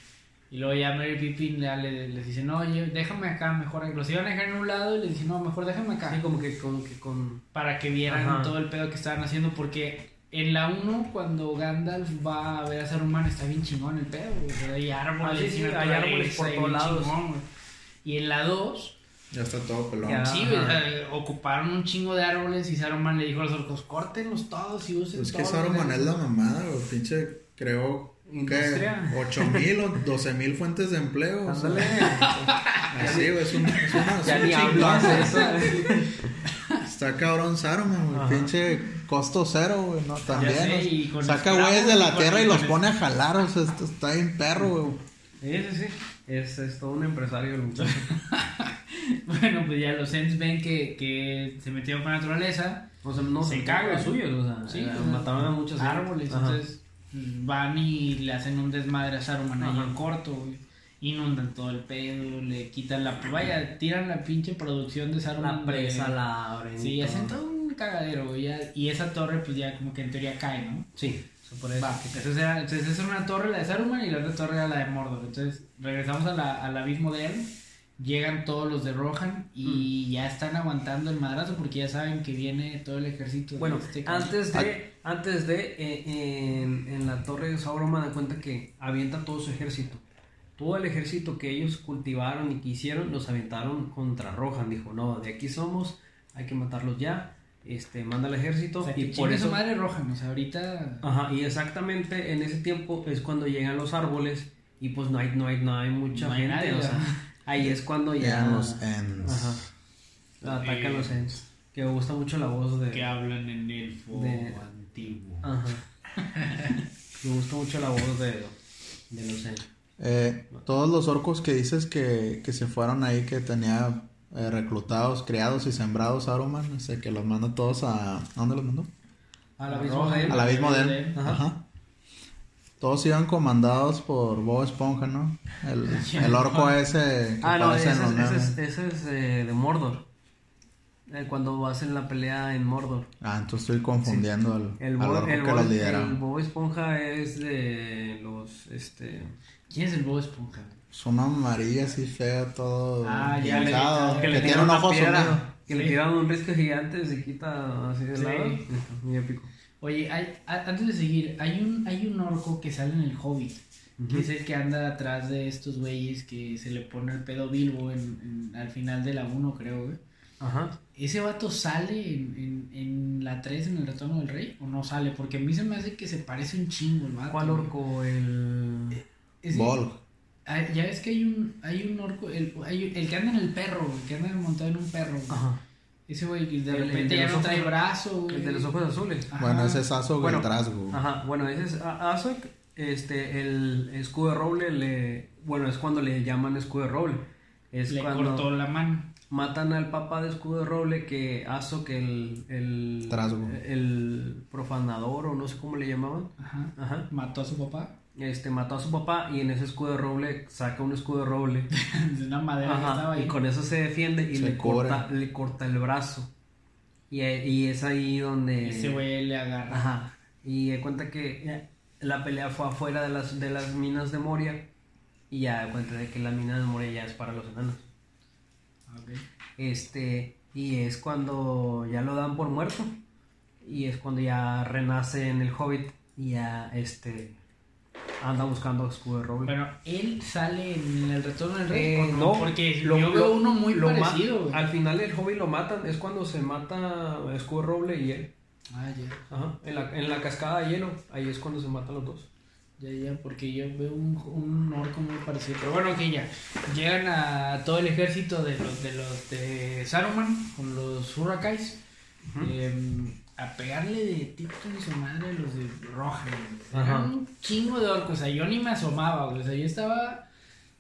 Y luego ya Merry y Pippin ya le- les dice, no, oye, déjame acá mejor. Los iban a dejar en un lado y les dice, no, mejor déjame acá. Así como que, como que con... para que vieran Ajá. todo el pedo que estaban haciendo porque en la 1 cuando Gandalf va a ver a Saruman está bien chingón el pedo, güey. O sea, hay árboles, Ah, sí, sí, y hay árboles por y todos lados. chingón, güey. Y en la 2, Ya está todo pelón. Ya. sí, eh, ocuparon un chingo de árboles y Saruman le dijo a los orcos, córtenlos todos y usen Es que todos Saruman es la mamada, güey. Pinche creó ¿qué? Industria. 8000 o 12000 fuentes de empleo. Ándale. así, güey. Es, un, es una. ya es ni eso. *laughs* Está cabrón Saruman, güey. Ajá. Pinche costo cero, güey. No, también. sé, saca güeyes de la tierra y los pone a jalar. O sea, esto está bien perro, güey. Sí, sí, sí. Es, es todo un empresario el muchacho. *laughs* Bueno, pues ya los Ents ven que, que se metieron con la naturaleza, O sea, no Se se cagan. los suyos, o sea, Sí, eh, o sea, mataron a muchos árboles, Ajá. entonces van y le hacen un desmadre a Saruman ahí en corto, güey. Inundan todo el pedo, le quitan la... Vaya, tiran la pinche producción de Saruman. La presa de- la abren. Sí, y hacen todo. un cagadero, güey. ya- Y esa torre, pues ya como que en teoría cae, ¿no? Sí, se puede Va, que entonces, era, entonces esa era una torre, la de Saruman, y la otra torre era la de Mordor. Entonces regresamos a la, al abismo de él. Llegan todos los de Rohan y ya están aguantando el madrazo porque ya saben que viene todo el ejército. de Bueno, este cabrón. antes de, antes de eh, en, en la torre de Sauron me da cuenta que avienta todo su ejército. Todo el ejército que ellos cultivaron y que hicieron, los aventaron contra Rohan. Dijo, no, de aquí somos, hay que matarlos ya. Este, manda el ejército O sea, y por eso... su madre Rohan, o sea, ahorita... Ajá, y exactamente en ese tiempo es cuando llegan los árboles y pues no hay, no hay, no hay mucha No hay gente, nadie, o sea, ¿verdad? ahí es cuando ya... Llegan los Ents. Ajá. Atacan Eh, los Ents. Que me gusta mucho la voz de... que hablan en elfo De- antiguo. Ajá. *laughs* Me gusta mucho la voz de, de los Ents. Eh, todos los orcos que dices que, que se fueron ahí, que tenía eh, reclutados, criados y sembrados Saruman, este, que los manda todos a... ¿A dónde los mandó? Al A abismo de él. Al abismo de él. Ajá. Ajá. Todos iban comandados por Bob Esponja, ¿no? El, el orco *laughs* ese que Ah, no, ese en es, los ese es, ese es, eh, de Mordor. Eh, cuando hacen la pelea en Mordor. Ah, entonces estoy confundiendo al, El, al orco el, que los lideraba. el Bob Esponja es de los. Este. ¿Quién es el Bob Esponja? Es una amarilla así fea, todo Ah, ya le- que que, le tiene un una ojo piedra, sumido. Que le tiran un risco gigante, se quita así de Sí. lado. Muy épico. Oye, hay, a- antes de seguir, hay un, hay un orco que sale en el Hobbit, que es el que anda atrás de estos güeyes que se le pone el pedo Bilbo en, en- al final de la 1, creo, güey. Ajá. ¿Ese vato sale en, en, en la 3, en el Retorno del Rey, o no sale? Porque a mí se me hace que se parece un chingo el vato. ¿Cuál güey. orco? El. Ese- Bolg. Ah, ya ves que hay un, hay un orco, el, hay- el que anda en el perro, güey, que anda montado en un perro. güey. Ajá. Ese güey que de El- el repente de ya los no ojos- trae brazo, güey. El de los ojos azules. Ajá. Bueno, ese es Aso Bueno, Trasgo. Ajá, bueno, ese es Azog, este, el escudo de roble le, bueno, es cuando le llaman escudo de roble, es Le cuando cortó la mano. matan al papá de escudo de roble que Azog, el, el, Trasgo. el profanador o no sé cómo le llamaban, Ajá. ajá, Mató a su papá. Este, mató a su papá y en ese escudo de roble saca un escudo de roble, *laughs* de una madera que estaba ahí. y con eso se defiende y Se le corta, le corta el brazo, y, y es ahí donde... Ese güey le agarra. Ajá. Y de cuenta que la pelea fue afuera de las, de las minas de Moria. Y ya de cuenta de que la mina de Moria ya es para los enanos. Ok. Este, y es cuando ya lo dan por muerto. Y es cuando ya renace en el Hobbit. Y ya este anda buscando escudo de roble. Bueno, él sale en el retorno del rey. Eh, ¿o no, porque lo- yo veo uno muy lo parecido. Al final el Hobbit lo matan. Es cuando se mata escudo de roble y él. Ah, ya. Ajá. En la, en la cascada de hielo. Ahí es cuando se matan los dos. Ya, ya, porque yo veo un, un orco muy parecido. Pero bueno, que ya. Llegan a todo el ejército de los de los de Saruman con los. Eh, a pegarle de Tito y su madre a los de. Ajá. Eran un chingo de orcos. O sea, yo ni me asomaba, güey. O sea, yo estaba.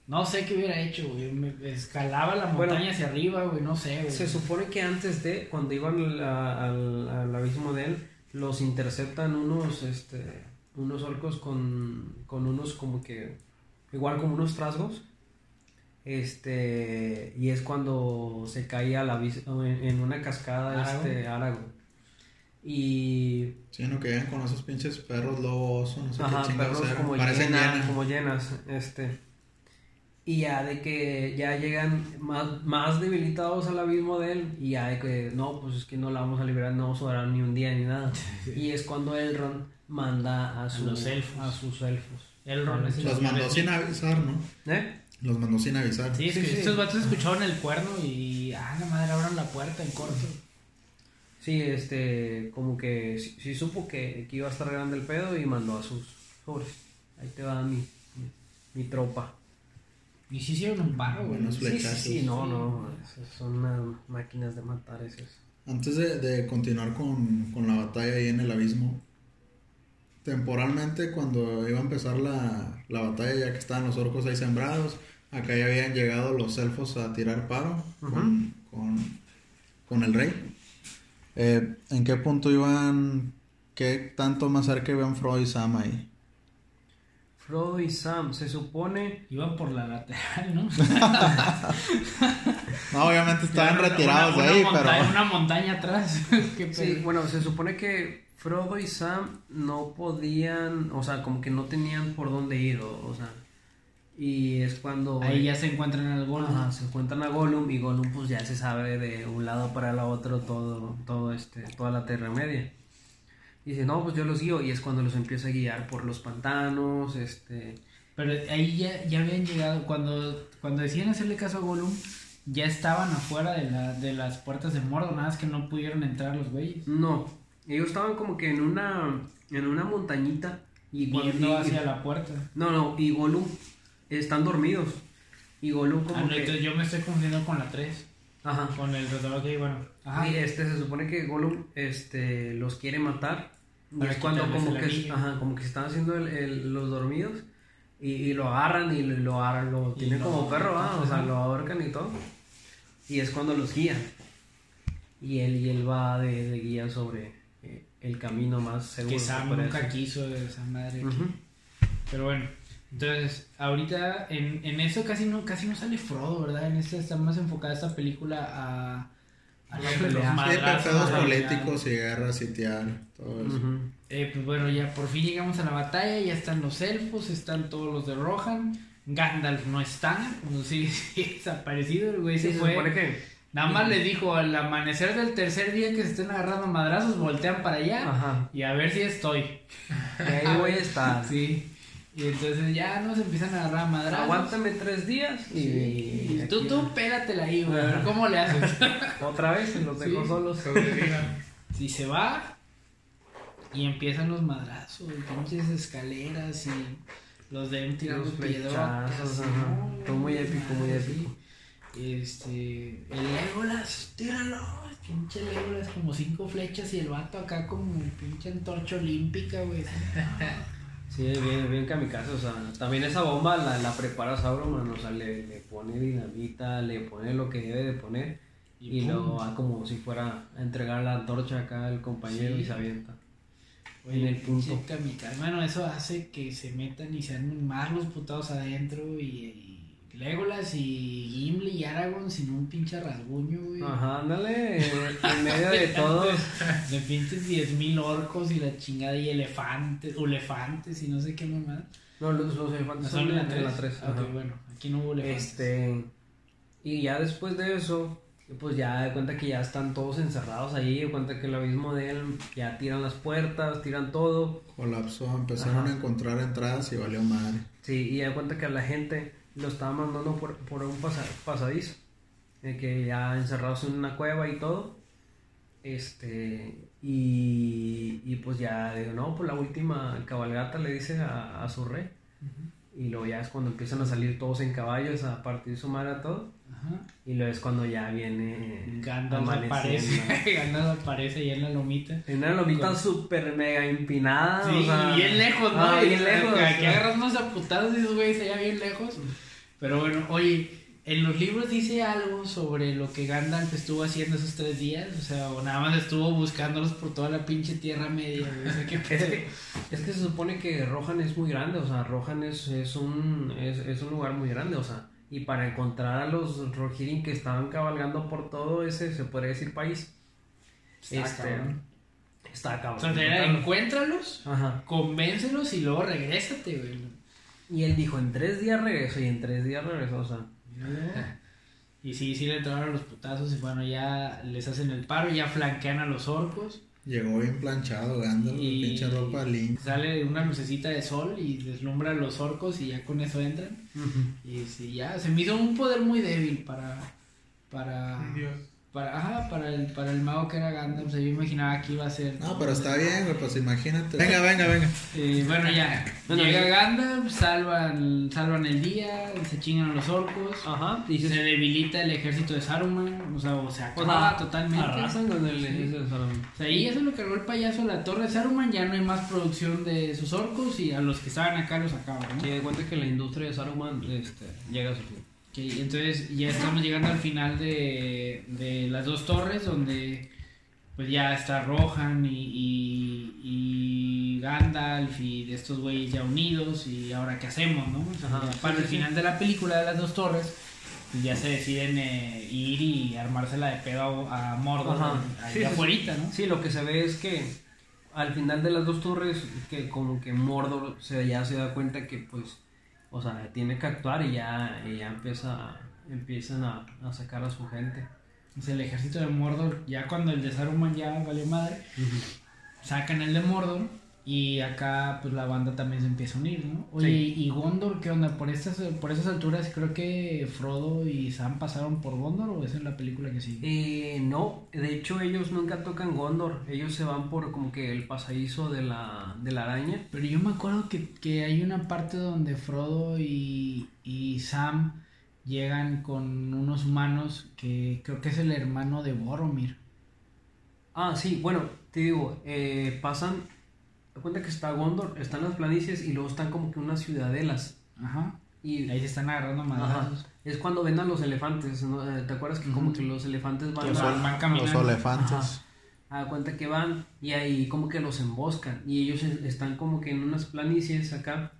No sé qué hubiera hecho, güey. Me escalaba la Bueno, montaña hacia arriba, güey. No sé, güey. Se supone que antes de, cuando iban al, al- al abismo de él, los interceptan unos, este, unos orcos con, con unos como que, igual como unos trasgos. Este, y es cuando se cae al abismo, en, en una cascada, este, Aragorn. Y Sí, no que llegan con esos pinches perros lobos, no sé Ajá, qué chingados perros eran. como Parecen como llenas, este. Y ya de que ya llegan más, más debilitados al abismo de él, y ya de que no, pues es que no la vamos a liberar, no vamos a durar ni un día ni nada. Y es cuando Elrond manda a, su- los elfos. a sus elfos. Elrond es el Los mandó sin avisar, ¿no? ¿Eh? Los mandó sin avisar. Sí, es que sí. estos vatos escucharon el cuerno y. Ah, la madre, abran la puerta en corto. Sí, este, como que sí, sí supo que, que iba a estar grande el pedo y mandó a sus sobres. Ahí te va mi, mi, mi tropa. Y sí hicieron un paro, güey. Sí, sí, sí, no, no, son unas máquinas de matar esos. Antes de, de continuar con, con la batalla ahí en el abismo, temporalmente cuando iba a empezar la, la batalla, ya que estaban los orcos ahí sembrados, acá ya habían llegado los elfos a tirar paro con, con, con el rey. Eh, ¿En qué punto iban, qué tanto más cerca iban Frodo y Sam ahí? Frodo y Sam, se supone. Iban por la lateral, ¿no? *laughs* No, obviamente *laughs* estaban Una- retirados una- de ahí, una montaña- pero... Una montaña atrás. *laughs* Qué Sí, bueno, se supone que Frodo y Sam no podían, o sea, como que no tenían por dónde ir, o, o sea. Y es cuando. Ahí ya se encuentran al gol. Ajá, se encuentran a Gollum y Gollum pues ya se sabe de un lado para el otro todo, todo este, toda la Tierra Media. Y dice, no, pues yo los guío y es cuando los empieza a guiar por los pantanos, este... Pero ahí ya, ya habían llegado, cuando, cuando decían hacerle caso a Gollum, ya estaban afuera de, la, de las puertas de Mordor, nada más que no pudieron entrar los güeyes. No, ellos estaban como que en una, en una montañita y. Viendo y- hacia la puerta. No, no, y Gollum están dormidos. Y Gollum como Ah, no, que... entonces yo me estoy confundiendo con la 3, Ajá. con el retador que, bueno. Ajá. Y este se supone que Gollum este los quiere matar. Y es cuando como que, ajá, como que se están haciendo el- el- los dormidos y, y lo agarran y lo, lo, agarran, lo tienen como perro, ¿ah? o sea, lo ahorcan y todo. Y es cuando los guían. Y él, y él va de, de guía sobre eh, el camino más seguro. que Sam nunca quiso de esa madre. aquí. Ujú. Pero bueno, entonces, ahorita en, en eso casi no, casi no sale Frodo, ¿verdad? En esta está más enfocada esta película a, a los, pelea. Sí, la- políticos y guerras, sitiar, todo eso. Eh, pues bueno, ya por fin llegamos a la batalla, ya están los elfos, están todos los de Rohan, Gandalf no está, no sí, *laughs* sí, desaparecido, el güey Sí, se fue. que... Nada más les dijo, al amanecer del tercer día que se estén agarrando madrazos, voltean para allá Ajá. y a ver si estoy. Y ahí voy a estar. *laughs* Sí. Y entonces ya nos empiezan a agarrar a madrazos. Aguántame tres días y... Y y tú, tú, pégatela ahí, güey, a ver cómo le haces. *laughs* Otra vez los dejo Sí. solos. Si se va y empiezan los madrazos, pinches escaleras y los deben tirando Los piedras. Todo muy épico, muy épico. Este, el Legolas, tíralo. El pinche Legolas como cinco flechas y el vato acá como pinche antorcha olímpica, güey. Sí, bien, bien kamikaze, o sea, también esa bomba la, la prepara Sauron, o sea, le, le pone dinamita, le pone lo que debe de poner y, lo va como si fuera a entregar la antorcha acá al compañero Sí. y se avienta. Oye, en el punto. kamikaze. Bueno, eso hace que se metan y se armen más los putados adentro y, y Legolas y Gimli y Aragorn sin un pinche rasguño, güey. Ajá, ándale, *laughs* en medio de todos. De pinches 10.000 orcos y la chingada y elefantes, elefantes y no sé qué mamá. No, los, los elefantes Son en la en 3. la 3. ok, bueno, aquí no hubo elefantes. Este, y ya después de eso, pues ya de cuenta que ya están todos encerrados ahí, de cuenta que el abismo de él ya tiran las puertas, tiran todo. Colapsó, empezaron Ajá. a encontrar entradas y valió madre. Sí, y ya de cuenta que a la gente lo estaba mandando por, por un pasa- pasadizo, de que ya encerrados en una cueva y todo. Este, y, y pues ya digo, no, pues la última cabalgata le dice a, a su rey. Y luego ya es cuando empiezan a salir todos en caballos a partir su madre a todo. Ajá. Y luego es cuando ya viene Gandalf aparece. *laughs* Gandalf aparece ahí en la lomita. En una lomita súper mega empinada. Sí, o sea, bien lejos, ¿no? ah, bien lejos. Aquí agarras unos aputados y esos güeyes allá bien lejos. Pero bueno, oye, en los libros dice algo sobre lo que Gandalf estuvo haciendo esos tres días. O sea, o nada más estuvo buscándolos por toda la pinche Tierra Media. O sea, qué Es que, es que se supone que Rohan es muy grande, o sea, Rohan es, es, un, es, es un lugar muy grande, o sea, y para encontrar a los Rohirrim que estaban cabalgando por todo ese, se podría decir, país, Está este, cabrón. está cabrón. O sea, encuéntralos, Ajá. convéncelos y luego regrésate, güey. Y él dijo, en tres días regreso, y en tres días regresó, o sea, *laughs* Y sí, sí le entraron los putazos y bueno, ya les hacen el paro, ya flanquean a los orcos. Llegó bien planchado, Y pinche ropa link. sale una lucecita de sol y deslumbra a los orcos y ya con eso entran. Y sí, ya se me hizo un poder muy débil para para Dios. Para ajá, para el para el mago que era Gandalf, o sea, yo imaginaba que iba a ser No, pero está bien, güey, pues imagínate. Venga, venga, venga. Eh, bueno, ya. Bueno, Llega ya. Gandalf, salvan, salvan el día, se chingan a los orcos. Ajá, y Se se, debilita el ejército de Saruman, o sea, o se o acaba sea, totalmente. arrasan con el ejército de Saruman. O sea, ahí se lo cargó el payaso a la torre de Saruman, ya no hay más producción de sus orcos y a los que estaban acá los acaban, ¿no? Sí, de cuenta que la industria de Saruman este, llega a su fin. Entonces ya estamos llegando al final de, de las dos torres donde pues ya está Rohan y, y, y Gandalf y de estos güeyes ya unidos y ahora qué hacemos, ¿no? Ajá, para sí, el sí. final de la película de las dos torres pues ya se deciden eh, ir y armársela de pedo a, a Mordor Sí, afuerita, ¿no? Sí, lo que se ve es que al final de las dos torres, que como que Mordor se, ya se da cuenta que pues, o sea, tiene que actuar y ya, y ya empieza, empiezan a, a sacar a su gente. Sea, el ejército de Mordor, ya cuando el de Saruman ya valió madre, sacan el de Mordor y acá pues la banda también se empieza a unir, ¿no? Oye, Sí. ¿y Gondor qué onda? Por estas, por esas alturas creo que Frodo y Sam pasaron por Gondor o es en la película que sigue. Eh, no, de hecho ellos nunca tocan Gondor, ellos se van por como que el pasadizo de la, de la araña. Pero yo me acuerdo que, que hay una parte donde Frodo y, y Sam llegan con unos humanos que creo que es el hermano de Boromir. Ah, sí, bueno, te digo, eh, pasan, cuenta que está Gondor, están las planicies y luego están como que unas ciudadelas. Ajá. Y Ahí se están agarrando madrazos. Es cuando ven a los elefantes, ¿no? Eh, ¿Te acuerdas que como que los elefantes van Los a, van Los caminando. elefantes. Ajá. a cuenta que van y ahí como que los emboscan y ellos es- están como que en unas planicies acá,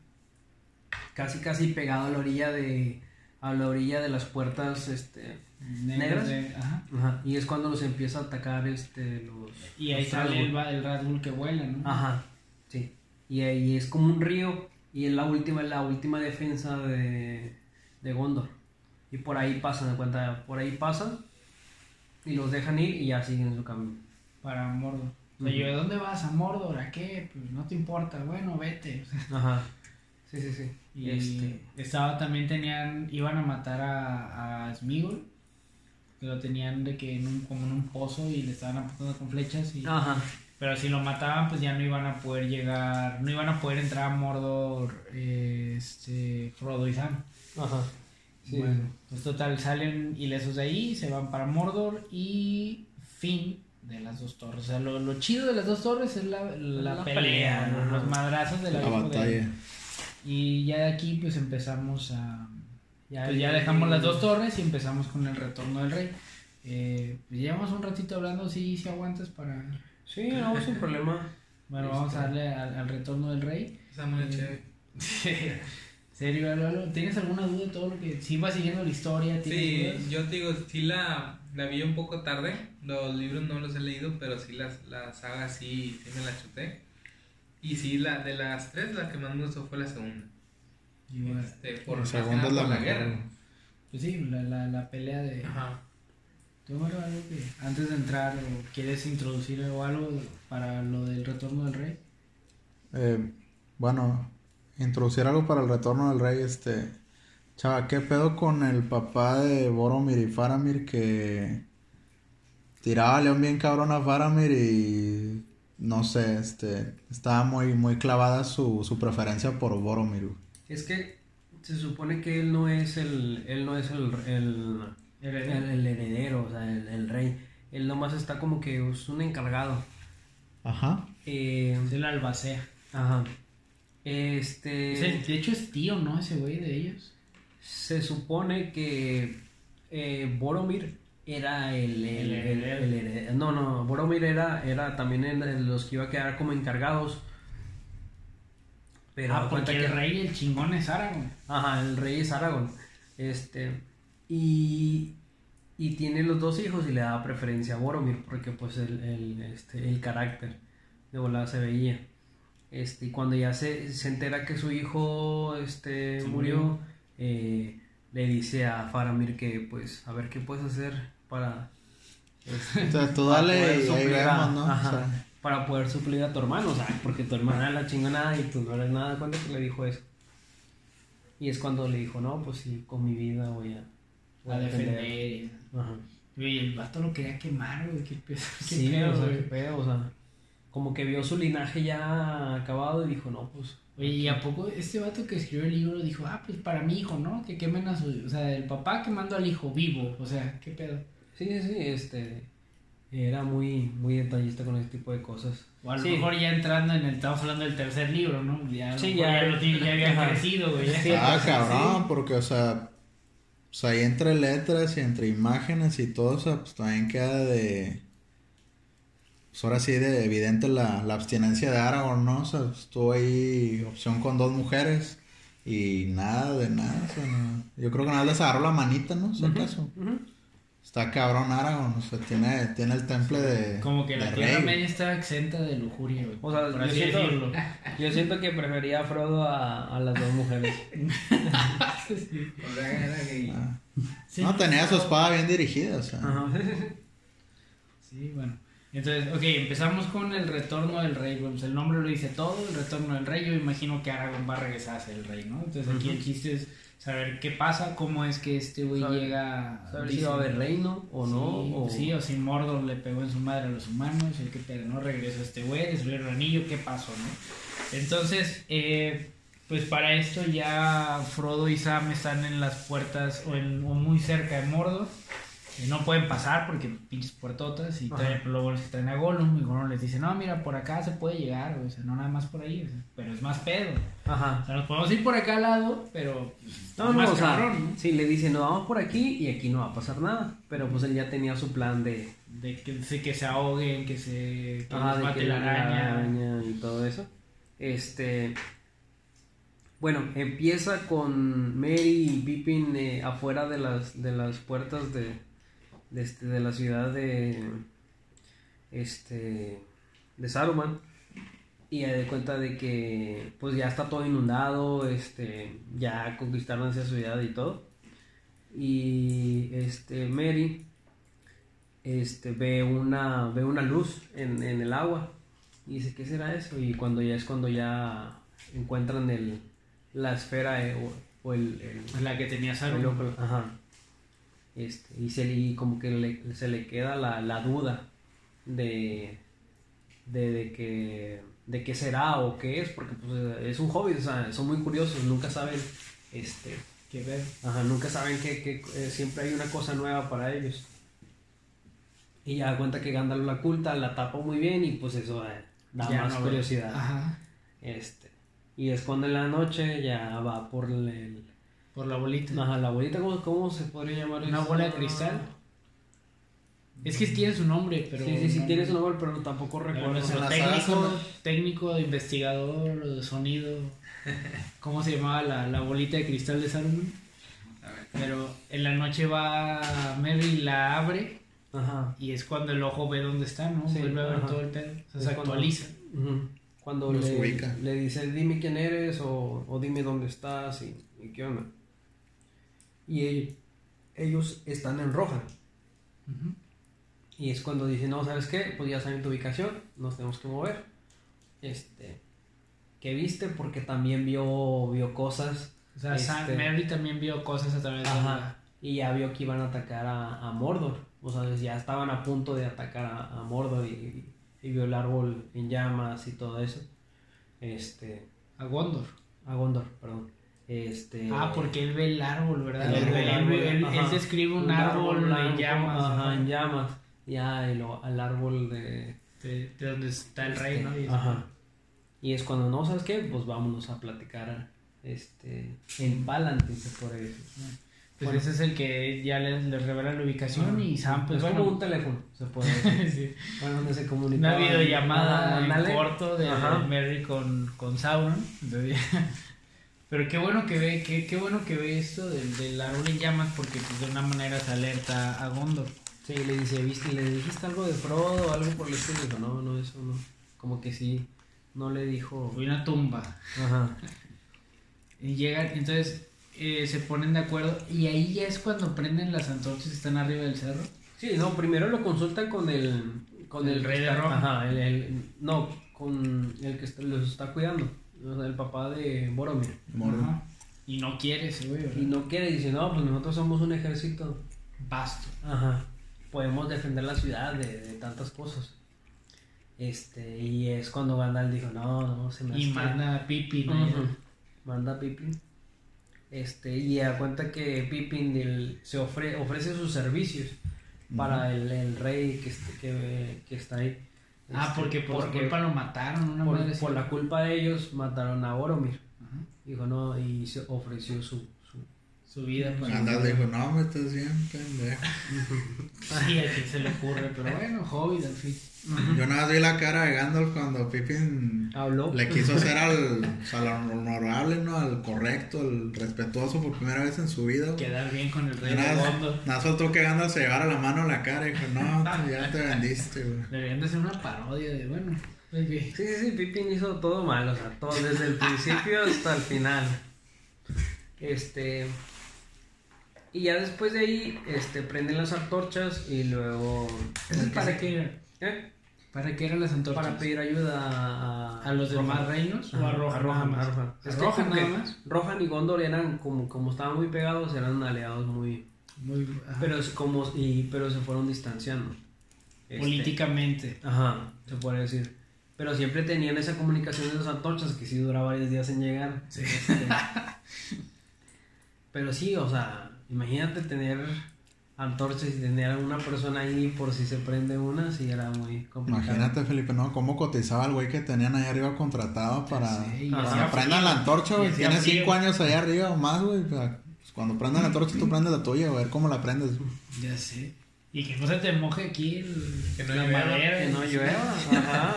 casi casi pegado a la orilla de a la orilla de las puertas este ¿Negras? de- ajá. ajá, y es cuando los empieza a atacar este los Y ahí los sale el, el Radbull que vuela, ¿no? Ajá. Y ahí es como un río y es la última, la última defensa de, de Gondor. Y por ahí pasan, de cuenta, por ahí pasan y los dejan ir y ya siguen su camino. Para Mordor. O sea, yo, ¿de dónde vas? ¿A Mordor? ¿A qué? Pues no te importa. Bueno, vete. *laughs* Ajá. Sí, sí, sí. Y Este, estaba también tenían, iban a matar a, a Smigol, que lo tenían de que en un, como en un pozo y le estaban apuntando con flechas y Ajá. Pero si lo mataban pues ya no iban a poder llegar, no iban a poder entrar a Mordor eh, este Frodo y Sam. Ajá. Sí. Bueno, pues total salen ilesos de ahí, se van para Mordor y fin de las dos torres. O sea, lo, lo chido de las dos torres es la, la, La pelea, pelea, los, madrazos de la, La de- batalla. y ya de aquí pues empezamos a... Ya, pues, ya dejamos las dos torres y empezamos con el retorno del rey. Eh, pues llevamos un ratito hablando, si si aguantas para... Sí, no, sin problema. Bueno, vamos a Este. darle al, al retorno del rey. Está muy Eh, chévere. *laughs* ¿Serio, Lalo? ¿Tienes alguna duda de todo lo que... Si vas siguiendo la historia? ¿tienes Sí, dudas? yo te digo, sí la, la vi un poco tarde. Los libros no los he leído, pero sí las, la saga sí, sí me la chuté. Y sí, la de las tres, la que más me gustó fue la segunda. Igual. Este, por, La segunda es la la guerra. Pues sí, la, la, la pelea de... Ajá. ¿Tú, Mario, algo que antes de entrar o quieres introducir o algo para lo del retorno del rey? Eh, bueno, introducir algo para el retorno del rey, este... Chava, ¿qué pedo con el papá de Boromir y Faramir que tiraba a León bien cabrón a Faramir y no sé, este, estaba muy, muy clavada su, su preferencia por Boromir. Es que se supone que él no es el, él no es el, el, el, el heredero, o sea, el, el rey. Él nomás está como que es un encargado. Ajá. Eh, Es el albacea. ajá. Este. Es el- de hecho es tío, ¿no? Ese güey de ellos. Se supone que eh, Boromir era el, el, El el- heredero. el heredero. No, no, Boromir era, era también el de los que iba a quedar como encargados. Pero ah, porque que el rey, el chingón es Aragorn. Ajá, el rey es Aragorn. Este. Y. Y tiene los dos hijos y le da preferencia a Boromir porque pues el, el, este, el carácter de volada se veía. Este, y cuando ya se, se entera que su hijo este, murió, eh, le dice a Faramir que pues a ver qué puedes hacer para... este, O sea, tú para dale poder suplir a- ¿no? O ajá, sea. para poder suplir a tu hermano, o sea, porque tu hermana la chingonada y tú no eres nada. ¿Cuándo que le dijo eso? Y es cuando le dijo, no, pues sí, con mi vida voy a, voy A defender. Ajá. Y el vato lo quería quemar, güey. Qué pedo, *laughs* qué Sí, pedo, o sea, güey. qué pedo, o sea, como que vio su linaje ya acabado y dijo, no, pues... Oye, ¿y a poco este vato que escribió el libro dijo, ah, pues para mi hijo, ¿no? Que quemen a su... O sea, el papá quemando al hijo vivo. O sea, qué pedo. Sí, sí, sí, este... Era muy, muy detallista con ese tipo de cosas. O a lo Sí. mejor ya entrando en el... Estamos hablando del tercer libro, ¿no? Ya, Sí, ya- ya, lo tiene- ya había crecido, güey. Ah, cabrón, porque, o sea, pues ahí entre letras y entre imágenes y todo, o sea, pues también queda de. Pues ahora sí de evidente la, la abstinencia de Aragorn, ¿no? O sea, estuvo ahí opción con dos mujeres y nada de nada, o sea, no- yo creo que nada les agarró la manita, ¿no? Si acaso. Ujú. Está cabrón Aragorn, o sea, tiene, tiene el temple de. Como que la Tierra. Media está exenta de lujuria, güey. O sea, por yo así siento- decirlo. *laughs* Yo siento que prefería a Frodo a, a las dos mujeres. Ah. Sí. No, tenía su espada bien dirigida, o sea. Ajá. Sí, bueno. Entonces, ok, empezamos con el retorno del rey. Pues el nombre lo dice todo, el retorno del rey. Yo imagino que Aragorn va a regresar a ser el rey, ¿no? Entonces aquí el chiste es saber qué pasa, cómo es que este güey llega... Saber si va a haber reino o no. Sí, o... sí, o si Mordor le pegó en su madre a los humanos, el que pedo, ¿no? Regresó este güey, destruyeron el anillo, ¿qué pasó, no? Entonces, eh, pues para esto ya Frodo y Sam están en las puertas o, en- o muy cerca de Mordor. No pueden pasar porque pinches puertotas y traen, luego les traen a Gollum y Gollum les dice, no, mira, por acá se puede llegar, o sea, no nada más por ahí, o sea, pero es más pedo. O Ajá. sea, nos podemos ir por acá al lado, pero No, no, o sea, cabrón, ¿no? sí, le dice, no, vamos por aquí y aquí no va a pasar nada. Pero pues él ya tenía su plan de, De que, se- que se ahoguen, que se que les de mate que la la araña. araña y todo eso. Este. Bueno, empieza con Mary y Pippin eh, afuera de las, de las puertas de, de, este, de la ciudad de. Este. de Saruman. Y ya de cuenta de que pues ya está todo inundado, este, ya conquistaron esa ciudad y todo. Y este Mary este, ve una, ve una luz en, en el agua y dice, ¿qué será eso? Y cuando ya es cuando ya encuentran el, la esfera eh, o, o el, el- La que tenía Saruman. ajá. Este, y, se, y como que le- se le queda la, la duda de, de, de que de qué será o qué es, porque pues, es un hobby, o sea, son muy curiosos, nunca saben, este, Que ver. Ajá, nunca saben que, que, eh, siempre hay una cosa nueva para ellos. Y ya cuenta que Gandalf la oculta, la tapa muy bien y pues eso eh, da Ya más no curiosidad. Ajá. Este. Y es cuando en la noche ya va por el... Por la bolita. ajá, la bolita, ¿cómo, cómo se podría llamar Una eso? bola de cristal. Es que tiene su nombre, pero. sí, sí, sí, no- tiene su nombre, pero tampoco pero recuerdo. no sé, En la técnico, técnico, investigador, de sonido. *laughs* ¿Cómo se llamaba la, la bolita de cristal de Saruman? A ver. Pero en la noche va Merry, la abre Ajá. y es cuando el ojo ve dónde está, ¿no? Sí, Vuelve a ver ajá. todo el pedo. O sea, Es se cuando- actualiza. Cuando Los le, ubica. le dice, dime quién eres o, o dime dónde estás y, y qué onda. Y ellos, están en roja. Y es cuando dice, no, ¿sabes qué? Pues ya saben tu ubicación, nos tenemos que mover. Este, ¿qué viste? Porque también vio, vio cosas. O sea, Este- Merry también vio cosas a través de Ajá. Y ya vio que iban a atacar a, a Mordor. O sea, ya estaban a punto de atacar a, a Mordor y, y vio el árbol en llamas y todo eso. Este, a Gondor. a Gondor, perdón. Este, Ah, porque él ve el árbol, ¿verdad? El Él, árbol, describe un, árbol, blanco, en llamas. Ajá, en llamas. Ya, al árbol de... De, de donde está el este, rey, ¿no? Y- Ajá. Y es cuando no, ¿sabes qué? Pues vámonos a platicar este, en Palantir, se puede decir. Pues Bueno. ese es el que ya les, les revela la ubicación y Sam, pues como bueno. un teléfono, se puede decir. *laughs* sí. bueno, donde se comunica. Una videollamada en corto de Ajá. Merry con, con Sauron. Entonces, Pero qué bueno que ve, qué, qué bueno que ve esto del, del árbol en llamas porque pues, de una manera se alerta a Gondor. Sí, le dice, ¿viste? ¿Le dijiste algo de Frodo o algo por el estilo? Dijo, no, no, eso no. Como que sí, no le dijo. Fue una tumba. Ajá. Y llegan, entonces eh, se ponen de acuerdo y ahí ya es cuando prenden las antorchas que están arriba del cerro. Sí, no, primero lo consultan con el. Con El el, rey de Roma. Ajá, el, el- no, con el que los está cuidando. O sea, el papá de Boromir. Ajá. Y no quiere ese güey, ¿verdad? Y no quiere, dice, no, pues nosotros somos un ejército. Basto. Ajá. Podemos defender la ciudad de, de tantas cosas. Este, y es cuando Gandalf dijo, no, no, se me Y hace que- manda a Pippin. Allá. Manda a Pippin. Este, y da cuenta que Pippin el- se ofre, ofrece sus servicios para el, el rey que, que, que está ahí. Ah, Este, porque por porque culpa lo mataron, una por, madre así. por la culpa de ellos mataron a Boromir. Ajá. Dijo, no, y se ofreció su... su Su vida para... Gandalf dijo, no, me estás bien, pendejo. *laughs* Sí, a quien se le ocurre, pero bueno, Hobbit al fin. Yo nada más vi la cara de Gandalf cuando Pippin habló. le quiso hacer al, o sea, al honorable, ¿no? Al correcto, al respetuoso por primera vez en su vida. Quedar bien con el rey Y de nada, Gondor. nada faltó que Gandalf se llevara la mano a la cara y dijo, no, ya te vendiste, güey. Deberían de hacer una parodia de, bueno, Sí, sí, sí, Pippin hizo todo mal, o sea, todo desde el *laughs* principio hasta el final. Este. Y ya después de ahí, este, prenden las antorchas y luego. ¿Eso para qué? ¿Eh? ¿Para qué eran las antorchas? Para pedir ayuda a, ¿A los demás reinos? ¿O a Rohan? nada Rohan, más? a Rohan. ¿A Es que Rohan como nada más? Rohan y Gondor eran como, como estaban muy pegados, eran aliados muy. Muy. Pero, es como, y, pero se fueron distanciando. Este, Políticamente. Ajá, se puede decir. Pero siempre tenían esa comunicación de las antorchas que sí dura varios días en llegar. Este, *laughs* pero sí, o sea, imagínate tener antorchas y tener a una persona ahí por si se prende una, sí era muy complicado. Imagínate, Felipe, ¿no? ¿Cómo cotizaba el güey que tenían ahí arriba contratado para... Sí, para prendan la antorcha, güey. frío. cinco años allá arriba o más, güey. pues cuando prendan la antorcha, tú prendes la tuya. A ver cómo la prendes. güey. Ya sé. Y que no se te moje aquí el, Que no la llueva, madera. Que no llueva, ajá.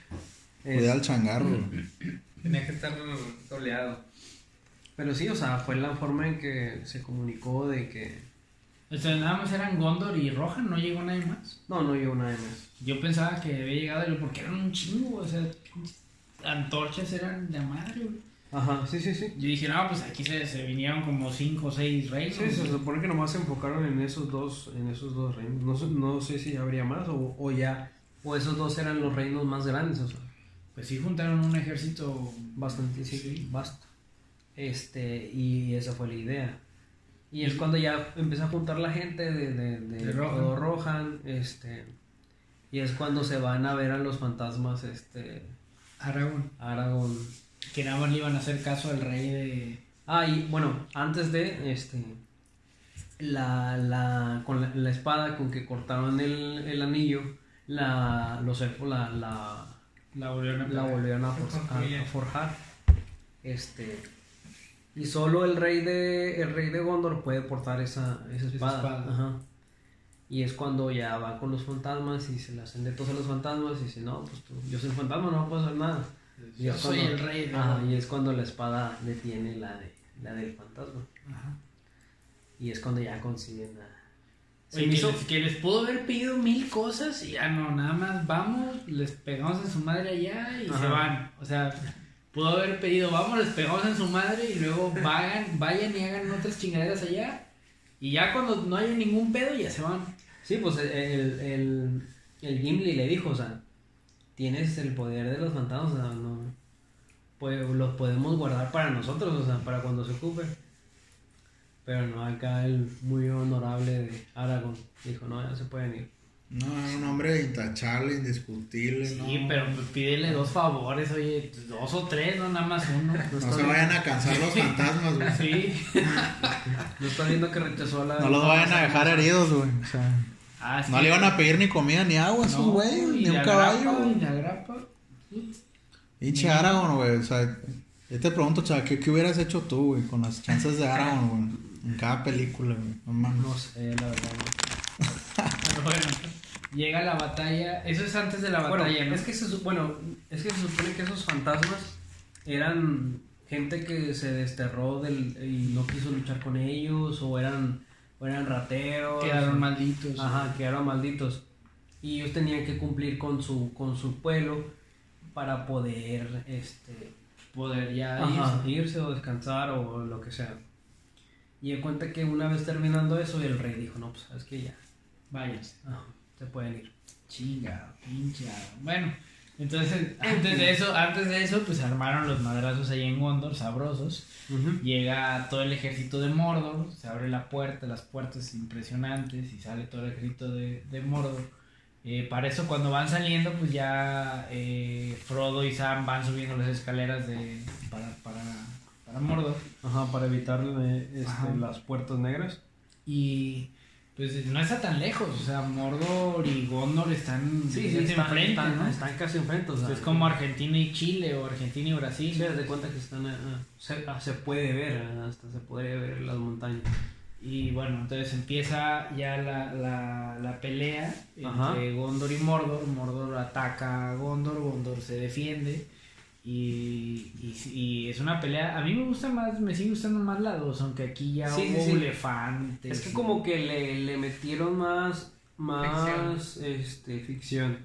*laughs* Cuida el changarro, güey. Tenía que estar soleado. Pero sí, o sea, fue la forma en que se comunicó de que... O sea, nada más eran Gondor y Rohan, no llegó nadie más. No, no llegó nadie más. Yo pensaba que había llegado porque eran un chingo, o sea, antorchas eran de madre, güey. Ajá, sí, sí, sí. Yo dije, no, pues aquí se, se vinieron como cinco o seis reinos. Sí, se supone que nomás se enfocaron en esos dos, en esos dos reinos. No, sé- no sé si habría más o, o ya, o esos dos eran los reinos más grandes, o sea, Pues sí juntaron un ejército bastante, sí, Sí. vasto. Este, y esa fue la idea. Y es cuando ya empieza a juntar la gente de, de, de, De Rohan. todo Rohan, este, y es cuando se van a ver a los fantasmas, este, Aragón. Aragorn. Que nada más le iban a hacer caso al rey de... Ah, y bueno, antes de, este, la, la, con la, la espada con que cortaron el, el anillo, la, los elfos la, la, La volvieron a la volvieron a, for- a- a forjar. Este, y solo el rey de, el rey de Gondor puede portar esa, esa espada. espada. Ajá. Y es cuando ya va con los fantasmas y se le hacen de todos a los fantasmas y dice, no, pues tú, yo soy el fantasma, no puedo hacer nada. Y Yo soy cuando- el rey de Ajá, y es cuando la espada detiene la, de, la del fantasma. Ajá. Y es cuando ya consiguen a... Oye, me que, hizo- les, que les pudo haber pedido mil cosas y ya no, nada más vamos, les pegamos en su madre allá y se van. O sea, pudo haber pedido, vamos, les pegamos en su madre y luego vayan, *laughs* vayan y hagan otras chingaderas allá. Y ya cuando no haya ningún pedo, ya se van. Sí, pues el, el, el, el Gimli le dijo, o sea, tienes el poder de los fantasmas, o sea, no, pues los podemos guardar para nosotros, o sea, para cuando se ocupe. Pero no, acá el muy honorable de Aragorn dijo, no, ya se pueden ir. No, es un hombre intachable, indiscutible. Sí, no. pero pues pídele dos favores, oye, dos o tres, no nada más uno. No se vayan a cansar los *laughs* fantasmas, güey. Sí. No está viendo que rechazó la. No los vayan a dejar heridos, güey. O sea, Ah, sí. no le iban a pedir ni comida ni agua a esos güeyes, ni un caballo. grapa, güey. y la grapa. Pinche Aragorn, güey. O sea, yo te pregunto, chaval, ¿qué, ¿qué hubieras hecho tú, güey, con las chances de Aragorn, güey? En cada película, güey. No. No sé, la verdad. *laughs* Pero bueno, llega la batalla. Eso es antes de la Bueno, batalla, ¿no? es que se, bueno, es que se supone que esos fantasmas eran gente que se desterró del, y no quiso luchar con ellos, o eran, o eran rateros. Quedaron o- malditos. Ajá, quedaron malditos. Y ellos tenían que cumplir con su, con su pueblo para poder este, Poder ya Ajá, irse. irse o descansar o lo que sea. Y de cuenta que una vez terminando eso, el rey dijo, no, pues sabes que ya, Váyanse. ajá, se pueden ir. Chinga, pinche. Bueno, entonces, *laughs* antes de eso, antes de eso, pues armaron los madrazos ahí en Gondor, sabrosos. Llega todo el ejército de Mordor, se abre la puerta, las puertas impresionantes y sale todo el ejército de, de Mordor. Eh, para eso cuando van saliendo, pues ya eh, Frodo y Sam van subiendo las escaleras de, para, para, para Mordor. Ajá, para evitar este, las puertas negras. Y pues no está tan lejos, o sea, Mordor y Gondor están, Sí, sí, están están, enfrente, están, ¿no? están casi enfrente. O sea, es como Argentina y Chile o Argentina y Brasil. Sí, de cuenta que están, ah, se, ah, se puede ver, hasta se puede ver las montañas. Y bueno, entonces empieza ya la, la, la pelea Ajá. entre Gondor y Mordor. Mordor ataca a Gondor, Gondor se defiende. Y, y, y es una pelea. A mí me gusta más, me sigue gustando más la 2, aunque aquí ya Sí, hubo sí. elefantes. Es que y- como que le, le metieron más, más este, ficción.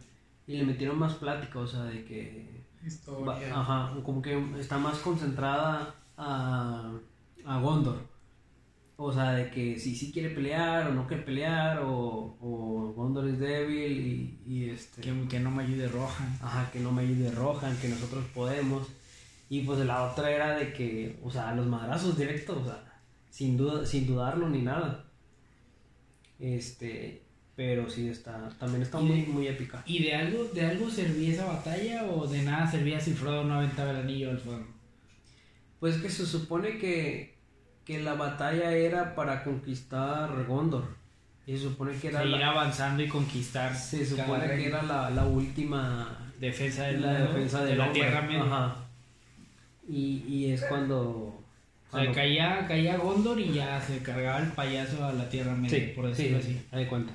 Y le metieron más plática, o sea, de que Va- Historia. Ajá, como que está más concentrada a, a Gondor. O sea, de que si sí quiere pelear o no quiere pelear, o, o Gondor es débil y, y este. Que, que no me ayude Roja. Ajá, que no me ayude Rohan, que nosotros podemos. Y pues la otra era de que, o sea, los madrazos directos, o sea, sin duda, sin dudarlo ni nada. Este, pero sí está, también está muy, de- muy épica. ¿Y de algo, de algo servía esa batalla o de nada servía si Frodo no aventaba el anillo al fuego? Pues que se supone que, que la batalla era para conquistar Gondor. Y se supone que era Seguir la, avanzando y conquistar. se supone que era la, la última defensa de la defensa de la hombre. Tierra Media. Ajá. Y, y es cuando, O sea, caía, caía Gondor y ya se cargaba el payaso a la Tierra Media, sí, por decirlo sí, así. de cuenta.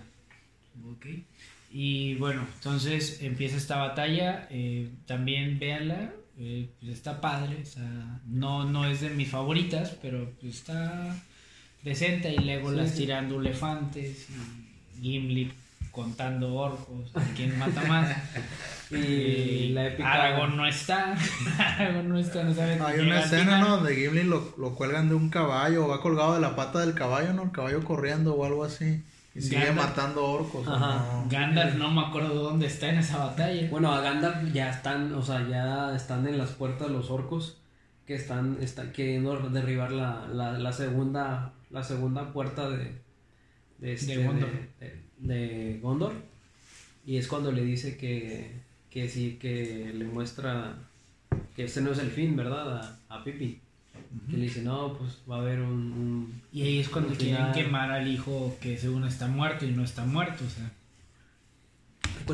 Ok. Y bueno, entonces empieza esta batalla. eh, también véanla. Eh, pues está padre. está- no, no es de mis favoritas, pero pues está decente. Y Legolas Sí, sí. tirando elefantes. Y Gimli contando orcos. a ¿Quién mata más? *laughs* Y Eh, la épica Aragorn no está. *laughs* Aragorn no está, no sabe Hay una escena. ¿no? Donde Gimli lo, lo cuelgan de un caballo, o va colgado de la pata del caballo, ¿no? El caballo corriendo o algo así. Y sigue Gandalf. matando orcos. ¿o Ajá. no? Gandalf no me acuerdo dónde está en esa batalla. Bueno, a Gandalf ya están, o sea, ya están en las puertas los orcos que están, están queriendo derribar la, la, la segunda la segunda puerta de de, este, De Gondor. de- de Gondor. y es cuando le dice que que sí que le muestra que este no es el fin, ¿verdad? A, a Pippin. Que le dice, "No, pues va a haber un, un- Y ahí es cuando quieren final". quemar al hijo que según está muerto y no está muerto, o sea.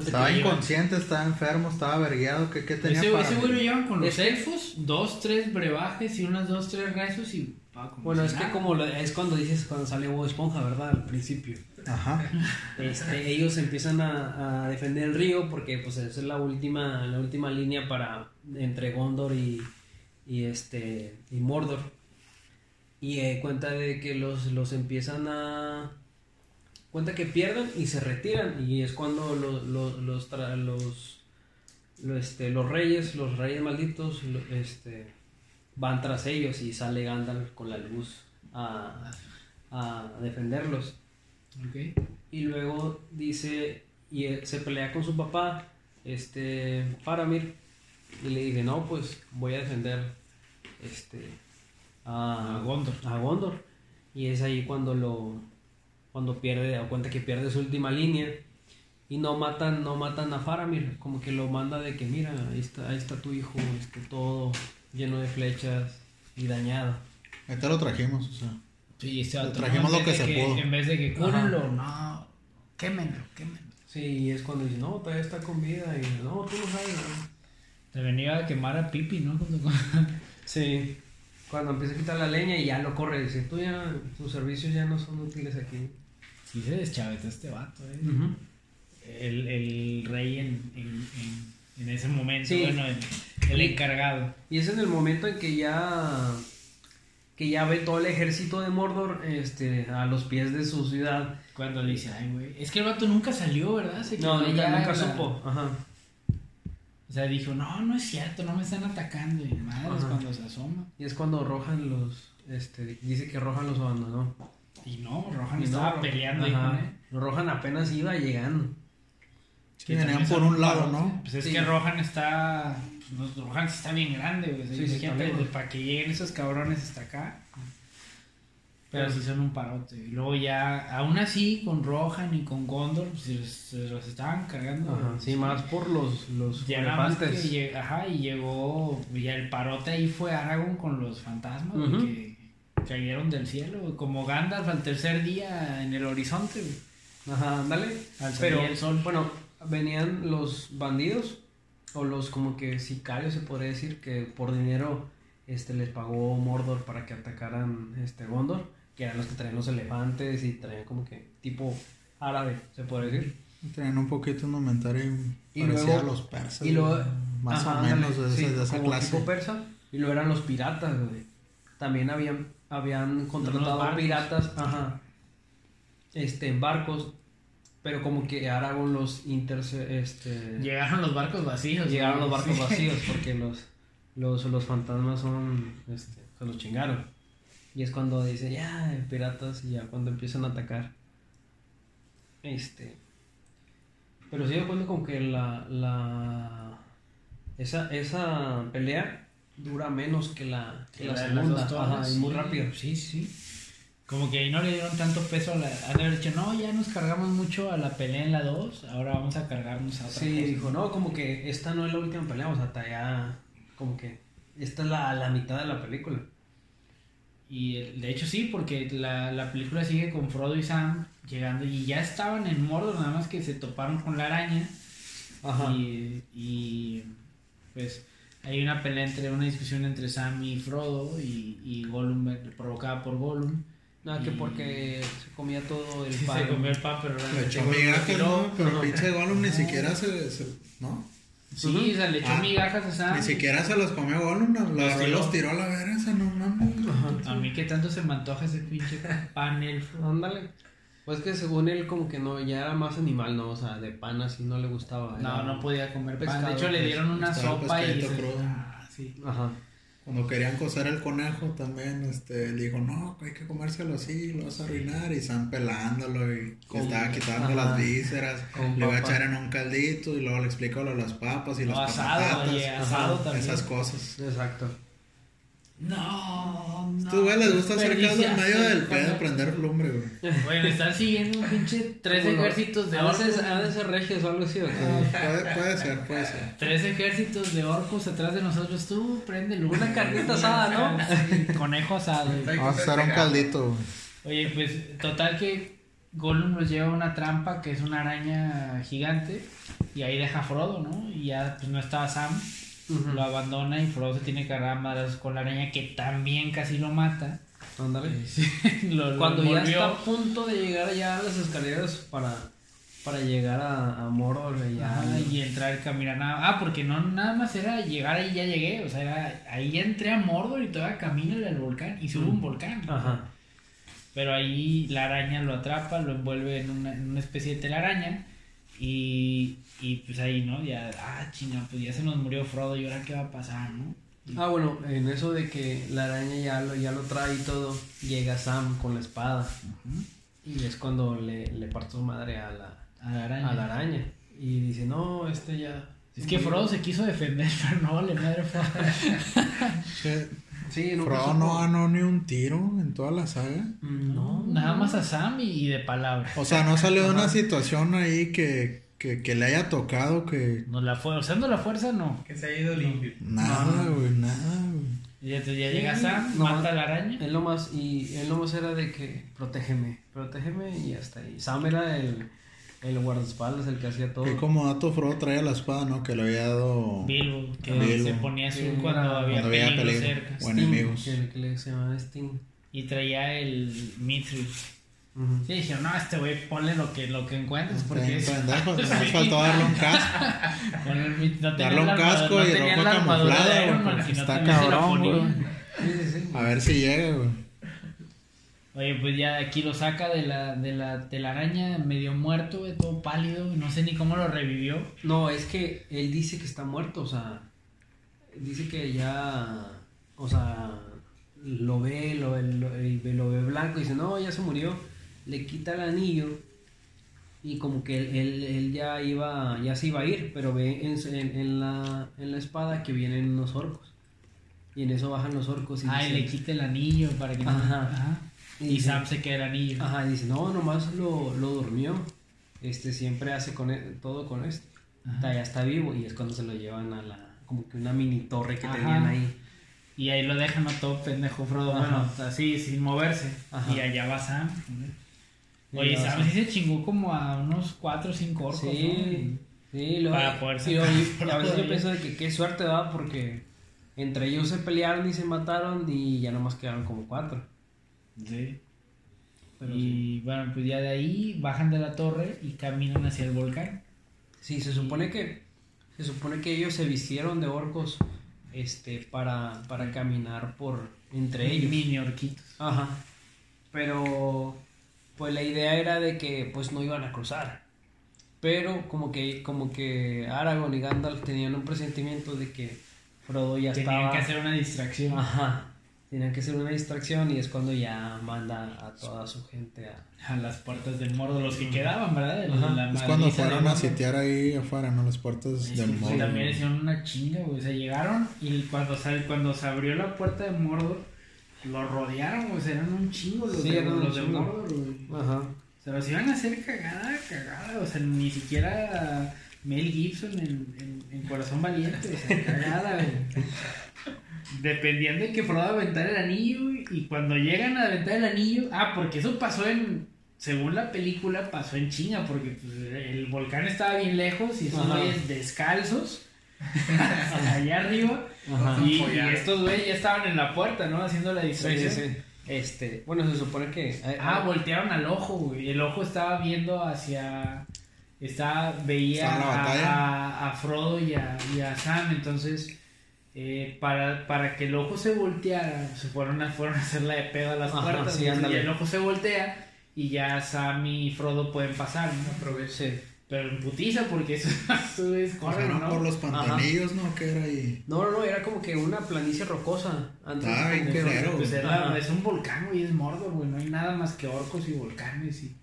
Estaba inconsciente, estaba enfermo, estaba vergueado. ¿Qué, qué tenía Ese, para...? ese güey lo llevan con los elfos, dos, tres brebajes y unas dos, tres rezos y... como Bueno, es que como lo- es cuando dices cuando sale Bob Esponja, ¿verdad? Al principio. Ajá. Este, ellos empiezan a, a defender el río porque pues esa es la última, la última línea para entre Gondor y, y este y Mordor. Y eh, cuenta de que los, los empiezan a cuenta que pierden y se retiran y es cuando los los los, tra- los, lo- este, los reyes, los reyes malditos, este van tras ellos y sale Gandalf con la luz a, a defenderlos. Ok. Y luego dice, y él se pelea con su papá, este, Faramir, y le dice, no, pues voy a defender, este, a, A Gondor. a Gondor. Y es ahí cuando lo, cuando pierde, da cuenta que pierde su última línea, y no matan, no matan a Faramir, como que lo manda de que mira, ahí está, ahí está tu hijo, este, todo lleno de flechas y dañado. Ahí te lo trajimos, o sea. Sí, Le vato, trajimos ¿no? lo En que vez de se pudo. En vez de que cúrenlo, no, quémenlo, quémenlo. Sí, y es cuando dice, no, todavía está con vida, y no, tú no sabes, ¿no? Te venía a quemar a Pipi, ¿no? Con- Sí. Cuando empieza a quitar la leña y ya lo corre, dice, tú ya, tus servicios ya no son útiles aquí. Sí se deschaveta este vato, ¿eh? El, el rey en, en, en, en ese momento, Sí. bueno, el, el encargado. Y es en el momento en que ya que ya ve todo el ejército de Mordor este a los pies de su ciudad. Cuando le dice, ay, güey. Es que el vato nunca salió, ¿verdad? Se No, nunca, nunca supo. Ajá. O sea, dijo, no, no es cierto, no me están atacando. Y madre, es cuando se asoma. Y es cuando Rohan los este dice que Rohan los abandonó. Y no, Rohan Y estaba peleando ahí Ajá. con él. Rohan apenas iba llegando. Sí, Que venían por un lado, ¿no? Pues es Sí. que Rohan está. pues, Rohan está bien grande, güey. Sí, sí, lejos. para que lleguen esos cabrones hasta acá. Pero sí son un parote. Y luego ya, aún así, con Rohan y con Gondor, pues, se, los estaban cargando. Ajá. Sí, más por los los elefantes. lleg- ajá, y llegó, ya el parote ahí fue Aragorn con los fantasmas, Ujú. que cayeron del cielo, como Gandalf al tercer día en el horizonte. Ajá, ándale. Al Pero el sol. bueno, venían los bandidos o los como que sicarios se podría decir que por dinero este les pagó Mordor para que atacaran este Gondor, que eran los que traían los elefantes y traían como que tipo árabe, se puede decir. Tenían un poquito un inventario Y parecido luego- a los persas. y luego más ajá, o menos de, esa- sí, de esa como clase. tipo persa y luego eran los piratas, güey. También habían habían contratado piratas, ajá. Este en barcos, pero como que Aragorn los interce este Llegaron los barcos vacíos. Llegaron los barcos sí. vacíos porque los, los, los fantasmas son, este, se los chingaron. Y es cuando dice, ya, piratas, y ya cuando empiezan a atacar. Este. Pero sí me cuenta como que la, la, esa, esa pelea dura menos que la, que la La de las segunda. Ajá, y muy sí, rápido. Sí, sí. Como que ahí no le dieron tanto peso a la. Han de haber dicho, no, ya nos cargamos mucho a la pelea en la 2, ahora vamos a cargarnos a otra Sí, cosa". dijo, no, como que esta no es la última pelea, o sea, hasta ya, como que esta es la, la mitad de la película. Y de hecho sí, porque la, la película sigue con Frodo y Sam llegando y ya estaban en Mordor, nada más que se toparon con la araña. Ajá. Y, y, pues hay una pelea entre, una discusión entre Sam y Frodo y, y Gollum eh, provocada por Gollum. Ah, que porque se comía todo el *laughs* Sí, pan. se comió el pan, pero realmente echó lo migajas. ¿no? Pero pinche Gollum ni siquiera se, se- ¿No? Sí, o sea, le echó Ah, migajas a Sam. Ni siquiera se los comió Gollum, no, los los tiró a la verga, esa no mames. A mí que tanto se me antoja ese pinche pan elfo. Ándale. Pues que según él como que no, ya era más animal, ¿no? O sea, de pan así no le gustaba. No, no podía comer pan. Pescado, De hecho, le pues, dieron una sopa y. se-. Ah, sí. Ajá. Cuando querían cocer el conejo también, este, le dijo, no, hay que comérselo así, lo vas a arruinar. Y están pelándolo y Con- estaba quitando ajá. las vísceras. Con le va a echar en un caldito y luego le explico lo de las papas y Lo las asado, patatas. oye, asado Ajá, también. Esas cosas. Exacto. No, no. Estos güey les gusta hacer caldo en medio del el pedo, prender lumbre, güey. Bueno, están siguiendo un pinche tres ejércitos de orcos. a veces regios o algo así, ¿o qué? Puede, puede ser, puede ser. Tres ejércitos de orcos atrás de nosotros. Tú, prende. Una carnita asada, ¿no? Conejo asado. güey. Vamos a hacer un caldito, güey. Oye, pues total que Gollum los lleva a una trampa que es una araña gigante. Y ahí deja a Frodo, ¿no? Y ya pues no estaba Sam. Lo abandona y Frodo se tiene que agarrar con la araña que también casi lo mata. Ándale. *laughs* Lo- lo Cuando ya envolvió. está a punto de llegar ya a las escaleras para, para llegar a, a Mordor, güey, ya. Ajá, y entrar caminar nada. Ah, porque no nada más era llegar ahí ya llegué. O sea, era, ahí ya entré a Mordor y todavía camino al volcán. Y sube un volcán. Ajá. Pero ahí la araña lo atrapa, lo envuelve en una, en una especie de telaraña. Y, y pues ahí, ¿no? Ya, ah, chinga, pues ya se nos murió Frodo y ahora qué va a pasar, ¿no? Ah, bueno, en eso de que la araña ya lo, ya lo trae y todo, llega Sam con la espada. Y es cuando le, le parte su madre a la, A la araña. a la araña. Y dice, no, este ya. Es que Frodo se quiso defender, *laughs* pero no vale madre Frodo. *laughs* Sí, nunca Frodo no ganó ni un tiro en toda la saga. Mm, No, nada más a Sam y, y de palabra. O sea, no salió de una situación ahí que, que, que le haya tocado que... No la fue, usando la fuerza no. Que se ha ido limpio. Nada, güey, nada, güey. Y entonces ya llega Sam, no, mata a la araña. Él nomás, y él nomás era de que protégeme, protégeme y hasta ahí. Sam era el, el guardaespaldas, el que hacía todo. Que como dato Frodo traía la espada, ¿no? Que le había dado... Bilbo, que Bilbo. se ponía azul Sí, cuando era- había Cuando había peligro peligro. cerca. O enemigos. Que, que le se llamaba Sting. Y traía el Mithril. Ujú. Sí, dijeron, no, este güey, ponle lo que, lo que encuentres porque es... Pendejo, nos Sí. faltó darle un casco. *laughs* No Darle un casco no y ropa camuflada, no está cabrón, güey. Sí, sí, sí. A ver si llega, güey. Oye, pues ya aquí lo saca de la, de la telaraña medio muerto, güey, todo pálido, no sé ni cómo lo revivió. No, es que él dice que está muerto, o sea, dice que ya, o sea, lo ve, lo, lo, lo ve blanco y dice, no, ya se murió, le quita el anillo y como que él, él, él ya iba, ya se iba a ir, pero ve en, en, en la, en la espada que vienen unos orcos y en eso bajan los orcos y Ay, dice- le quita el anillo para que no... Ajá. Ajá. Y Y Sam se queda el anillo. Ajá, dice, no, nomás lo, lo durmió. Este siempre hace con e- todo con esto. Está, ya está vivo y es cuando se lo llevan a la como que una mini torre que Ajá. tenían ahí. Y ahí lo dejan a todo pendejo Frodo, Ajá. bueno, así, sin moverse. Ajá. Y allá va Sam. Oye, Sam. sí se chingó como a unos 4 o 5 orcos, Sí, sí, lo, Para poder y, *laughs* a veces yo pienso de que qué suerte da porque entre ellos se pelearon y se mataron y ya nomás quedaron como cuatro. ¿no? Sí. Pero y bueno, pues ya de ahí bajan de la torre y caminan hacia el volcán. Sí, se supone que se supone que ellos se vistieron de orcos este para, para caminar por entre ellos. Mini orquitos. Ajá. Pero pues la idea era de que pues no iban a cruzar. Pero como que como que Aragorn y Gandalf tenían un presentimiento de que Frodo ya Tenían estaba que hacer una distracción. Ajá. Tenían que hacer una distracción y es cuando ya manda a toda su gente a A las puertas del Mordo, los que quedaban, ¿verdad? De Ajá. la Es cuando fueron a Mordo. sitiar ahí afuera, ¿no? Las puertas Sí, del sí, Mordor. también hicieron una chinga, güey. O sea, llegaron y cuando, sal- cuando se abrió la puerta de Mordor, lo rodearon, güey. Eran un chingo los, Sí, de, eran los de. Mordor, güey. Ajá. O sea, los iban a hacer cagada, cagada. O sea, ni siquiera Mel Gibson en, en, en Corazón Valiente. O sea, cagada, güey. Dependían de que Frodo aventara el anillo güey, y cuando llegan a aventar el anillo, ah, porque eso pasó en, según la película, pasó en China, porque pues, el volcán estaba bien lejos y güeyes descalzos, allá arriba, Ajá. y, estos güeyes ya estaban en la puerta, ¿no? Haciendo la distracción. sí, sí. Este, bueno, se supone que eh, Ah, voltearon al ojo, güey. El ojo estaba viendo hacia. Estaba, veía la a, batalla. a- a Frodo y a, y a Sam. Entonces, eh, para, para que el ojo se volteara, se fueron a, fueron a hacerla de pedo a las Ajá, puertas. sí, y el ojo se voltea y ya Sam y Frodo pueden pasar, ¿no? aproveche. Pero en putiza, porque eso, *laughs* eso es corren, ¿no? por los pantanillos, ¿no? Que era ahí. No, no, no, era como que una planicie rocosa. Antes Ah, de bien. Pues Ajá. es un volcán, güey, es Mordor, güey. No hay nada más que orcos y volcanes y.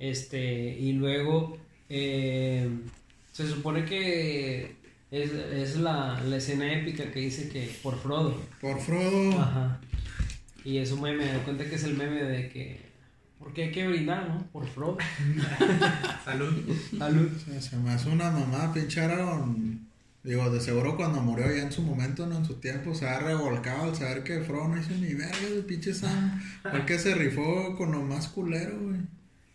Este, y luego eh, se supone que es, es la, la escena épica que dice que por Frodo. Por Frodo. Ajá. Y es un meme, me cuenta que es el meme de que. Porque hay que brindar, ¿no? Por Frodo. *laughs* Salud. Salud. Se me hace una mamá, pinche Aaron. Digo, de seguro cuando murió ya en su momento, no en su tiempo, se ha revolcado al saber que Frodo no hizo ni verga, el pinche Sam. *laughs* Porque se rifó con lo más culero, güey.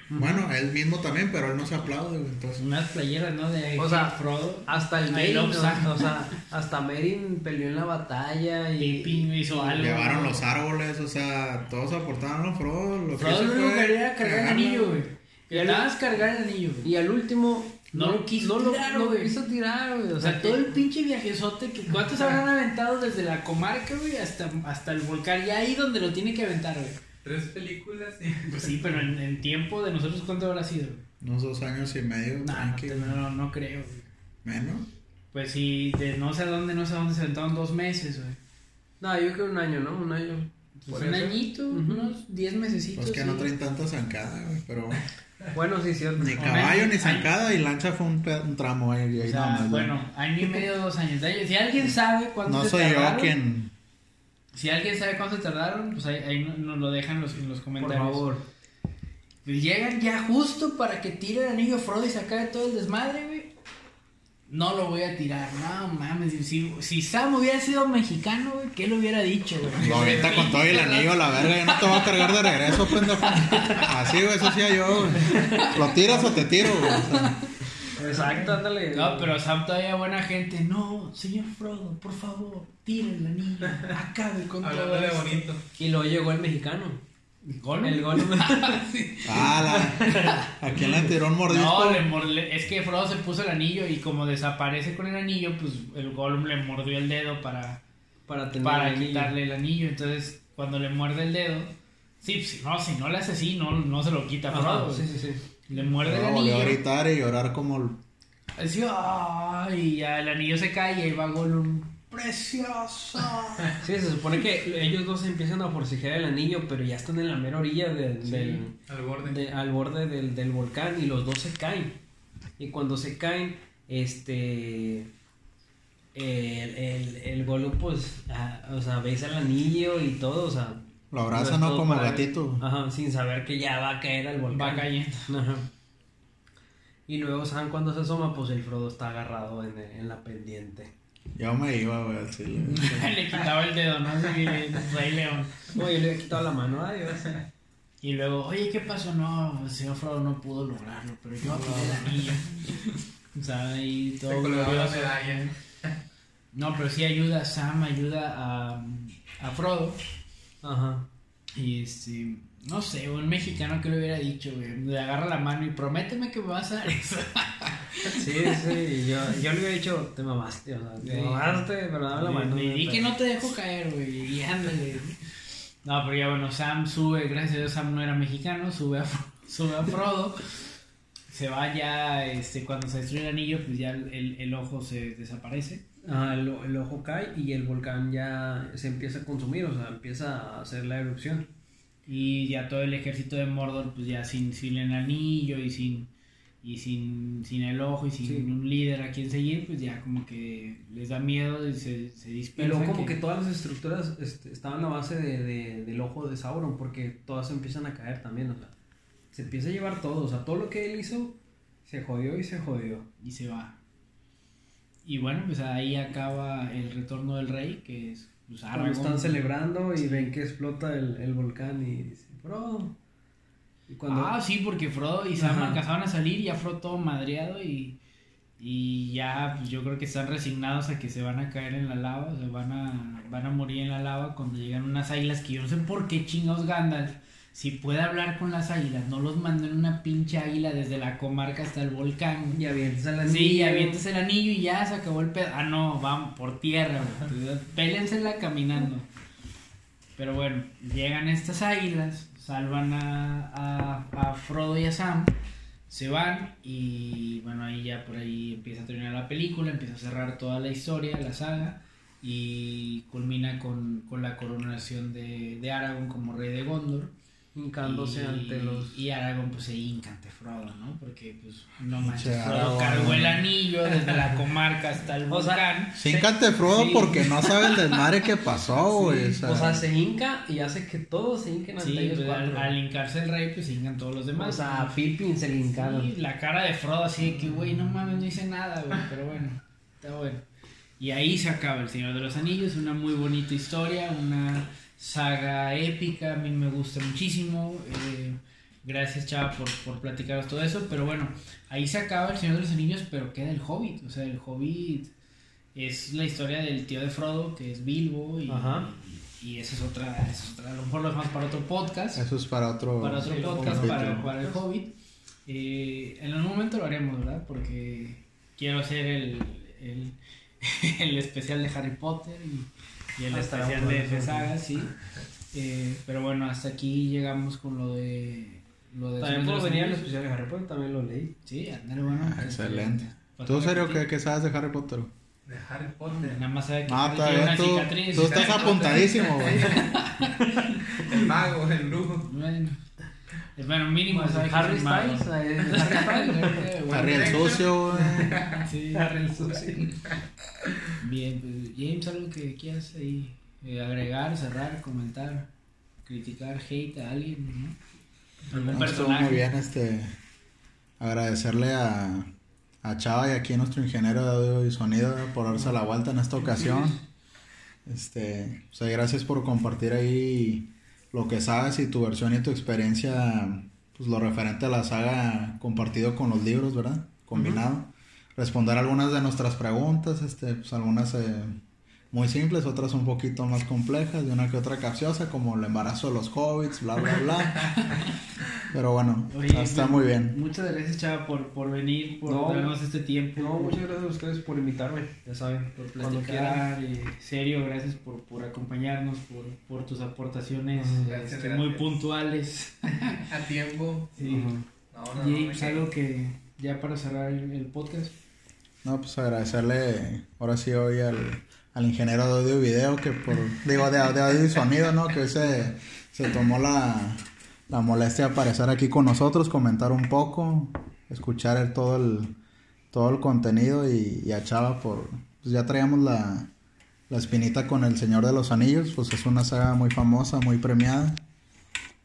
Bueno, él mismo también, pero él no se aplaude, güey. Entonces, Unas playeras, ¿no? De O sea, Frodo. Hasta el Merin, o, o sea, hasta Merin peleó en la batalla y. Pippin hizo algo. llevaron ¿no? los árboles, o sea, todos aportaron a Frodo. Lo que Frodo hizo lo único que era cargar el anillo, güey. Y al- Querías cargar el anillo, güey. Y al último. No lo quiso no tirar, no güey. quiso tirar, güey. O sea, todo el pinche viajezote que cuántos habrán aventado desde la comarca, güey, hasta, hasta el volcán, ya ahí donde lo tiene que aventar, güey. Tres películas y. *laughs* Pues sí, pero en, en tiempo de nosotros, ¿cuánto habrá sido? Unos dos años y medio, No, no, no, no creo, güey. Menos. Pues sí, de no sé a dónde, no sé a dónde se aventaron dos meses, güey. No, yo creo un año, ¿no? Un año. Pues un añito, unos diez mesecitos. Pues que no traen tanta zancada, güey. Pero Bueno, sí, cierto. ni caballo ni zancada y lancha fue un, un tramo ahí. O ahí sea, nada más, ¿no? bueno, año y medio, dos años. Si alguien sabe cuánto No se soy yo quien. Si alguien sabe cuánto tardaron, pues ahí, ahí nos lo dejan en los, en los Por comentarios. favor. Pues llegan ya justo para que tire el anillo Frodo y se acabe todo el desmadre, güey. No lo voy a tirar, no mames. Si, si Sam hubiera sido mexicano, güey, ¿qué le hubiera dicho, güey? Lo avienta con todo el anillo, la verga. Yo no te voy a cargar de regreso, pendejo. Así, güey, eso hacía yo, güey. ¿Lo tiras o te tiro, güey? O sea, Exacto, ándale. No, pero Sam todavía buena gente. No, señor Frodo, por favor, tire el anillo. Acabe *laughs* con todo Hablándole esto. bonito. Y luego llegó el mexicano. ¿Gollum? El Gollum. *laughs* ah, la... ¿A quién le tiró un mordisco? No, le mor- es que Frodo se puso el anillo y como desaparece con el anillo, pues el Gollum le mordió el dedo para, para tener para el anillo. quitarle el anillo. Entonces, cuando le muerde el dedo, sí, pues, no, si no le hace así, no, no se lo quita Ajá, Frodo. sí, sí, sí. Le muerde el volvió a anillo. gritar y llorar como... el- Así, ¡ay! y ya el anillo se cae y ahí va Gollum. ¡Preciosa! Sí, se supone que ellos dos empiezan a forcejear el anillo, pero ya están en la mera orilla de- del, Al borde. de- al borde del, del volcán y los dos se caen. Y cuando se caen, este. El, el, el Gollum, pues, ah, o sea, besa el anillo y todo, o sea. Lo abraza, ¿no? Como para- gatito. Ajá, sin saber que ya va a caer al volcán. Va cayendo. Ajá. Y luego, ¿saben cuando se asoma? Pues el Frodo está agarrado en, en la pendiente. Yo me iba, güey, al chile. *laughs* le quitaba el dedo, ¿no? Así, Rey León. Oye, le he quitado la mano, adiós. Y luego, oye, ¿qué pasó? No, el señor Frodo no pudo lograrlo, pero yo tiré el anillo. O sea, Se todo la medalla. No, pero sí ayuda, Sam ayuda a, a Frodo. Ajá. Y este, no sé, un mexicano que le hubiera dicho, güey, le agarra la mano y prométeme que me vas a dar eso. Sí, sí, yo, yo le hubiera dicho, te mamaste, o sea, te Sí. mamaste, pero dame la mano. Y di que no te dejo caer, güey, y ándale. No, pero ya bueno, Sam sube, gracias a Dios Sam no era mexicano, sube a, *laughs* sube a Frodo. Se va ya, este, cuando se destruye el anillo, pues ya el, el ojo se desaparece. Ah, el, el ojo cae y el volcán ya se empieza a consumir, o sea, empieza a hacer la erupción. Y ya todo el ejército de Mordor, pues ya sin, sin el anillo y sin y sin, sin el ojo y sin Sí. un líder a quien seguir, pues ya como que les da miedo y se, se Y dispersan. luego como que todas las estructuras este, estaban a base de, de- del ojo de Sauron, porque todas empiezan a caer también, o sea, se empieza a llevar todo, o sea, todo lo que él hizo se jodió y se jodió. y se va. Y bueno, pues ahí acaba el retorno del rey, que es pues, Cuando están celebrando y Sí. ven que explota el, el volcán y dicen, bro. Y cuando, Ah, sí, porque Frodo y Sam alcanzaban a salir y ya Frodo todo madreado y, y ya pues, yo creo que están resignados a que se van a caer en la lava, o sea, van a, van a morir en la lava cuando llegan unas águilas que yo no sé por qué chingados Gandalf, si puede hablar con las águilas, no los mandó en una pinche águila desde la comarca hasta el volcán. y avientas el Sí, anillo. avientas el anillo y ya se acabó el pedo. Ah, no, van por tierra. Pélensela caminando. Pero bueno, llegan estas águilas, salvan a, a, a Frodo y a Sam, se van y bueno, ahí ya por ahí empieza a terminar la película, empieza a cerrar toda la historia, la saga y culmina con, con la coronación de, de Aragorn como rey de Gondor. Hincándose Y- ante los... Y Aragorn pues se hinca ante Frodo, ¿no? Porque pues no manches, Frodo Aragorn. cargó el anillo desde la comarca hasta el O sea, volcán. Sí, encante Frodo Sí. porque no sabe el desmadre que pasó, güey. o sea, O sea, se hinca y hace que todos se hinquen ante Sí, ellos pues, al, al hincarse el rey pues se hincan todos los demás. o sea, Pippin se le hincaron. Sí, la cara de Frodo así de que, güey, no mames, no hice nada, güey, pero bueno, está bueno. Y ahí se acaba El Señor de los Anillos, una muy bonita historia, una saga épica, a mí me gusta muchísimo. eh, gracias, Chava, por, por platicaros todo eso, pero bueno, ahí se acaba El Señor de los Anillos, pero queda el Hobbit, o sea, el Hobbit es la historia del tío de Frodo, que es Bilbo, y, Ajá. y esa es otra, esa es otra, a lo mejor lo dejamos para otro podcast Eso es para otro... para otro Sí, podcast, para, para el Hobbit. Eh, en algún momento lo haremos, ¿verdad? Porque quiero hacer el, el, *laughs* el especial de Harry Potter y, y el Ah, estará especial de, de sí. sagas, sí. Eh, pero bueno, hasta aquí llegamos con lo de... Lo de También puedo los venir al especial de Harry Potter, también lo leí. Sí, ándale, bueno. Ah, pues, excelente. ¿Tú, serio, qué, qué sabes de Harry Potter? De Harry Potter. Nada más sabe que tiene todavía una tú, cicatriz. tú estás apuntadísimo, güey. *laughs* El mago, el brujo. Bueno, bueno, mínimo que Harry *laughs* es mago. Styles, eh, Harry Styles. Bueno, *laughs* Harry el sucio, güey. Sí, Harry el sucio. Bien, pues James, algo que quieras ahí eh, agregar, cerrar, comentar, criticar, hate a alguien, ¿no? algún No, personaje. muy bien, este, agradecerle a, a Chava y aquí a nuestro ingeniero de audio y sonido por darse la vuelta en esta ocasión. *laughs* Este, o sea, gracias por compartir ahí lo que sabes y tu versión y tu experiencia, pues lo referente a la saga compartido con los libros, ¿verdad? Combinado. Responder algunas de nuestras preguntas, este, pues algunas eh, muy simples, otras un poquito más complejas, de una que otra capciosa, como el embarazo de los hobbits, bla, bla, bla. *laughs* Pero bueno, Oye, está muy bien. Muchas gracias, Chava, por, por venir, por No. darnos este tiempo. No, muchas gracias a ustedes por invitarme, ya saben, por cuando quieran. platicar, eh, serio, gracias por, por acompañarnos, por, por tus aportaciones. Gracias, este, gracias. muy puntuales. A tiempo. Sí. Ujú. No, no, no. James, porque- algo que ya para cerrar el, el podcast. No, pues agradecerle ahora sí hoy al, al ingeniero de audio y video que por, digo, de, de audio y sonido, ¿no? Que hoy se, se tomó la, la molestia de aparecer aquí con nosotros, comentar un poco, escuchar todo el, todo el contenido y, y a Chava por, pues ya traíamos la, la espinita con El Señor de los Anillos, pues es una saga muy famosa, muy premiada.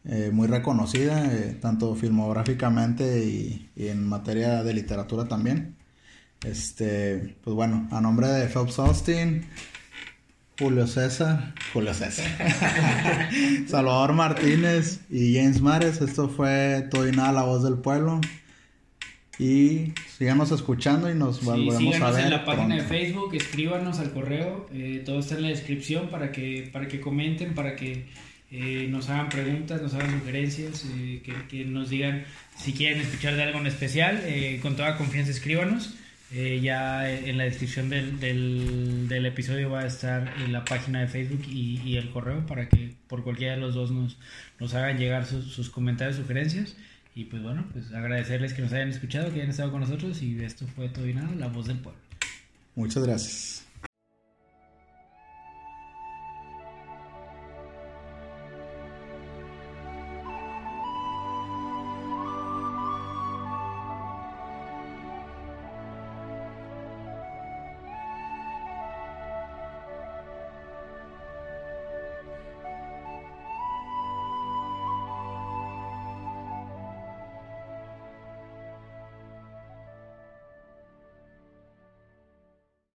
eh, muy reconocida, eh, tanto filmográficamente y, y en materia de literatura también. Este, pues bueno, a nombre de Phelps Austin, Julio César, Julio César, *laughs* Salvador Martínez y James Mares, esto fue Todo y Nada, la voz del pueblo. Y síganos escuchando y nos Sí, volvemos a síganos ver. en la página de. Facebook, escríbanos al correo, eh, todo está en la descripción para que, para que comenten, para que eh, nos hagan preguntas, nos hagan sugerencias, eh, que, que nos digan si quieren escuchar de algo en especial, eh, con toda confianza escríbanos. Eh, ya en la descripción del, del, del episodio va a estar en la página de Facebook y, y el correo para que por cualquiera de los dos nos, nos hagan llegar sus, sus comentarios, sugerencias. Y pues bueno, pues agradecerles que nos hayan escuchado, que hayan estado con nosotros y esto fue todo y nada, la voz del pueblo. Muchas gracias.